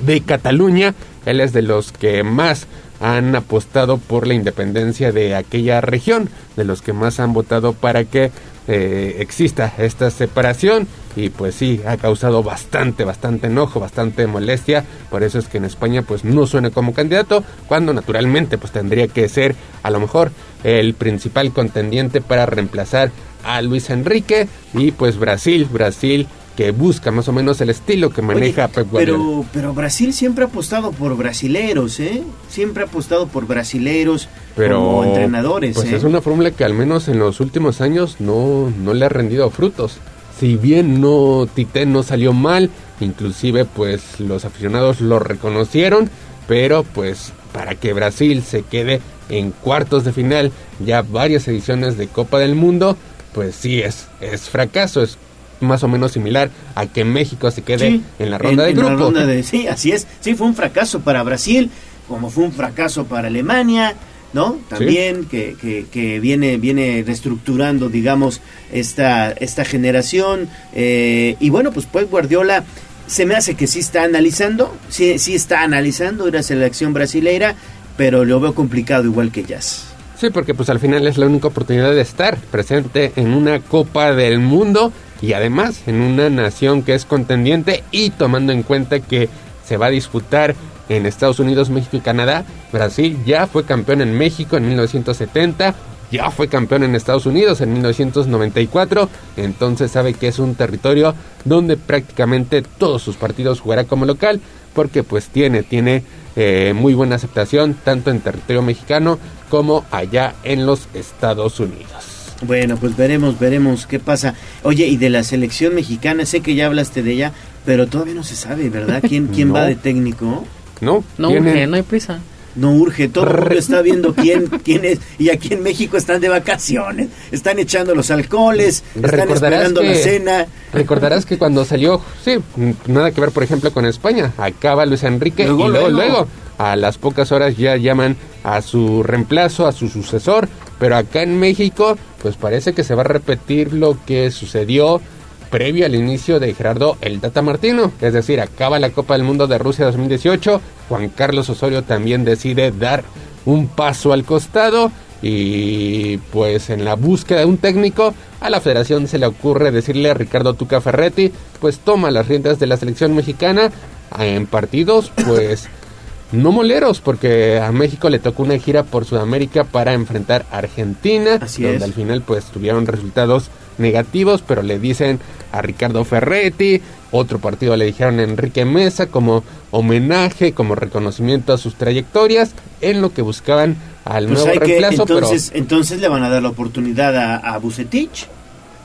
de Cataluña, él es de los que más han apostado por la independencia de aquella región, de los que más han votado para que eh, exista esta separación y pues sí, ha causado bastante, bastante enojo, bastante molestia, por eso es que en España pues no suena como candidato, cuando naturalmente pues tendría que ser a lo mejor el principal contendiente para reemplazar a Luis Enrique y pues Brasil, Brasil que busca más o menos el estilo que maneja Pep Guardiola. Pero, pero Brasil siempre ha apostado por brasileros, ¿eh? Siempre ha apostado por brasileros pero, como entrenadores. Pues ¿eh? es una fórmula que al menos en los últimos años no, no le ha rendido frutos. Si bien no Tite no salió mal, inclusive pues los aficionados lo reconocieron, pero pues para que Brasil se quede en cuartos de final ya varias ediciones de Copa del Mundo, pues sí es, es fracaso, es más o menos similar a que México se quede Sí, en la ronda de en la grupo. ronda de- sí, así es. Sí, fue un fracaso para Brasil, como fue un fracaso para Alemania, ¿no? También que, que, que viene, viene reestructurando, digamos, esta, esta generación. eh, y bueno, pues pues Guardiola se me hace que sí está analizando, sí, sí está analizando la selección brasileira, pero lo veo complicado igual que Jazz. Sí, porque pues al final es la única oportunidad de estar presente en una Copa del Mundo y además en una nación que es contendiente y tomando en cuenta que se va a disputar en Estados Unidos, México y Canadá. Brasil ya fue campeón en México en 1970, ya fue campeón en Estados Unidos en 1994, entonces sabe que es un territorio donde prácticamente todos sus partidos jugará como local, porque pues tiene, tiene eh, muy buena aceptación tanto en territorio mexicano como allá en los Estados Unidos. Bueno, pues veremos, veremos qué pasa. Oye, y de la selección mexicana, sé que ya hablaste de ella, pero todavía no se sabe, ¿verdad? ¿Quién, quién va de técnico? No, no urge, no hay prisa. No urge, todo el mundo está viendo quién, quién es. Y aquí en México están de vacaciones, están echando los alcoholes, están esperando la cena. Recordarás que cuando salió, sí, nada que ver, por ejemplo, con España. Acaba Luis Enrique y luego, luego, a las pocas horas ya llaman a su reemplazo, a su sucesor. Pero acá en México, pues parece que se va a repetir lo que sucedió previo al inicio de Gerardo el Tata Martino. Es decir, acaba la Copa del Mundo de Rusia 2018, Juan Carlos Osorio también decide dar un paso al costado y pues en la búsqueda de un técnico a la federación se le ocurre decirle a Ricardo Tuca Ferretti pues toma las riendas de la selección mexicana en partidos pues no moleros, porque a México le tocó una gira por Sudamérica para enfrentar a Argentina, donde al final pues tuvieron resultados negativos, pero le dicen a Ricardo Ferretti, otro partido le dijeron a Enrique Mesa como homenaje, como reconocimiento a sus trayectorias, en lo que buscaban al pues nuevo reemplazo. entonces, entonces le van a dar la oportunidad a, a Bucetich.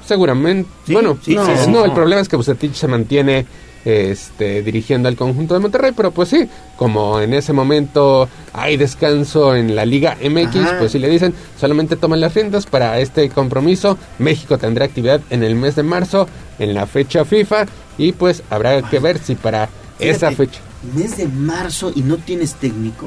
Seguramente. bueno, no, el problema es que Bucetich se mantiene este, dirigiendo al conjunto de Monterrey, pero pues sí, como en ese momento hay descanso en la Liga MX, pues si le dicen, solamente toman las riendas para este compromiso, México tendrá actividad en el mes de marzo, en la fecha FIFA, y pues habrá que ver si para esa fecha. Mes de marzo y no tienes técnico.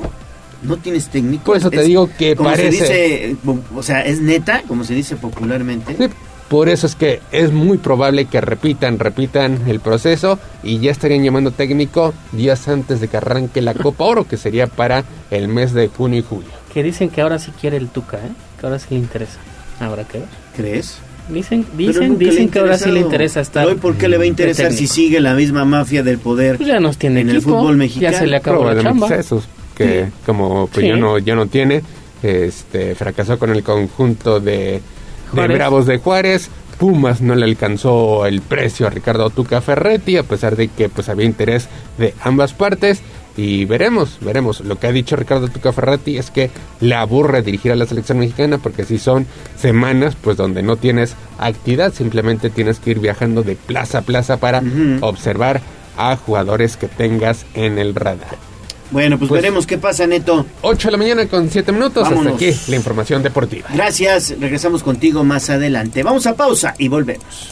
No tienes técnico. Por eso te digo que parece. o sea, es neta, como se dice popularmente. Por eso es que es muy probable que repitan, repitan el proceso y ya estarían llamando técnico días antes de que arranque la Copa Oro, que sería para el mes de junio y julio. Que dicen que ahora sí quiere el Tuca, ¿eh? que ahora sí le interesa. Habrá que ver. ¿Crees? Dicen, dicen, dicen que ahora sí le interesa estar. Hoy, ¿por qué le va a interesar si sigue la misma mafia del poder pues ya nos tiene en el fútbol mexicano? Ya se le acabó la chamba. Esos que como pues ya no ya no tiene, este fracasó con el conjunto de de Bravos de Juárez. Pumas no le alcanzó el precio a Ricardo Tuca Ferretti, a pesar de que pues había interés de ambas partes. Y veremos, veremos. Lo que ha dicho Ricardo Tuca Ferretti es que le aburre dirigir a la selección mexicana porque si son semanas pues donde no tienes actividad, simplemente tienes que ir viajando de plaza a plaza para observar a jugadores que tengas en el radar. Bueno, pues, pues, veremos qué pasa, Neto. 8 de la mañana con 7 minutos. Hasta aquí la información deportiva. Gracias. Regresamos contigo más adelante. Vamos a pausa y volvemos.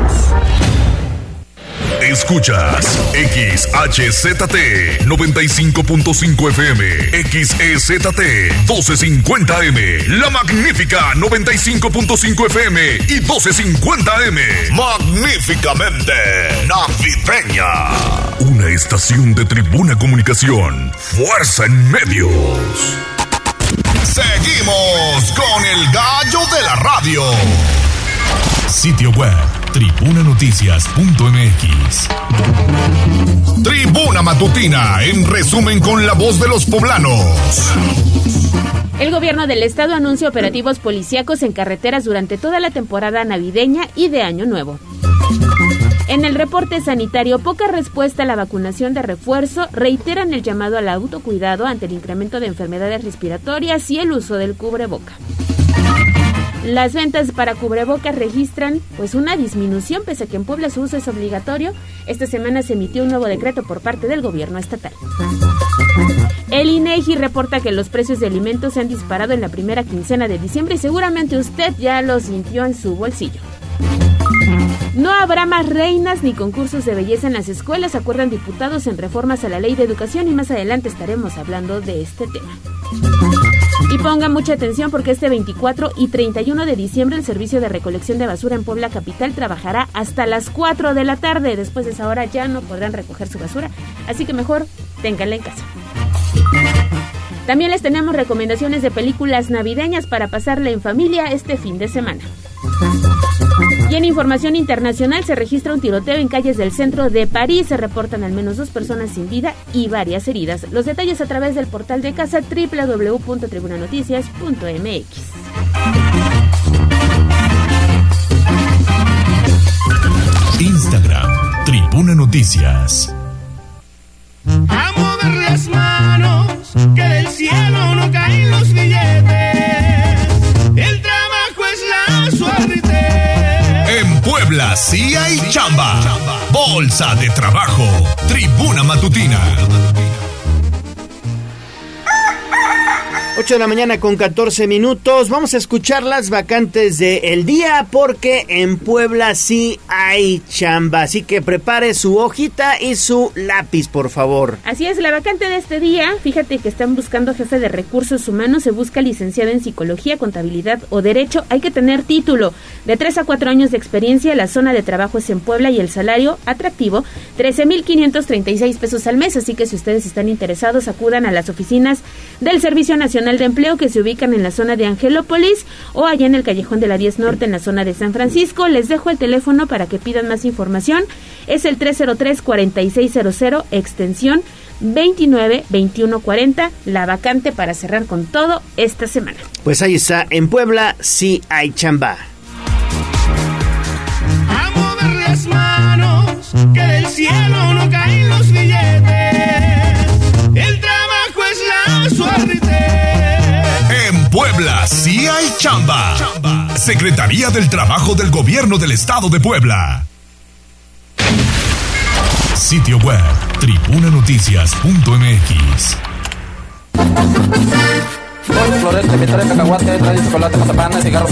Escuchas XHZT 95.5 FM, XEZT 1250M, La Magnífica 95.5 FM y 1250M. Magníficamente navideña. Una estación de tribuna comunicación. Fuerza en medios. Seguimos con el gallo de la radio. Sitio web tribunanoticias.mx. Tribuna Matutina, en resumen con la voz de los poblanos. El gobierno del estado anuncia operativos policíacos en carreteras durante toda la temporada navideña y de Año Nuevo. En el reporte sanitario, poca respuesta a la vacunación de refuerzo reiteran el llamado al autocuidado ante el incremento de enfermedades respiratorias y el uso del cubreboca. Las ventas para cubrebocas registran pues una disminución pese a que en Puebla su uso es obligatorio. Esta semana se emitió un nuevo decreto por parte del gobierno estatal. El INEGI reporta que los precios de alimentos se han disparado en la primera quincena de diciembre y seguramente usted ya lo sintió en su bolsillo. No habrá más reinas ni concursos de belleza en las escuelas, acuerdan diputados en reformas a la ley de educación y más adelante estaremos hablando de este tema. Y ponga mucha atención porque este 24 y 31 de diciembre el servicio de recolección de basura en Puebla Capital trabajará hasta las 4 de la tarde. Después de esa hora ya no podrán recoger su basura, así que mejor ténganla en casa. También les tenemos recomendaciones de películas navideñas para pasarla en familia este fin de semana. Y en información internacional se registra un tiroteo en calles del centro de París. Se reportan al menos dos personas sin vida y varias heridas. Los detalles a través del portal de casa www.tribunanoticias.mx. Instagram, Tribuna Noticias. A mover las manos, que del cielo no caen los billetes. Puebla sí hay chamba. Bolsa de trabajo. Tribuna Matutina. 8 de la mañana con 14 minutos. Vamos a escuchar las vacantes del el día porque en Puebla sí hay chamba. Así que prepare su hojita y su lápiz, por favor. Así es, la vacante de este día, fíjate que están buscando jefe de recursos humanos, se busca licenciado en psicología, contabilidad o derecho. Hay que tener título de 3 a 4 años de experiencia. La zona de trabajo es en Puebla y el salario atractivo, 13.536 pesos al mes. Así que si ustedes están interesados, acudan a las oficinas del Servicio Nacional de Empleo que se ubican en la zona de Angelópolis o allá en el Callejón de la 10 Norte en la zona de San Francisco. Les dejo el teléfono para que pidan más información. Es el 303-4600, extensión 29-2140, la vacante para cerrar con todo esta semana. Pues ahí está, en Puebla sí hay chamba. A mover las manos, que del cielo no caen los billetes. El trabajo es la suerte. Puebla sí hay chamba. Secretaría del Trabajo del Gobierno del Estado de Puebla. Sitio web tribunanoticias.mx. florete, me trae cacahuate, trae chocolate, mazapán, cigarros,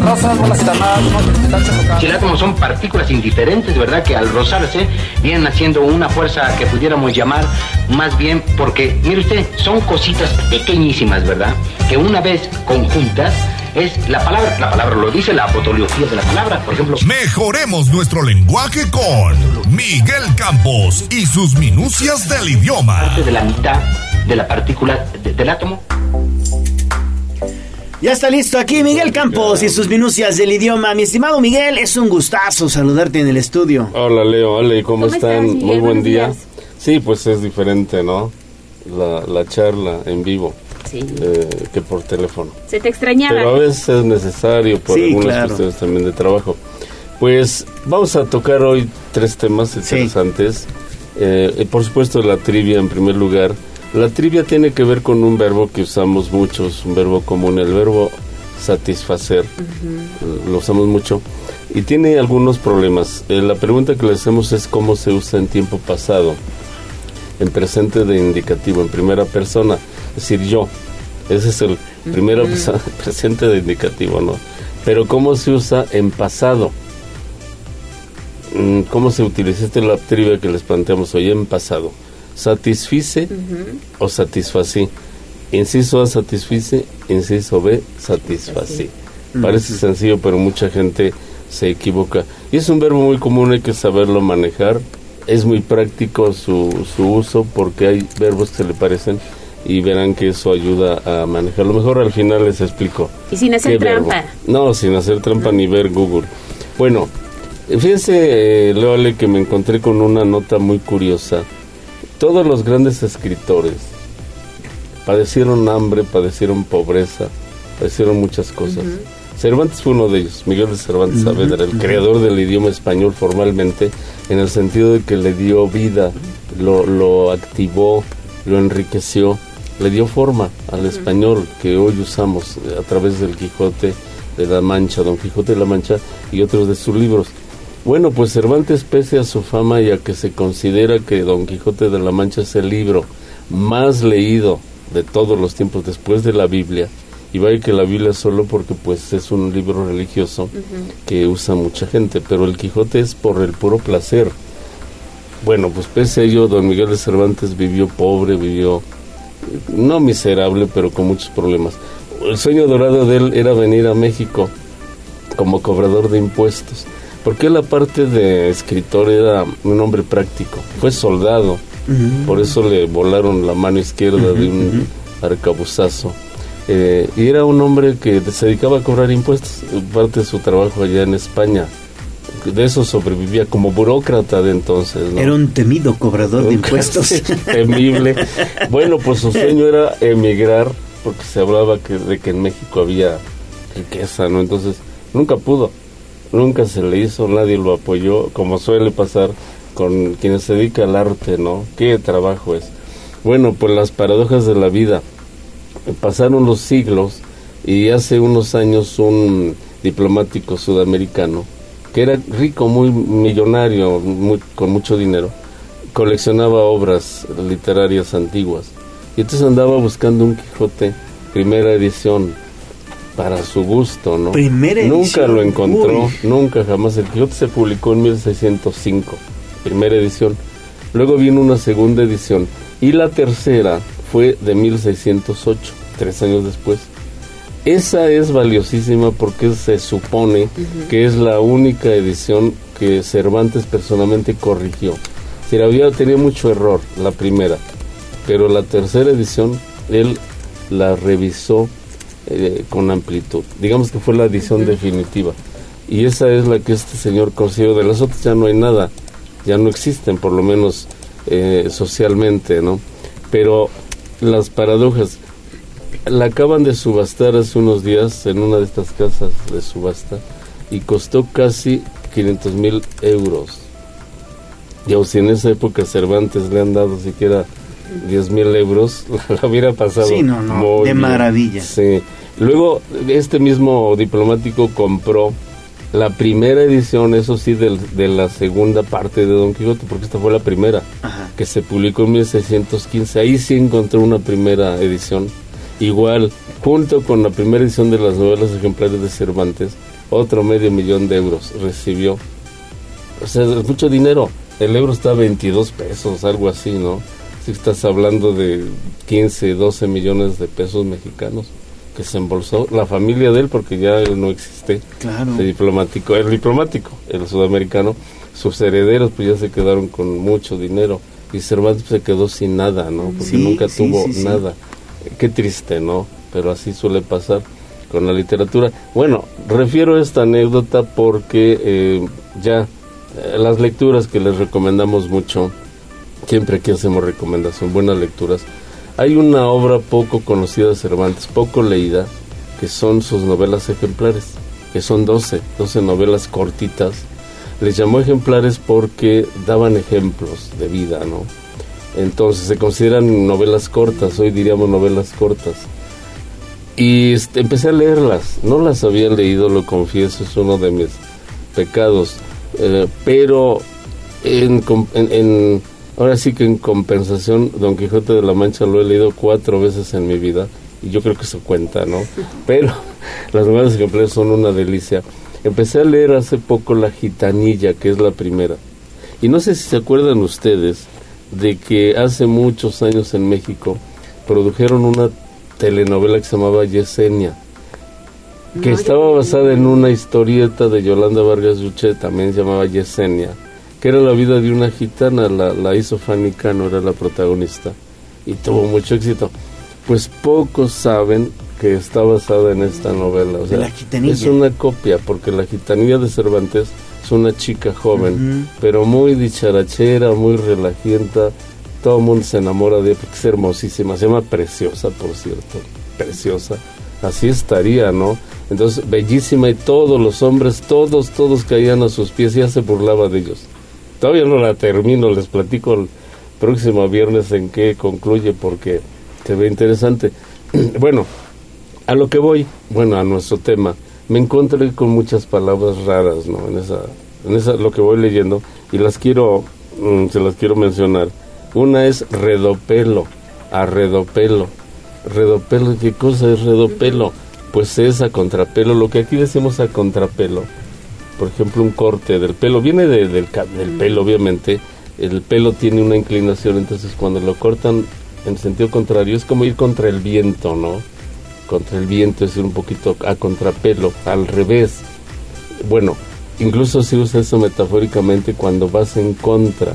rosas, bolas de Será como son partículas indiferentes, ¿verdad? Que al rozarse vienen haciendo una fuerza que pudiéramos llamar más bien porque, mire usted, son cositas pequeñísimas, ¿verdad? Que una vez conjuntas es la palabra, la palabra lo dice, la fotografía de la palabra, por ejemplo. Mejoremos nuestro lenguaje con Miguel Campos y sus minucias del idioma. Parte de la mitad de la partícula de- del átomo. Ya está listo aquí Miguel Campos y sus minucias del idioma. Mi estimado Miguel, es un gustazo saludarte en el estudio. Hola Leo, hola, ¿cómo, ¿Cómo están? estás? Muy buen día. días. Sí, pues es diferente, ¿no? La, la charla en vivo Sí. eh, que por teléfono. Se te extrañaba. Pero a veces es necesario por Sí, algunas claro. cuestiones también de trabajo. Pues vamos a tocar hoy tres temas interesantes. Eh, y por supuesto la trivia en primer lugar. La trivia tiene que ver con un verbo que usamos muchos, un verbo común, el verbo satisfacer. Lo usamos mucho. Y tiene algunos problemas. Eh, la pregunta que le hacemos es cómo se usa en tiempo pasado. En presente de indicativo, en primera persona. Es decir, yo. Ese es el primero presente de indicativo, ¿no? Pero cómo se usa en pasado. Mm, ¿Cómo se utiliza? Esta es la trivia que les planteamos hoy en pasado. ¿Satisfice o satisfací? Inciso A, satisfice. Inciso B, satisfací. Parece sencillo, pero mucha gente se equivoca. Y es un verbo muy común, hay que saberlo manejar. Es muy práctico su, su uso porque hay verbos que le parecen y verán que eso ayuda a manejarlo. Mejor al final les explico. Y sin hacer trampa. No, sin hacer trampa ni ver Google. Bueno, fíjense, eh, Leo Ale, que me encontré con una nota muy curiosa. Todos los grandes escritores padecieron hambre, padecieron pobreza, padecieron muchas cosas. Cervantes fue uno de ellos, Miguel de Cervantes Saavedra, el creador del idioma español formalmente, en el sentido de que le dio vida, lo, lo activó, lo enriqueció, le dio forma al español que hoy usamos a través del Quijote de la Mancha, Don Quijote de la Mancha y otros de sus libros. Bueno, pues Cervantes, pese a su fama y a que se considera que Don Quijote de la Mancha es el libro más leído de todos los tiempos después de la Biblia, y vaya que la Biblia solo porque pues es un libro religioso que usa mucha gente, pero el Quijote es por el puro placer. Bueno, pues pese a ello, don Miguel de Cervantes vivió pobre, vivió no miserable, pero con muchos problemas. El sueño dorado de él era venir a México como cobrador de impuestos, porque él aparte de escritor era un hombre práctico, fue soldado, por eso le volaron la mano izquierda de un arcabuzazo. Eh, y era un hombre que se dedicaba a cobrar impuestos, parte de su trabajo allá en España. De eso sobrevivía como burócrata de entonces. ¿no? Era un temido cobrador de impuestos. Temible. Bueno, pues su sueño era emigrar, porque se hablaba que, de que en México había riqueza, ¿no? Entonces, nunca pudo, nunca se le hizo, nadie lo apoyó, como suele pasar con quienes se dedica al arte, ¿no? Qué trabajo es. Bueno, pues las paradojas de la vida. Pasaron los siglos y hace unos años un diplomático sudamericano que era rico, muy millonario, con mucho dinero, coleccionaba obras literarias antiguas. Y entonces andaba buscando un Quijote, primera edición, para su gusto, ¿no? Primera Nunca edición, lo encontró, uy. nunca jamás. El Quijote se publicó en 1605, primera edición. Luego vino una segunda edición. Y la tercera fue de 1608, tres años después. Esa es valiosísima porque se supone que es la única edición que Cervantes personalmente corrigió. Si había tenía mucho error la primera, pero la tercera edición él la revisó eh, con amplitud. Digamos que fue la edición definitiva. Y esa es la que este señor consiguió. De las otras ya no hay nada, ya no existen, por lo menos eh, socialmente, ¿no? Pero las paradojas, la acaban de subastar hace unos días en una de estas casas de subasta y costó casi 500 mil euros. Y si en esa época Cervantes le han dado siquiera 10 mil euros, la hubiera pasado Sí, no, no, muy de bien. maravilla. Sí. Luego, este mismo diplomático compró la primera edición, eso sí, del- de la segunda parte de Don Quijote, porque esta fue la primera, que se publicó en 1615. Ahí sí encontró una primera edición. Igual, junto con la primera edición de las novelas ejemplares de Cervantes, otro medio millón de euros recibió. O sea, es mucho dinero. El euro está a 22 pesos, algo así, ¿no? Si estás hablando de 15, 12 millones de pesos mexicanos que se embolsó la familia de él, porque ya él no existe. Claro. El diplomático, el diplomático, el sudamericano, sus herederos pues ya se quedaron con mucho dinero y Cervantes se quedó sin nada, ¿no? Porque Sí, nunca sí, tuvo sí, nada. Qué triste, ¿no? Pero así suele pasar con la literatura. Bueno, refiero esta anécdota porque eh, ya eh, las lecturas que les recomendamos mucho, siempre aquí hacemos recomendación, buenas lecturas. Hay una obra poco conocida de Cervantes, poco leída, que son sus novelas ejemplares, que son 12, 12 novelas cortitas. Les llamó ejemplares porque daban ejemplos de vida, ¿no? Entonces se consideran novelas cortas, hoy diríamos novelas cortas. Y este, empecé a leerlas, no las había leído, lo confieso, es uno de mis pecados, eh, pero en, en- en- ahora sí que en compensación, Don Quijote de la Mancha lo he leído cuatro veces en mi vida, y yo creo que eso cuenta, ¿no? Pero las novelas ejemplares son una delicia. Empecé a leer hace poco La Gitanilla, que es la primera. Y no sé si se acuerdan ustedes de que hace muchos años en México produjeron una telenovela que se llamaba Yesenia, que estaba basada en una historieta de Yolanda Vargas Yuche, también se llamaba Yesenia, que era la vida de una gitana, la, la hizo Fanny Cano, era la protagonista, y tuvo mucho éxito. Pues pocos saben que está basada en esta novela. O sea, La Gitanilla. es una copia, porque la gitanilla de Cervantes es una chica joven, pero muy dicharachera, muy relajienta. Todo el mundo se enamora de ella porque es hermosísima. Se llama Preciosa, por cierto. Preciosa. Así estaría, ¿no? Entonces, bellísima y todos los hombres, todos, todos caían a sus pies y ya se burlaba de ellos. Todavía no la termino, les platico el próximo viernes en qué concluye porque se ve interesante. bueno, a lo que voy, bueno, a nuestro tema, me encontré con muchas palabras raras, ¿no? En esa, en esa, lo que voy leyendo, y las quiero, mm, se las quiero mencionar. Una es redopelo, arredopelo. Redopelo, ¿qué cosa es redopelo? Pues es a contrapelo, lo que aquí decimos a contrapelo. Por ejemplo, un corte del pelo, viene de- del, del pelo, obviamente. El pelo tiene una inclinación, entonces cuando lo cortan en sentido contrario, es como ir contra el viento, ¿no? Contra el viento es ir un poquito a contrapelo, al revés. Bueno, incluso se usa eso metafóricamente cuando vas en contra.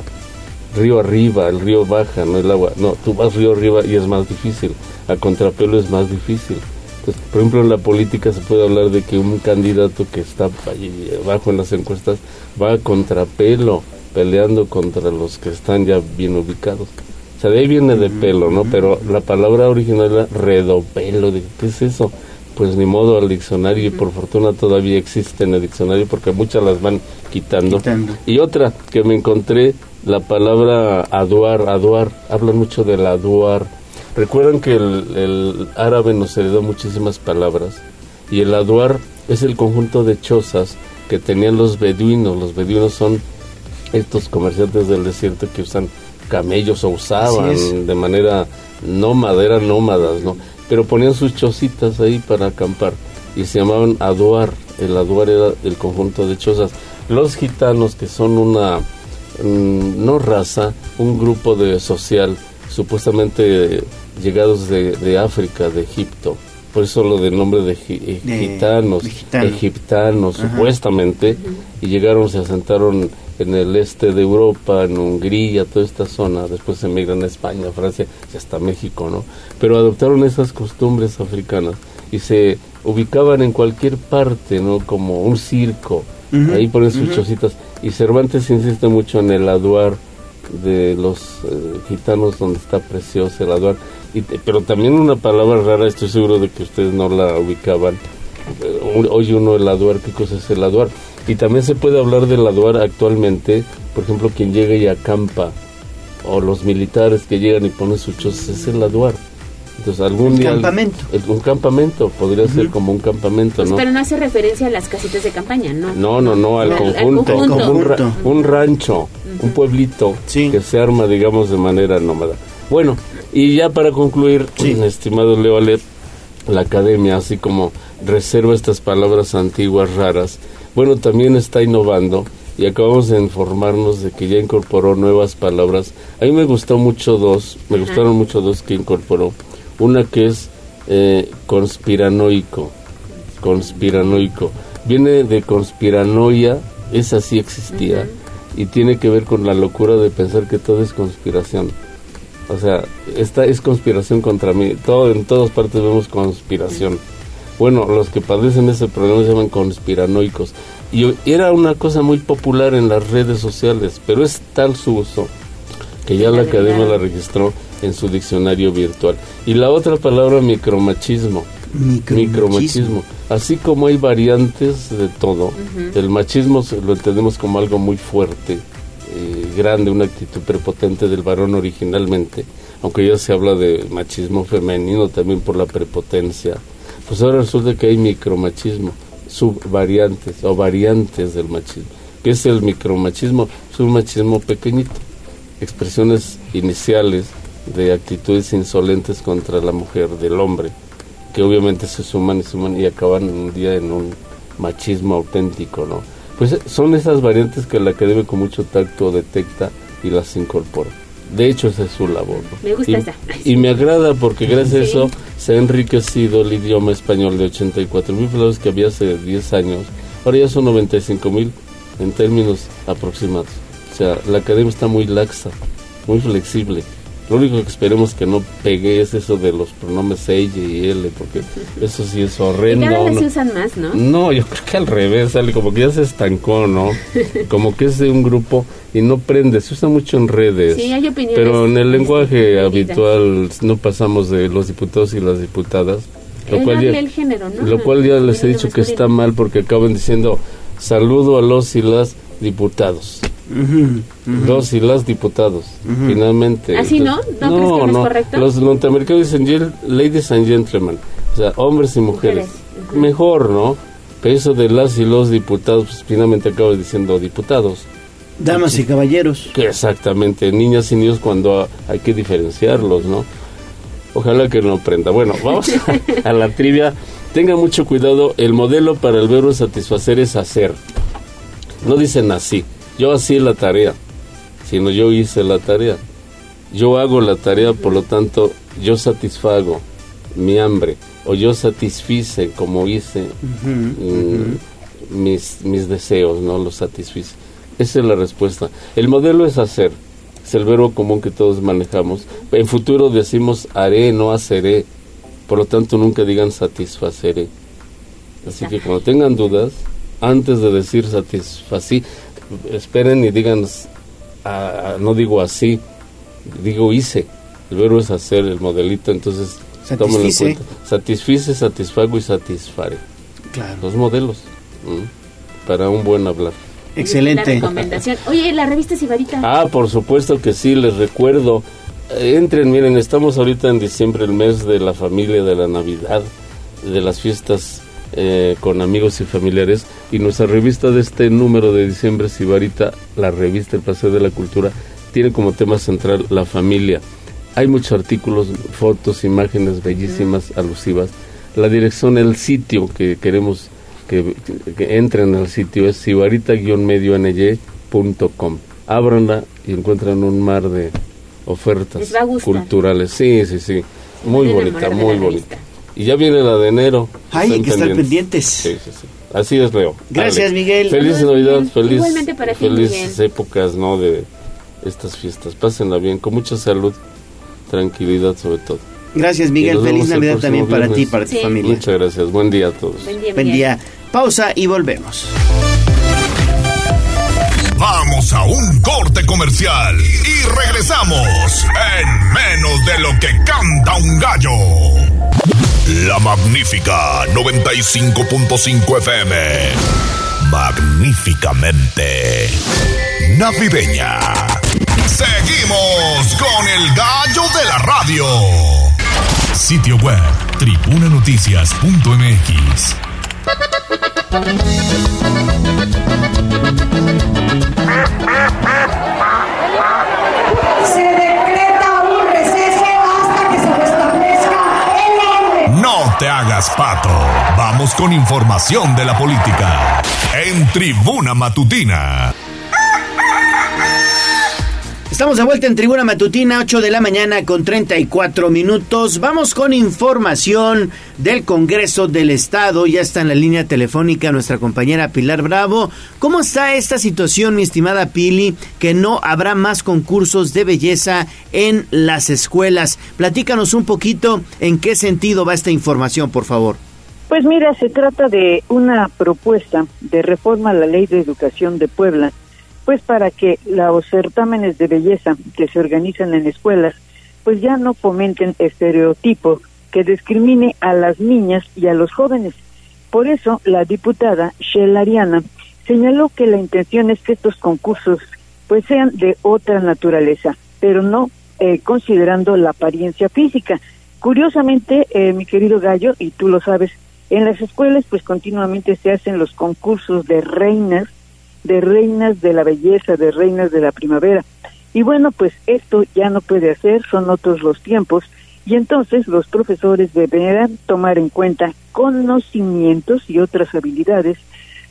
Río arriba, el río baja, no el agua. No, tú vas río arriba y es más difícil. A contrapelo es más difícil. Entonces, por ejemplo, en la política se puede hablar de que un candidato que está allí abajo en las encuestas va a contrapelo, peleando contra los que están ya bien ubicados. O sea, de ahí viene de pelo, ¿no? Pero la palabra original era redopelo. De, ¿Qué es eso? Pues ni modo al diccionario y por fortuna todavía existe en el diccionario porque muchas las van quitando. Y otra que me encontré, la palabra aduar, aduar, hablan mucho del aduar. Recuerdan que el, el árabe nos heredó muchísimas palabras y el aduar es el conjunto de chozas que tenían los beduinos. Los beduinos son estos comerciantes del desierto que usan camellos o usaban de manera nómada, eran nómadas, ¿no? Pero ponían sus chocitas ahí para acampar y se llamaban aduar. El aduar era el conjunto de chozas. Los gitanos, que son una, mm, no raza, un grupo de social, supuestamente llegados de, de África, de Egipto, por eso lo del nombre de, gi- eh, De- gitanos, gitano. egiptanos, Ajá. supuestamente, y llegaron, se asentaron en el este de Europa, en Hungría, toda esta zona, después emigran a España, Francia y hasta México, ¿no? Pero adoptaron esas costumbres africanas y se ubicaban en cualquier parte, ¿no? Como un circo, ahí ponen sus ujú. chocitas. Y Cervantes insiste mucho en el aduar de los eh, gitanos donde está precioso el aduar. Y, pero también una palabra rara, estoy seguro de que ustedes no la ubicaban. Eh, oye uno el aduar, ¿qué cosa es el aduar? Y también se puede hablar del aduar actualmente, por ejemplo, quien llega y acampa, o los militares que llegan y ponen sus chozas, es el aduar. Entonces algún El día... campamento. el- un campamento, podría ser como un campamento, Pues, ¿no? pero no hace referencia a las casitas de campaña, ¿no? No, no, no, al Al- al conjunto. Un, ra- un rancho, un pueblito que se arma, digamos, de manera nómada. Bueno, y ya para concluir, estimado Leo Alet, la academia, así como reserva estas palabras antiguas raras, bueno, también está innovando y acabamos de informarnos de que ya incorporó nuevas palabras. A mí me gustó mucho dos, me Ajá. gustaron mucho dos que incorporó. Una que es eh, conspiranoico, conspiranoico. Viene de conspiranoia, esa sí existía, y tiene que ver con la locura de pensar que todo es conspiración. O sea, esta es conspiración contra mí. Todo, en todas partes vemos conspiración. Bueno, los que padecen ese problema se llaman conspiranoicos. Y era una cosa muy popular en las redes sociales, pero es tal su uso que ya la academia la registró en su diccionario virtual. Y la otra palabra, micromachismo. Micromachismo. Así como hay variantes de todo, Ujú. el machismo lo entendemos como algo muy fuerte, eh, grande, una actitud prepotente del varón originalmente, aunque ya se habla de machismo femenino también por la prepotencia. Pues ahora resulta que hay micromachismo, subvariantes o variantes del machismo. ¿Qué es el micromachismo? Es un machismo pequeñito, expresiones iniciales de actitudes insolentes contra la mujer del hombre, que obviamente se suman y suman y acaban un día en un machismo auténtico, ¿no? Pues eh, son esas variantes que la academia con mucho tacto detecta y las incorpora. De hecho, esa es su labor. ¿no? Me gusta y, esa. y me agrada porque gracias a Sí. eso se ha enriquecido el idioma español de 84 mil palabras que había hace 10 años. Ahora ya son 95 mil en términos aproximados. O sea, la academia está muy laxa, muy flexible. Lo único que esperemos que no pegue es eso de los pronombres ella y él, porque eso sí es Y horrendo. cada vez ¿no? se usan más, ¿no? No, yo creo que al revés, sale como que ya se estancó, ¿no? Como que es de un grupo y no prende, se usa mucho en redes. Sí, hay opiniones Pero en el lenguaje habitual no pasamos de los diputados y las diputadas. Lo Él cual, ya, el género, ¿no? lo cual ya les he dicho que está mal porque acaban diciendo saludo a los y las diputados. Los y las diputados, finalmente. ¿Así no? ¿No crees que no es correcto? Los norteamericanos dicen "Gen- ladies and gentlemen, o sea, hombres y mujeres. Mejor, ¿no? Pero eso de las y los diputados, pues finalmente acabas diciendo diputados. Damas y caballeros. Que exactamente, niñas y niños cuando ha- hay que diferenciarlos, ¿no? Ojalá que no aprenda. Bueno, vamos a, a la trivia. Tenga mucho cuidado, el modelo para el verbo satisfacer es hacer. No dicen así, yo hacía la tarea, sino yo hice la tarea. Yo hago la tarea, por lo tanto, yo satisfago mi hambre o yo satisfice como hice mm, mis, mis deseos, ¿no? Los satisfice. Esa es la respuesta. El modelo es hacer. Es el verbo común que todos manejamos. En futuro decimos haré, no haceré. Por lo tanto, nunca digan satisfaceré. Así que cuando tengan dudas, antes de decir satisfací, esperen y digan, ah, no digo así, digo hice. El verbo es hacer, el modelito, entonces tómenlo en Satisfice. cuenta. Satisfice, satisfago y satisfaré. Claro. Los modelos ¿m? para un buen hablar. La recomendación. Oye, la revista Sibarita. Ah, por supuesto que sí, les recuerdo. Entren, miren, estamos ahorita en diciembre, el mes de la familia, de la Navidad, de las fiestas eh, con amigos y familiares. Y nuestra revista de este número de diciembre, Sibarita, la revista El Paseo de la Cultura, tiene como tema central la familia. Hay muchos artículos, fotos, imágenes bellísimas, alusivas. La dirección, el sitio que queremos que, que entren al sitio es sibarita-medio.com. Ábranla y encuentran un mar de ofertas culturales. Sí, sí, sí. Muy bonita, muy bonita. Y ya viene la de enero. Ay, hay que estar pendientes. Sí, sí, sí. Así es, Leo. Gracias. Miguel. Feliz Saludos, Navidad, Miguel. feliz, Igualmente para ti, felices Miguel. épocas, ¿no? De estas fiestas. Pásenla bien, con mucha salud, tranquilidad sobre todo. Gracias, Miguel. Feliz Navidad también para ti y para tu familia. Muchas gracias. Buen día a todos. Buen día, Buen día. Pausa y volvemos. Vamos a un corte comercial y regresamos en menos de lo que canta un gallo. La magnífica 95.5 FM. Magníficamente navideña. Seguimos con el gallo de la radio. Sitio web tribunanoticias.mx. hagas pato. Vamos con información de la política. En Tribuna Matutina. Estamos de vuelta en Tribuna Matutina, 8 de la mañana con 34 minutos. Vamos con información del Congreso del Estado. Ya está en la línea telefónica nuestra compañera Pilar Bravo. ¿Cómo está esta situación, mi estimada Pili, que no habrá más concursos de belleza en las escuelas? Platícanos un poquito en qué sentido va esta información, por favor. Pues mira, se trata de una propuesta de reforma a la Ley de Educación de Puebla, pues para que los certámenes de belleza que se organizan en escuelas, pues ya no fomenten estereotipos que discrimine a las niñas y a los jóvenes. Por eso, la diputada Shell Ariana señaló que la intención es que estos concursos pues sean de otra naturaleza, pero no eh, considerando la apariencia física. Curiosamente, eh, mi querido Gallo, y tú lo sabes, en las escuelas pues continuamente se hacen los concursos de reinas, de reinas de la belleza, de reinas de la primavera. Y bueno, pues esto ya no puede hacer, son otros los tiempos, y entonces los profesores deberán tomar en cuenta conocimientos y otras habilidades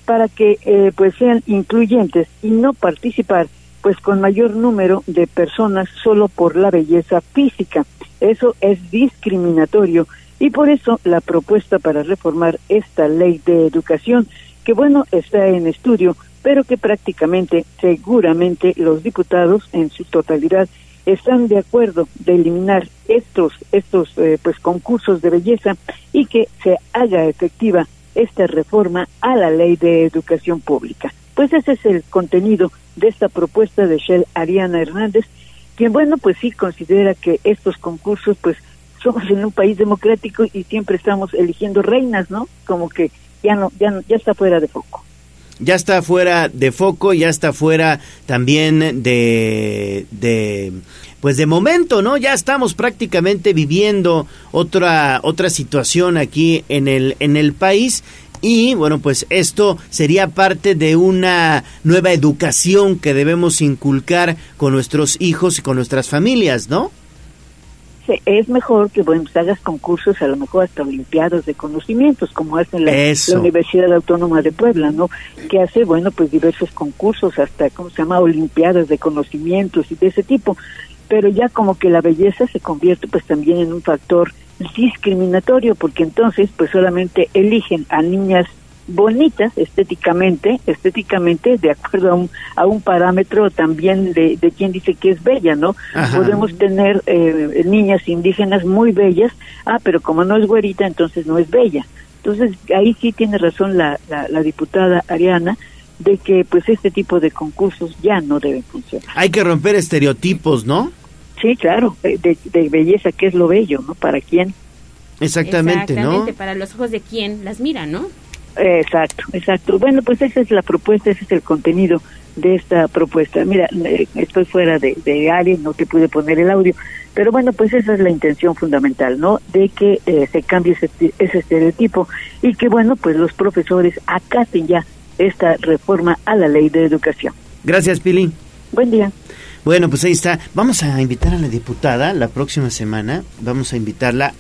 para que eh, pues sean incluyentes y no participar pues con mayor número de personas solo por la belleza física. Eso es discriminatorio y por eso la propuesta para reformar esta ley de educación, que bueno, está en estudio, pero que prácticamente, seguramente los diputados en su totalidad están de acuerdo de eliminar estos estos eh, pues concursos de belleza y que se haga efectiva esta reforma a la ley de educación pública. Pues ese es el contenido de esta propuesta de Shell Ariana Hernández, quien bueno, pues sí considera que estos concursos pues somos en un país democrático y siempre estamos eligiendo reinas, ¿no? Como que ya no ya no- ya está fuera de foco. Ya está fuera de foco, ya está fuera también de, de pues de momento, ¿no? Ya estamos prácticamente viviendo otra otra situación aquí en el en el país y bueno, pues esto sería parte de una nueva educación que debemos inculcar con nuestros hijos y con nuestras familias, ¿no? Es mejor que bueno, pues, hagas concursos, a lo mejor hasta olimpiadas de conocimientos, como hace la, la Universidad Autónoma de Puebla, ¿no? Que hace, bueno, pues diversos concursos, hasta, ¿cómo se llama?, olimpiadas de conocimientos y de ese tipo. pero ya como que la belleza se convierte pues también en un factor discriminatorio porque entonces pues solamente eligen a niñas bonitas estéticamente, estéticamente de acuerdo a un, a un parámetro también de, de quien dice que es bella, ¿no? Ajá. Podemos tener eh, niñas indígenas muy bellas, ah, pero como no es güerita, entonces no es bella. Entonces ahí sí tiene razón la, la, la diputada Ariana de que pues este tipo de concursos ya no deben funcionar. Hay que romper estereotipos, ¿no? Sí, claro, de, belleza, que es lo bello, ¿no? ¿Para quién? Exactamente, Exactamente, para los ojos de quien las mira, ¿no? Exacto, exacto. Bueno, pues esa es la propuesta, ese es el contenido de esta propuesta. Mira, eh, estoy fuera de, de área, no te pude poner el audio, pero bueno, pues esa es la intención fundamental, ¿no? De que eh, se cambie ese, ese estereotipo y que, bueno, pues los profesores acaten ya esta reforma a la ley de educación. Gracias, Pili. Buen día. Bueno, pues ahí está. Vamos a invitar a la diputada la próxima semana. Vamos a invitarla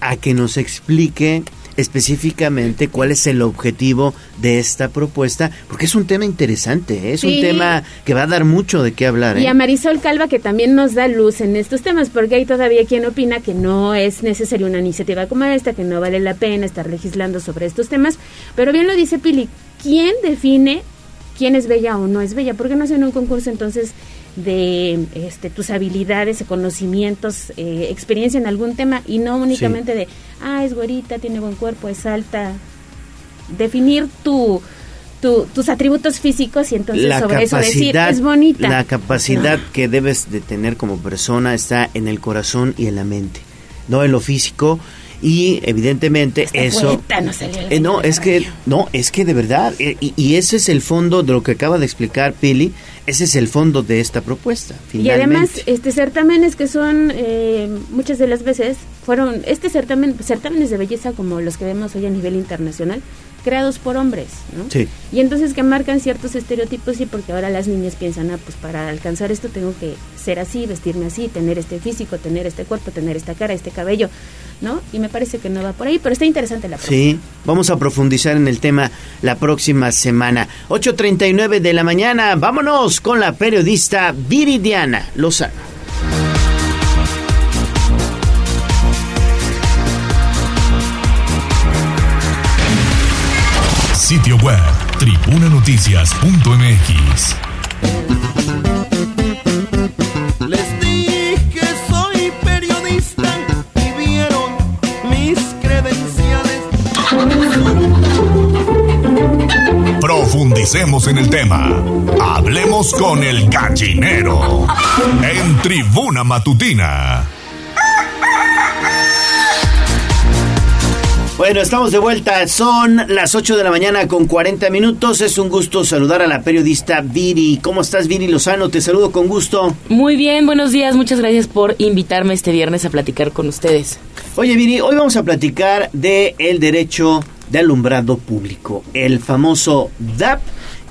a que nos explique específicamente cuál es el objetivo de esta propuesta, porque es un tema interesante, ¿eh? es Sí. un tema que va a dar mucho de qué hablar. Y ¿eh? a Marisol Calva que también nos da luz en estos temas, porque hay todavía quien opina que no es necesaria una iniciativa como esta, que no vale la pena estar legislando sobre estos temas. Pero bien lo dice Pili, ¿quién define quién es bella o no es bella? ¿Por qué no hacen un concurso entonces de este, tus habilidades, conocimientos, eh, experiencia en algún tema y no únicamente de, ah, es güerita, tiene buen cuerpo, es alta? Definir tu... tu- tus atributos físicos y entonces sobre eso decir es bonita. La capacidad que debes de tener como persona está en el corazón y en la mente, no en lo físico. Y evidentemente eso... no Eh, no, es que, no, es que de verdad, eh, y, y ese es el fondo de lo que acaba de explicar Pili, ese es el fondo de esta propuesta, Y además, este certámenes que son eh, muchas de las veces fueron este certamen, certámenes de belleza como los que vemos hoy a nivel internacional, creados por hombres, ¿no? Sí. Y entonces que marcan ciertos estereotipos y porque ahora las niñas piensan, ah, pues para alcanzar esto tengo que ser así, vestirme así, tener este físico, tener este cuerpo, tener esta cara, este cabello, ¿no? Y me parece que no va por ahí, pero está interesante la propuesta. Sí, vamos a profundizar en el tema la próxima semana. 8.39 de la mañana, vámonos con la periodista Viridiana Lozano. Sitio web tribunanoticias.mx. Les dije soy periodista y vieron mis credenciales. Profundicemos en el tema. Hablemos con el gallinero. En Tribuna Matutina. Bueno, estamos de vuelta. Son las 8 de la mañana con 40 minutos. Es un gusto saludar a la periodista Viri. ¿Cómo estás, Viri Lozano? Te saludo con gusto. Muy bien, buenos días. Muchas gracias por invitarme este viernes a platicar con ustedes. Oye, Viri, hoy vamos a platicar de el derecho de alumbrado público, el famoso DAP,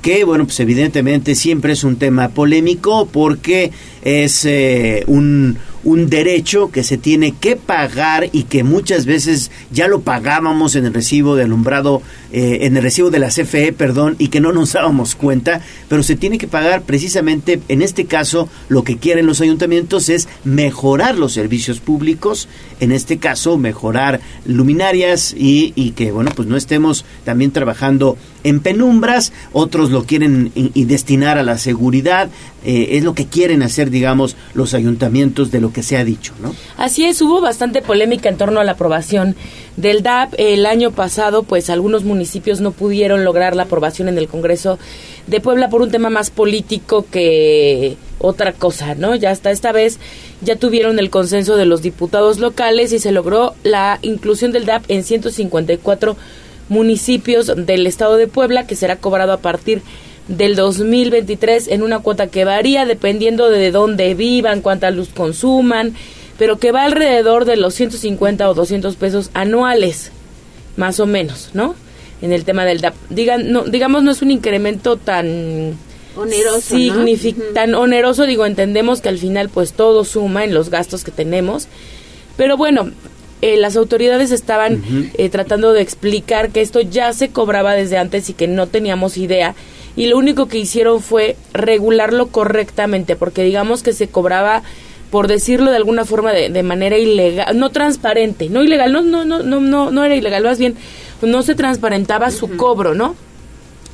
que, bueno, pues evidentemente siempre es un tema polémico porque es eh, un, un derecho que se tiene que pagar y que muchas veces ya lo pagábamos en el recibo de alumbrado, eh, en el recibo de la CFE, perdón, y que no nos dábamos cuenta, pero se tiene que pagar precisamente, en este caso, lo que quieren los ayuntamientos es mejorar los servicios públicos, en este caso, mejorar luminarias y, que, bueno, pues no estemos también trabajando en penumbras, otros lo quieren y, y destinar a la seguridad, eh, es lo que quieren hacer, digamos, los ayuntamientos de lo que se ha dicho, ¿no? Así es, hubo bastante polémica en torno a la aprobación del DAP. El año pasado, pues algunos municipios no pudieron lograr la aprobación en el Congreso de Puebla por un tema más político que otra cosa, ¿no? Ya hasta esta vez ya tuvieron el consenso de los diputados locales y se logró la inclusión del DAP en 154 municipios del estado de Puebla que será cobrado a partir del 2023 en una cuota que varía dependiendo de dónde vivan, cuánta luz consuman, pero que va alrededor de los 150 o 200 pesos anuales, más o menos, ¿no? En el tema del DAP. Digan, no, digamos, no es un incremento tan Oneroso, tan oneroso, digo, entendemos que al final pues todo suma en los gastos que tenemos, pero bueno, eh, las autoridades estaban eh, tratando de explicar que esto ya se cobraba desde antes y que no teníamos idea y lo único que hicieron fue regularlo correctamente porque digamos que se cobraba por decirlo de alguna forma de, de manera ilegal, no transparente, no ilegal, no, no, no, no, no, no era ilegal, más bien no se transparentaba su cobro, ¿no?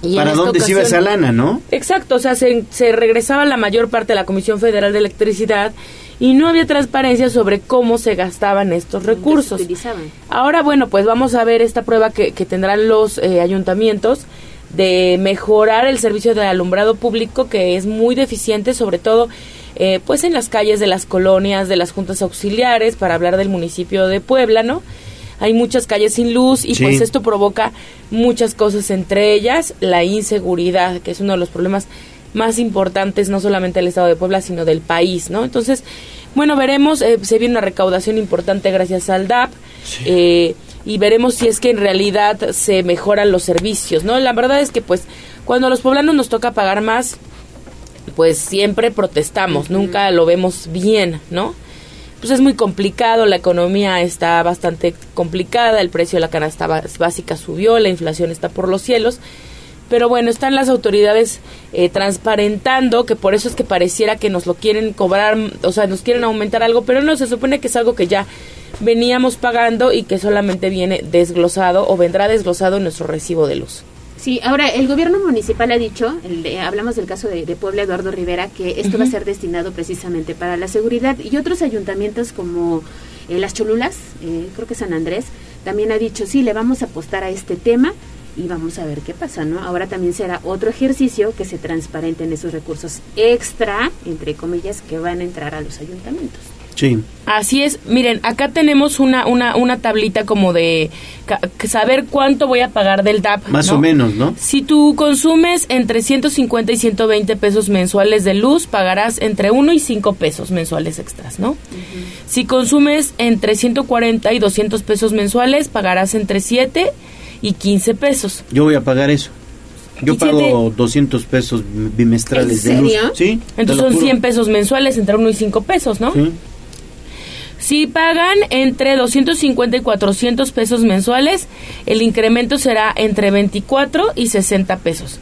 Y ¿Para dónde se iba esa lana, no? Exacto, o sea, se, se regresaba la mayor parte de la Comisión Federal de Electricidad y no había transparencia sobre cómo se gastaban estos recursos. Ahora, bueno, pues vamos a ver esta prueba que, que tendrán los eh, ayuntamientos de mejorar el servicio de alumbrado público que es muy deficiente, sobre todo eh, pues en las calles de las colonias, de las juntas auxiliares, para hablar del municipio de Puebla, ¿no? Hay muchas calles sin luz y Sí. pues esto provoca muchas cosas, entre ellas la inseguridad, que es uno de los problemas más importantes no solamente del estado de Puebla, sino del país, ¿no? Entonces, bueno, veremos, eh, se viene una recaudación importante gracias al DAP. eh, y veremos si es que en realidad se mejoran los servicios, ¿no? La verdad es que pues cuando a los poblanos nos toca pagar más, pues siempre protestamos, nunca lo vemos bien, ¿no? Pues es muy complicado, la economía está bastante complicada, el precio de la canasta básica subió, la inflación está por los cielos, pero bueno, están las autoridades eh, transparentando que por eso es que pareciera que nos lo quieren cobrar, o sea, nos quieren aumentar algo, pero no, se supone que es algo que ya veníamos pagando y que solamente viene desglosado o vendrá desglosado en nuestro recibo de luz. Sí, ahora el gobierno municipal ha dicho, el de- hablamos del caso de, de Puebla, Eduardo Rivera, que esto va a ser destinado precisamente para la seguridad y otros ayuntamientos como eh, Las Cholulas, eh, creo que San Andrés, también ha dicho, sí, le vamos a apostar a este tema y vamos a ver qué pasa, ¿no? Ahora también será otro ejercicio que se transparenten esos recursos extra, entre comillas, que van a entrar a los ayuntamientos. Sí. Así es, miren, acá tenemos una, una, una tablita como de saber cuánto voy a pagar del DAP. Más ¿no? o menos, ¿no? Si tú consumes entre 150 y 120 pesos mensuales de luz, pagarás entre 1 y 5 pesos mensuales extras, ¿no? Si consumes entre 140 y 200 pesos mensuales, pagarás entre 7 y 15 pesos. Yo voy a pagar eso. Yo ¿Y pago 200 pesos bimestrales ¿En de luz. serio? Sí. Entonces son juro. 100 pesos mensuales, entre 1 y 5 pesos, ¿no? Sí. Si pagan entre 250 y 400 pesos mensuales, el incremento será entre 24 y 60 pesos.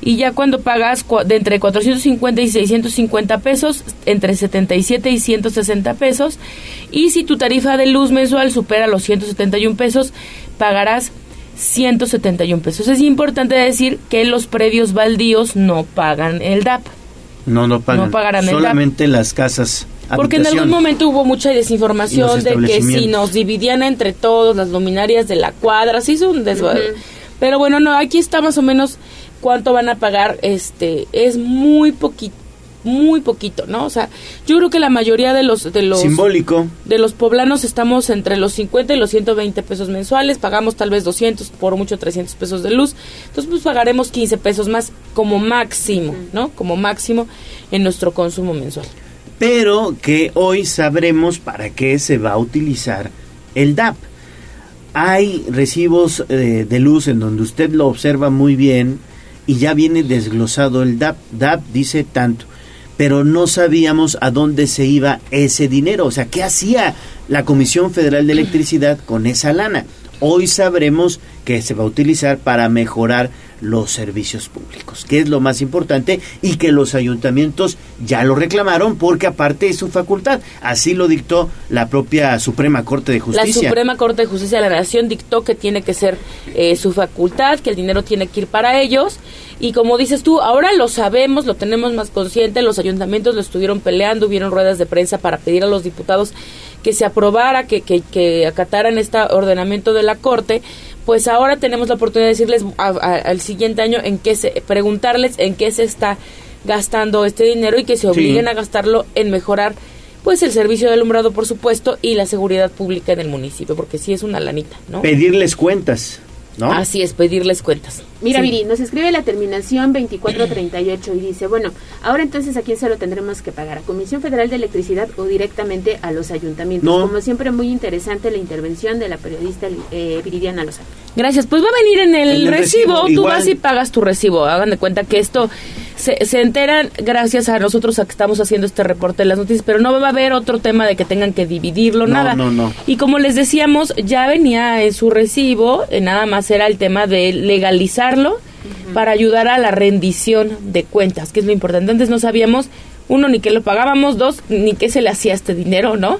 Y ya cuando pagas de entre 450 y 650 pesos, entre 77 y 160 pesos. Y si tu tarifa de luz mensual supera los 171 pesos, pagarás 171 pesos. Es importante decir que los predios baldíos no pagan el DAP. No, no pagan. No pagarán el Solamente las casas. Porque en algún momento hubo mucha desinformación de que si nos dividían entre todos las luminarias de la cuadra, se hizo un. Ujú. Pero bueno, no, aquí está más o menos cuánto van a pagar, este, es muy poquito, muy poquito, ¿no? O sea, yo creo que la mayoría de los de los Simbólico. de los poblanos estamos entre los 50 y los 120 pesos mensuales, pagamos tal vez 200, por mucho 300 pesos de luz, entonces pues pagaremos 15 pesos más como máximo, ¿no? Como máximo en nuestro consumo mensual. Pero que hoy sabremos para qué se va a utilizar el DAP. Hay recibos eh, de luz en donde usted lo observa muy bien y ya viene desglosado el DAP. DAP dice tanto, pero no sabíamos a dónde se iba ese dinero. O sea, ¿qué hacía la Comisión Federal de Electricidad con esa lana? Hoy sabremos que se va a utilizar para mejorar los servicios públicos, que es lo más importante y que los ayuntamientos ya lo reclamaron porque aparte es su facultad. Así lo dictó la propia Suprema Corte de Justicia. La Suprema Corte de Justicia de la Nación dictó que tiene que ser eh, su facultad, que el dinero tiene que ir para ellos. Y como dices tú, ahora lo sabemos, lo tenemos más consciente, los ayuntamientos lo estuvieron peleando, hubieron ruedas de prensa para pedir a los diputados que se aprobara, que, que, que acataran este ordenamiento de la Corte, pues ahora tenemos la oportunidad de decirles a- a- al siguiente año en qué se, preguntarles en qué se está gastando este dinero y que se obliguen a gastarlo en mejorar pues el servicio de alumbrado por supuesto y la seguridad pública en el municipio porque sí es una lanita, ¿no? Pedirles cuentas, ¿no? Así es, pedirles cuentas. Mira, Sí. Viri, nos escribe la terminación 2438 y dice, bueno, ahora entonces a quién se lo tendremos que pagar, a Comisión Federal de Electricidad o directamente a los ayuntamientos. No. Como siempre, muy interesante la intervención de la periodista eh, Viridiana Lozano. Gracias. Pues va a venir en el, En el recibo. recibo, Tú igual. vas y pagas tu recibo. Hagan de cuenta que esto se, se enteran gracias a nosotros a que estamos haciendo este reporte de las noticias, pero no va a haber otro tema de que tengan que dividirlo, No, nada. no, no. Y como les decíamos, ya venía en su recibo, eh, nada más era el tema de para ayudar a la rendición de cuentas, que es lo importante. Antes no sabíamos uno, ni que lo pagábamos, dos, ni que se le hacía este dinero, ¿no?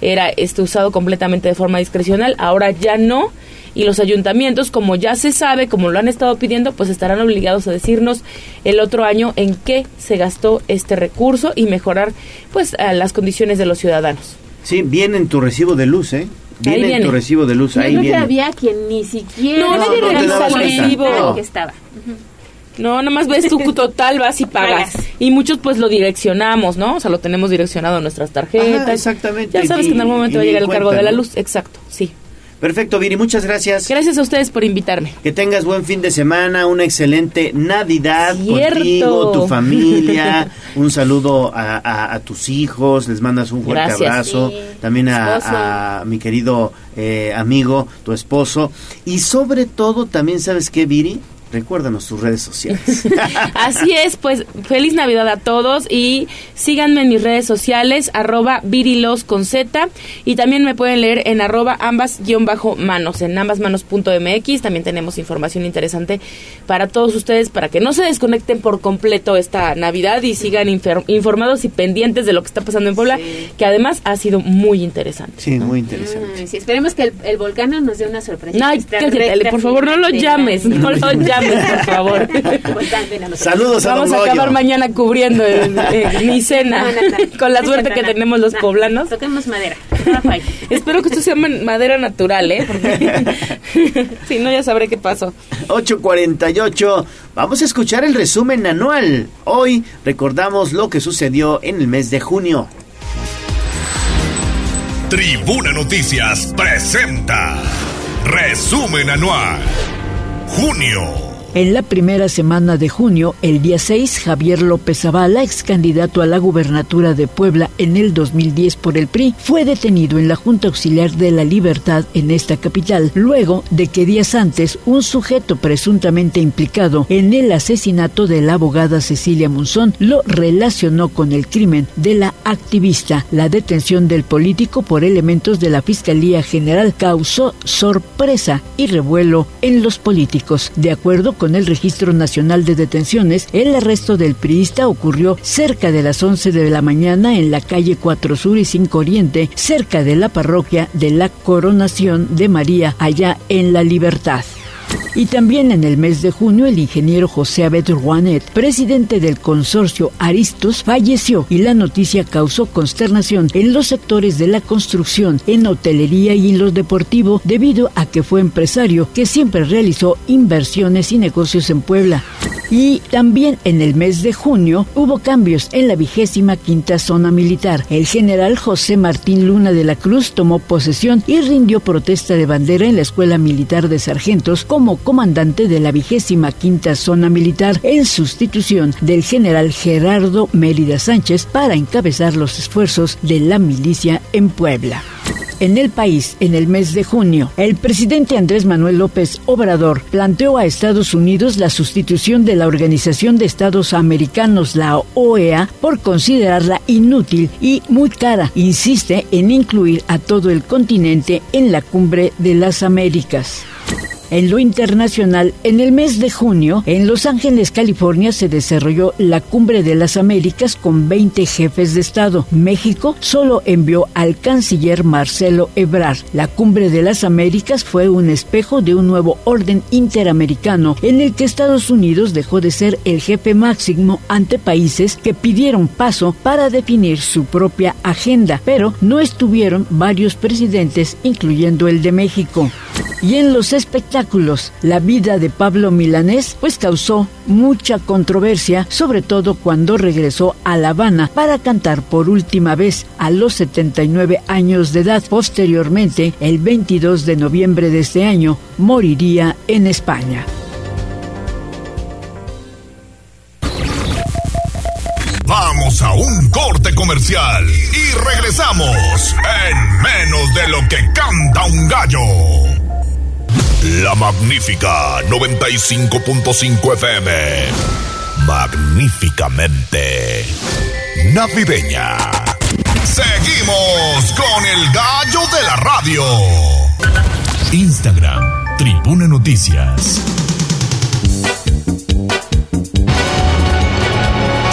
Era este usado completamente de forma discrecional, ahora ya no y los ayuntamientos, como ya se sabe, como lo han estado pidiendo, pues estarán obligados a decirnos el otro año en qué se gastó este recurso y mejorar pues las condiciones de los ciudadanos. Sí, viene en tu recibo de luz, ¿eh? Viene, en tu recibo de luz, Yo ahí creo viene. que había quien ni siquiera No, nadie no revisa el recibo. No. que estaba. No, nada más ves tu total, vas y pagas. Y muchos pues lo direccionamos, ¿no? O sea, lo tenemos direccionado a nuestras tarjetas. Ajá, exactamente. Ya sabes que en algún momento va a llegar el cargo de la ¿no? luz. Exacto, sí. Perfecto, Viri, muchas gracias. Gracias a ustedes por invitarme. Que tengas buen fin de semana, una excelente Navidad Cierto. contigo, tu familia. un saludo a, a- a tus hijos, les mandas un fuerte Gracias. abrazo. Sí. También a mi querido eh, amigo, tu esposo. Y sobre todo, también, ¿sabes qué, Viri? Recuérdanos tus redes sociales. Así es, pues feliz Navidad a todos y síganme en mis redes sociales, arroba virilos con Z y también me pueden leer en arroba ambas guion bajo manos, en ambasmanos.mx. También tenemos información interesante para todos ustedes para que no se desconecten por completo esta Navidad y sigan informados y pendientes de lo que está pasando en Puebla, que además ha sido muy interesante. Sí, muy interesante. Mm, sí, esperemos que el, el volcán nos dé una sorpresa. Cállate, recta por favor, no lo llames, no lo llames, por favor. Nosotros. Saludos a Vamos Don a Goyo. acabar mañana cubriendo eh, eh, mi cena No, no, no. con la suerte que tenemos los No, poblanos. Toquemos madera. Espero que esto sea madera natural, ¿eh? Porque si no, ya sabré qué pasó. 848. Vamos a escuchar el resumen anual. Hoy recordamos lo que sucedió en el mes de junio. Tribuna Noticias presenta Resumen Anual. Junio. En la primera semana de junio, el día 6, Javier López Zavala, ex candidato a la gubernatura de Puebla en el 2010 por el PRI, fue detenido en la Junta Auxiliar de la Libertad en esta capital, luego de que días antes un sujeto presuntamente implicado en el asesinato de la abogada Cecilia Monzón lo relacionó con el crimen de la activista. La detención del político por elementos de la Fiscalía General causó sorpresa y revuelo en los políticos. De acuerdo con el Registro Nacional de Detenciones, el arresto del priista ocurrió cerca de las 11 de la mañana en la calle 4 Sur y 5 Oriente, cerca de la parroquia de la Coronación de María, allá en La Libertad. Y también en el mes de junio el ingeniero José Abed Ruanet, presidente del consorcio Aristos, falleció y la noticia causó consternación en los sectores de la construcción, en hotelería y en lo deportivo debido a que fue empresario que siempre realizó inversiones y negocios en Puebla. Y también en el mes de junio hubo cambios en la vigésima quinta zona militar. El general José Martín Luna de la Cruz tomó posesión y rindió protesta de bandera en la Escuela Militar de Sargentos como comandante de la vigésima quinta zona militar en sustitución del general Gerardo Mérida Sánchez para encabezar los esfuerzos de la milicia en Puebla. En el país, en el mes de junio, el presidente Andrés Manuel López Obrador planteó a Estados Unidos la sustitución de la Organización de Estados Americanos, la OEA, por considerarla inútil y muy cara. Insiste en incluir a todo el continente en la cumbre de las Américas. En lo internacional, en el mes de junio, en Los Ángeles, California, se desarrolló la Cumbre de las Américas con 20 jefes de Estado. México solo envió al canciller Marcelo Ebrard. La Cumbre de las Américas fue un espejo de un nuevo orden interamericano en el que Estados Unidos dejó de ser el jefe máximo ante países que pidieron paso para definir su propia agenda, pero no estuvieron varios presidentes, incluyendo el de México. Y en los espectáculos, la vida de Pablo Milanés pues causó mucha controversia, sobre todo cuando regresó a La Habana para cantar por última vez a los 79 años de edad. Posteriormente, el 22 de noviembre de este año, moriría en España. Vamos a un corte comercial y regresamos en menos de lo que canta un gallo. La magnífica 95.5 FM. Magníficamente navideña. Seguimos con el gallo de la radio. Instagram, Tribuna Noticias.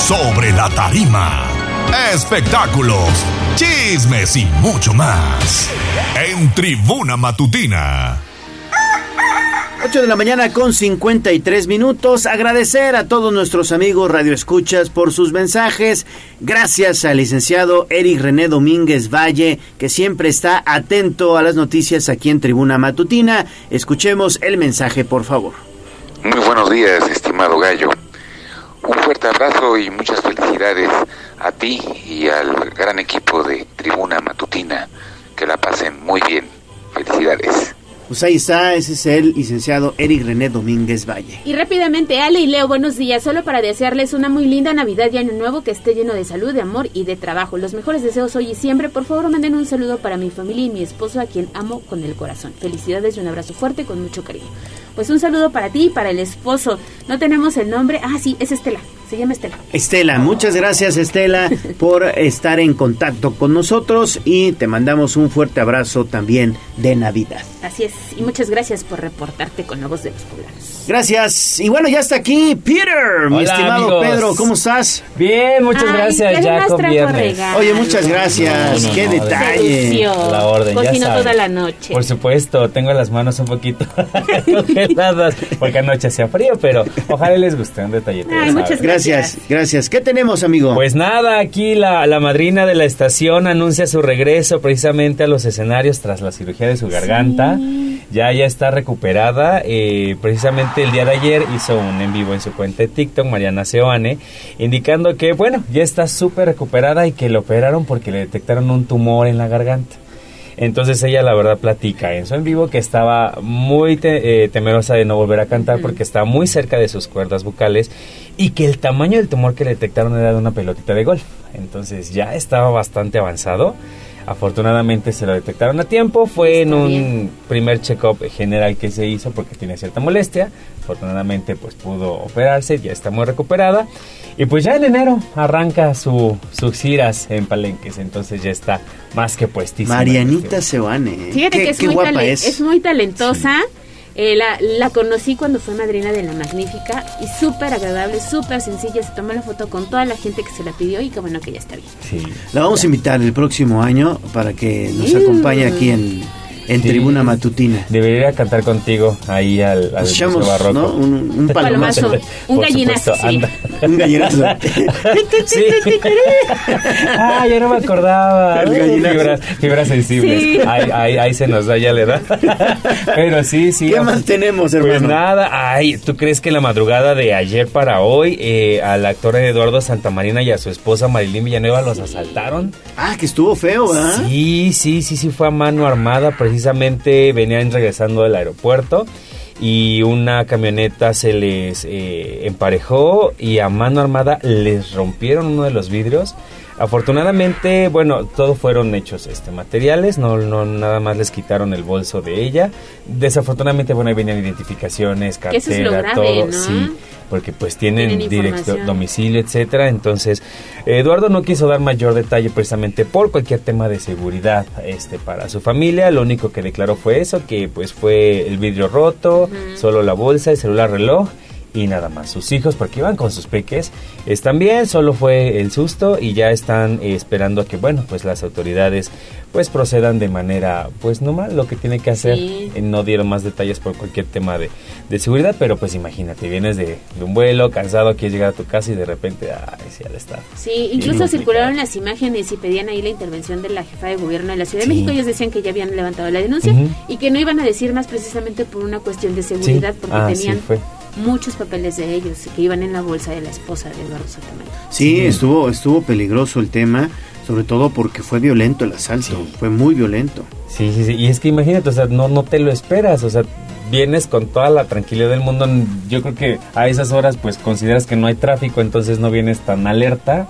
sobre la tarima, espectáculos, chismes y mucho más. En Tribuna Matutina. 8 de la mañana con 53 minutos. Agradecer a todos nuestros amigos radioescuchas por sus mensajes. Gracias al licenciado Eric René Domínguez Valle, que siempre está atento a las noticias aquí en Tribuna Matutina. Escuchemos el mensaje, por favor. Muy buenos días, estimado Gallo. Un fuerte abrazo y muchas felicidades a ti y al gran equipo de Tribuna Matutina. Que la pasen muy bien. Felicidades. Pues ahí está, ese es el licenciado Eric René Domínguez Valle. Y rápidamente, Ale y Leo, buenos días. Solo para desearles una muy linda Navidad y Año Nuevo que esté lleno de salud, de amor y de trabajo. Los mejores deseos hoy y siempre. Por favor, manden un saludo para mi familia y mi esposo, a quien amo con el corazón. Felicidades y un abrazo fuerte con mucho cariño. Pues un saludo para ti y para el esposo. No tenemos el nombre. Ah, sí, es Estela. Se llama Estela. Estela, muchas gracias Estela por estar en contacto con nosotros y te mandamos un fuerte abrazo también de Navidad. Así es. Y muchas gracias por reportarte con la voz de los poblanos. Gracias. Y bueno, ya está aquí Peter, mi estimado amigos. Pedro. ¿Cómo estás? Bien, muchas Ay, gracias, ¿qué ya viernes. regalo? Oye, muchas gracias. No, no, Qué no, detalle. La orden, ya Cocinó saben. toda la noche. Por supuesto, tengo las manos un poquito porque anoche hacía frío, pero ojalá les guste un detallito. Ay, muchas Gracias, gracias. ¿Qué tenemos, amigo? Pues nada, aquí la, la madrina de la estación anuncia su regreso precisamente a los escenarios tras la cirugía de su garganta. Ya ya está recuperada. eh, precisamente el día de ayer hizo un en vivo en su cuenta de TikTok, Mariana Seoane, indicando que, bueno, ya está súper recuperada y que le operaron porque le detectaron un tumor en la garganta. Entonces ella la verdad platica en su en vivo que estaba muy te- eh, temerosa de no volver a cantar porque estaba muy cerca de sus cuerdas vocales y que el tamaño del tumor que le detectaron era de una pelotita de golf. Entonces ya estaba bastante avanzado. Afortunadamente se lo detectaron a tiempo. Fue en un primer check-up general que se hizo porque tenía cierta molestia. Afortunadamente pues pudo operarse, ya está muy recuperada. Y pues ya en enero arranca su, sus giras en Palenques. Entonces ya está más que puestísima. Marianita Sebane. Fíjate qué, que es qué muy, guapa es. es muy talentosa. Eh, la, la conocí cuando fue madrina de La Magnífica y súper agradable, súper sencilla. Se tomó la foto con toda la gente que se la pidió y qué bueno que ya está bien. La vamos a invitar el próximo año para que nos acompañe aquí en, en Sí. Tribuna Matutina. Debería cantar contigo ahí al, al echamos, barroco. ¿no? Un, un palomazo. Un gallinazo, supuesto, sí. Un gallinazo. Sí. ah, ya no me acordaba. El gallinazo. Fibras, fibras sensibles. Sí. Ahí, ahí, ahí se nos da ya la edad. Pero sí, sí. ¿Qué más tenemos, Pues hermano? nada, ay, ¿tú crees que la madrugada de ayer para hoy eh, al actor Eduardo Santamarina y a su esposa Marilyn Villanueva los asaltaron? Ah, que estuvo feo, ¿verdad? Sí, sí, sí, sí, fue a mano armada. Precisamente venían regresando del aeropuerto y una camioneta se les eh, emparejó y a mano armada les rompieron uno de los vidrios. Afortunadamente, bueno, todos fueron hechos este, materiales, no, no nada más les quitaron el bolso de ella. Desafortunadamente, bueno, ahí venían identificaciones, Que eso es cartera, lo grave, todo, ¿no? sí, porque pues tienen, Tienen directo domicilio, etcétera. Entonces, Eduardo no quiso dar mayor detalle precisamente por cualquier tema de seguridad este para su familia. Lo único que declaró fue eso, que pues fue el vidrio roto, solo la bolsa, el celular, reloj y nada más. Sus hijos, porque iban con sus peques, están bien, solo fue el susto y ya están eh, esperando a que, bueno, pues las autoridades pues procedan de manera pues normal lo que tiene que hacer. Sí. Eh, no dieron más detalles por cualquier tema de, de seguridad, pero pues imagínate, vienes de, de un vuelo, cansado, quieres llegar a tu casa y de repente, ay, sí, al estar. Sí, incluso circularon las imágenes y pedían ahí la intervención de la jefa de gobierno de la Ciudad de. México. Ellos decían que ya habían levantado la denuncia y que no iban a decir más precisamente por una cuestión de seguridad, porque Ah, tenían. Muchos papeles de ellos que iban en la bolsa de la esposa de Eduardo Santamaría. Sí, estuvo, estuvo peligroso el tema, sobre todo porque fue violento el asalto, fue muy violento. Sí, sí, sí. Y es que imagínate, o sea, no, no te lo esperas, o sea, vienes con toda la tranquilidad del mundo. Yo creo que a esas horas, pues consideras que no hay tráfico, entonces no vienes tan alerta.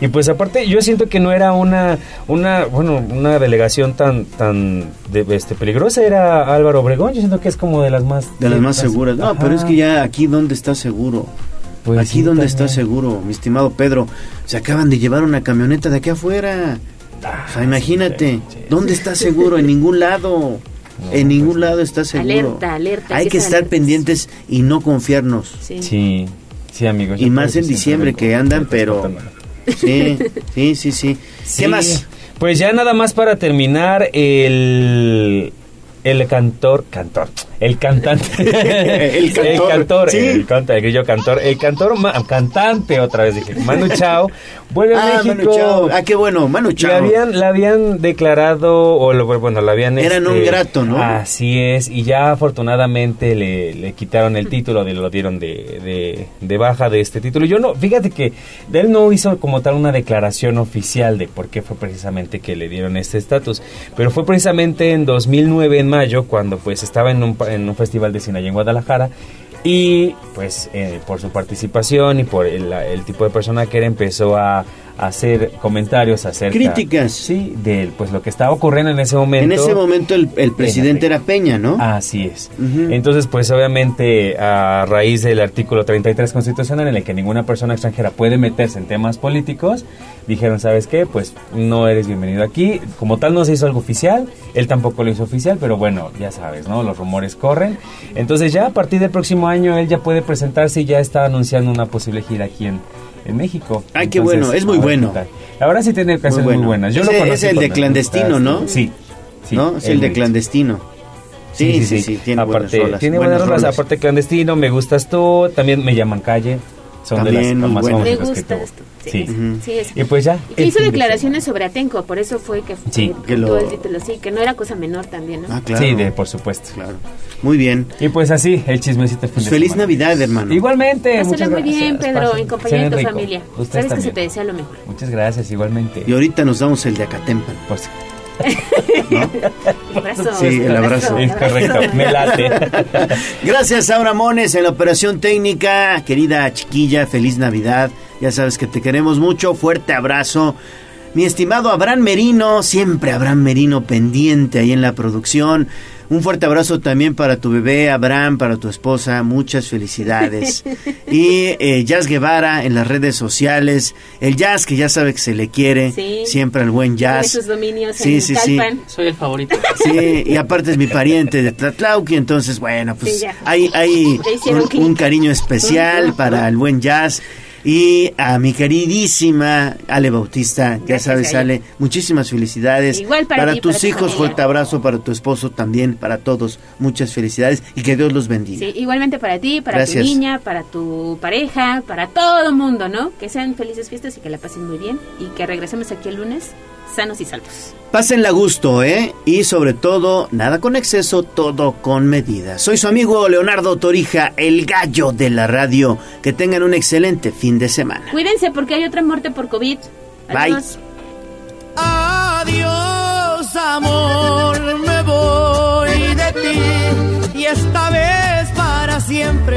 Y pues aparte, yo siento que no era una, una, bueno, una delegación tan, tan de, este, peligrosa, era Álvaro Obregón, yo siento que es como de las más... De las más seguras. No, pero es que ya aquí donde está seguro. Pues aquí sí, donde también. está seguro, mi estimado Pedro. Se acaban de llevar una camioneta de aquí afuera. o sea, imagínate, ¿dónde está seguro? En ningún lado. en ningún lado está seguro. Alerta, alerta, Hay que estar pendientes y no confiarnos. Sí. Sí, Sí, amigos. Y más en diciembre que andan, pero... sí, sí, sí. Sí. ¿Qué más? Pues ya nada más para terminar, el, el cantor, cantor, el cantante, El cantor, el cantor, sí. el, canta- el grillo cantor, el cantor, ma- cantante otra vez dije, Manu Chao, vuelve a Ah, México. Manu Chao. Ah, qué bueno, Manu Chao. habían, le habían declarado, o lo, bueno, le habían... Eran este, un grato, ¿no? Así es, y ya afortunadamente le, le quitaron el título, de- lo dieron de, de, de baja de este título. Yo no, fíjate que él no hizo como tal una declaración oficial de por qué fue precisamente que le dieron este estatus, pero fue precisamente en 2009, en mayo, cuando pues estaba en un, en un festival de cine allá en Guadalajara, y pues eh, por su participación y por el, el tipo de persona que era empezó a hacer comentarios acerca Críticas. sí de pues lo que estaba ocurriendo en ese momento En ese momento el, el presidente era Peña, ¿no? Así es. Entonces, pues obviamente a raíz del artículo 33 constitucional en el que ninguna persona extranjera puede meterse en temas políticos, dijeron, ¿sabes qué? Pues no eres bienvenido aquí. Como tal no se hizo algo oficial, él tampoco lo hizo oficial, pero bueno, ya sabes, ¿no? Los rumores corren. Entonces ya a partir del próximo año él ya puede presentarse y ya está anunciando una posible gira aquí en, en México. Ay, qué Entonces, bueno, es muy bueno. qué. La verdad sí tiene canciones muy, bueno. buenas. Yo Ese- lo conocí es el de clandestino, ¿no? Sí. sí ¿No? Es él el de clandestino. Sí, sí, sí, tiene buenas aparte, rolas. Tiene buenas buenas rolas. rolas. Aparte, clandestino, me gustas tú. También me llaman calle. Son de También, las muy más buenas. Me que gusta esto. Sí. Sí, es. Y pues ya. Y que hizo declaraciones sobre Atenco, por eso fue que, Sí. que, Que lo- todo el título, sí, que no era cosa menor también, ¿no? Ah, claro. Sí, de, por supuesto. Claro. Muy bien. Y pues así, el chismecito fin Pues de feliz semana. Navidad, hermano. Igualmente. Muchas muy gracias. bien, Pedro, Pasen- en compañía de tu rico. familia. Ustedes Sabes que se también. te desea lo mejor. Muchas gracias, igualmente. Y ahorita nos damos el de Acatempan. Sí, el abrazo. es correcto, me late. Gracias, Saura Mones, en la operación técnica. Querida chiquilla, feliz Navidad. Ya sabes que te queremos mucho. Fuerte abrazo. Mi estimado Abraham Merino, siempre Abraham Merino pendiente ahí en la producción. Un fuerte abrazo también para tu bebé, Abraham, para tu esposa. Muchas felicidades. Y eh, Jazz Guevara en las redes sociales. El Jazz, que ya sabe que se le quiere. Sí. Siempre al buen Jazz. sus dominios Sí, en sí, sí. Soy el favorito. Sí, y aparte es mi pariente de Tlatlauqui, entonces, bueno, pues Sí, hay, un, un cariño especial para el buen jazz. Y a mi queridísima Ale Bautista, ya sabes, Ale. Muchísimas felicidades. Igual para ti, tus para hijos, fuerte abrazo, para tu esposo también, para todos, muchas felicidades y que Dios los bendiga. Sí, igualmente para ti, para Gracias. tu niña, para tu pareja, para todo el mundo, ¿no? Que sean felices fiestas y que la pasen muy bien y que regresemos aquí el lunes sanos y salvos. Pásenla a gusto, ¿eh? Y sobre todo, nada con exceso, todo con medida. Soy su amigo Leonardo Torija, el gallo de la radio. Que tengan un excelente fin de semana. Cuídense porque hay otra muerte por COVID. Bye. Adiós. Adiós, amor, me voy de ti y esta vez para siempre.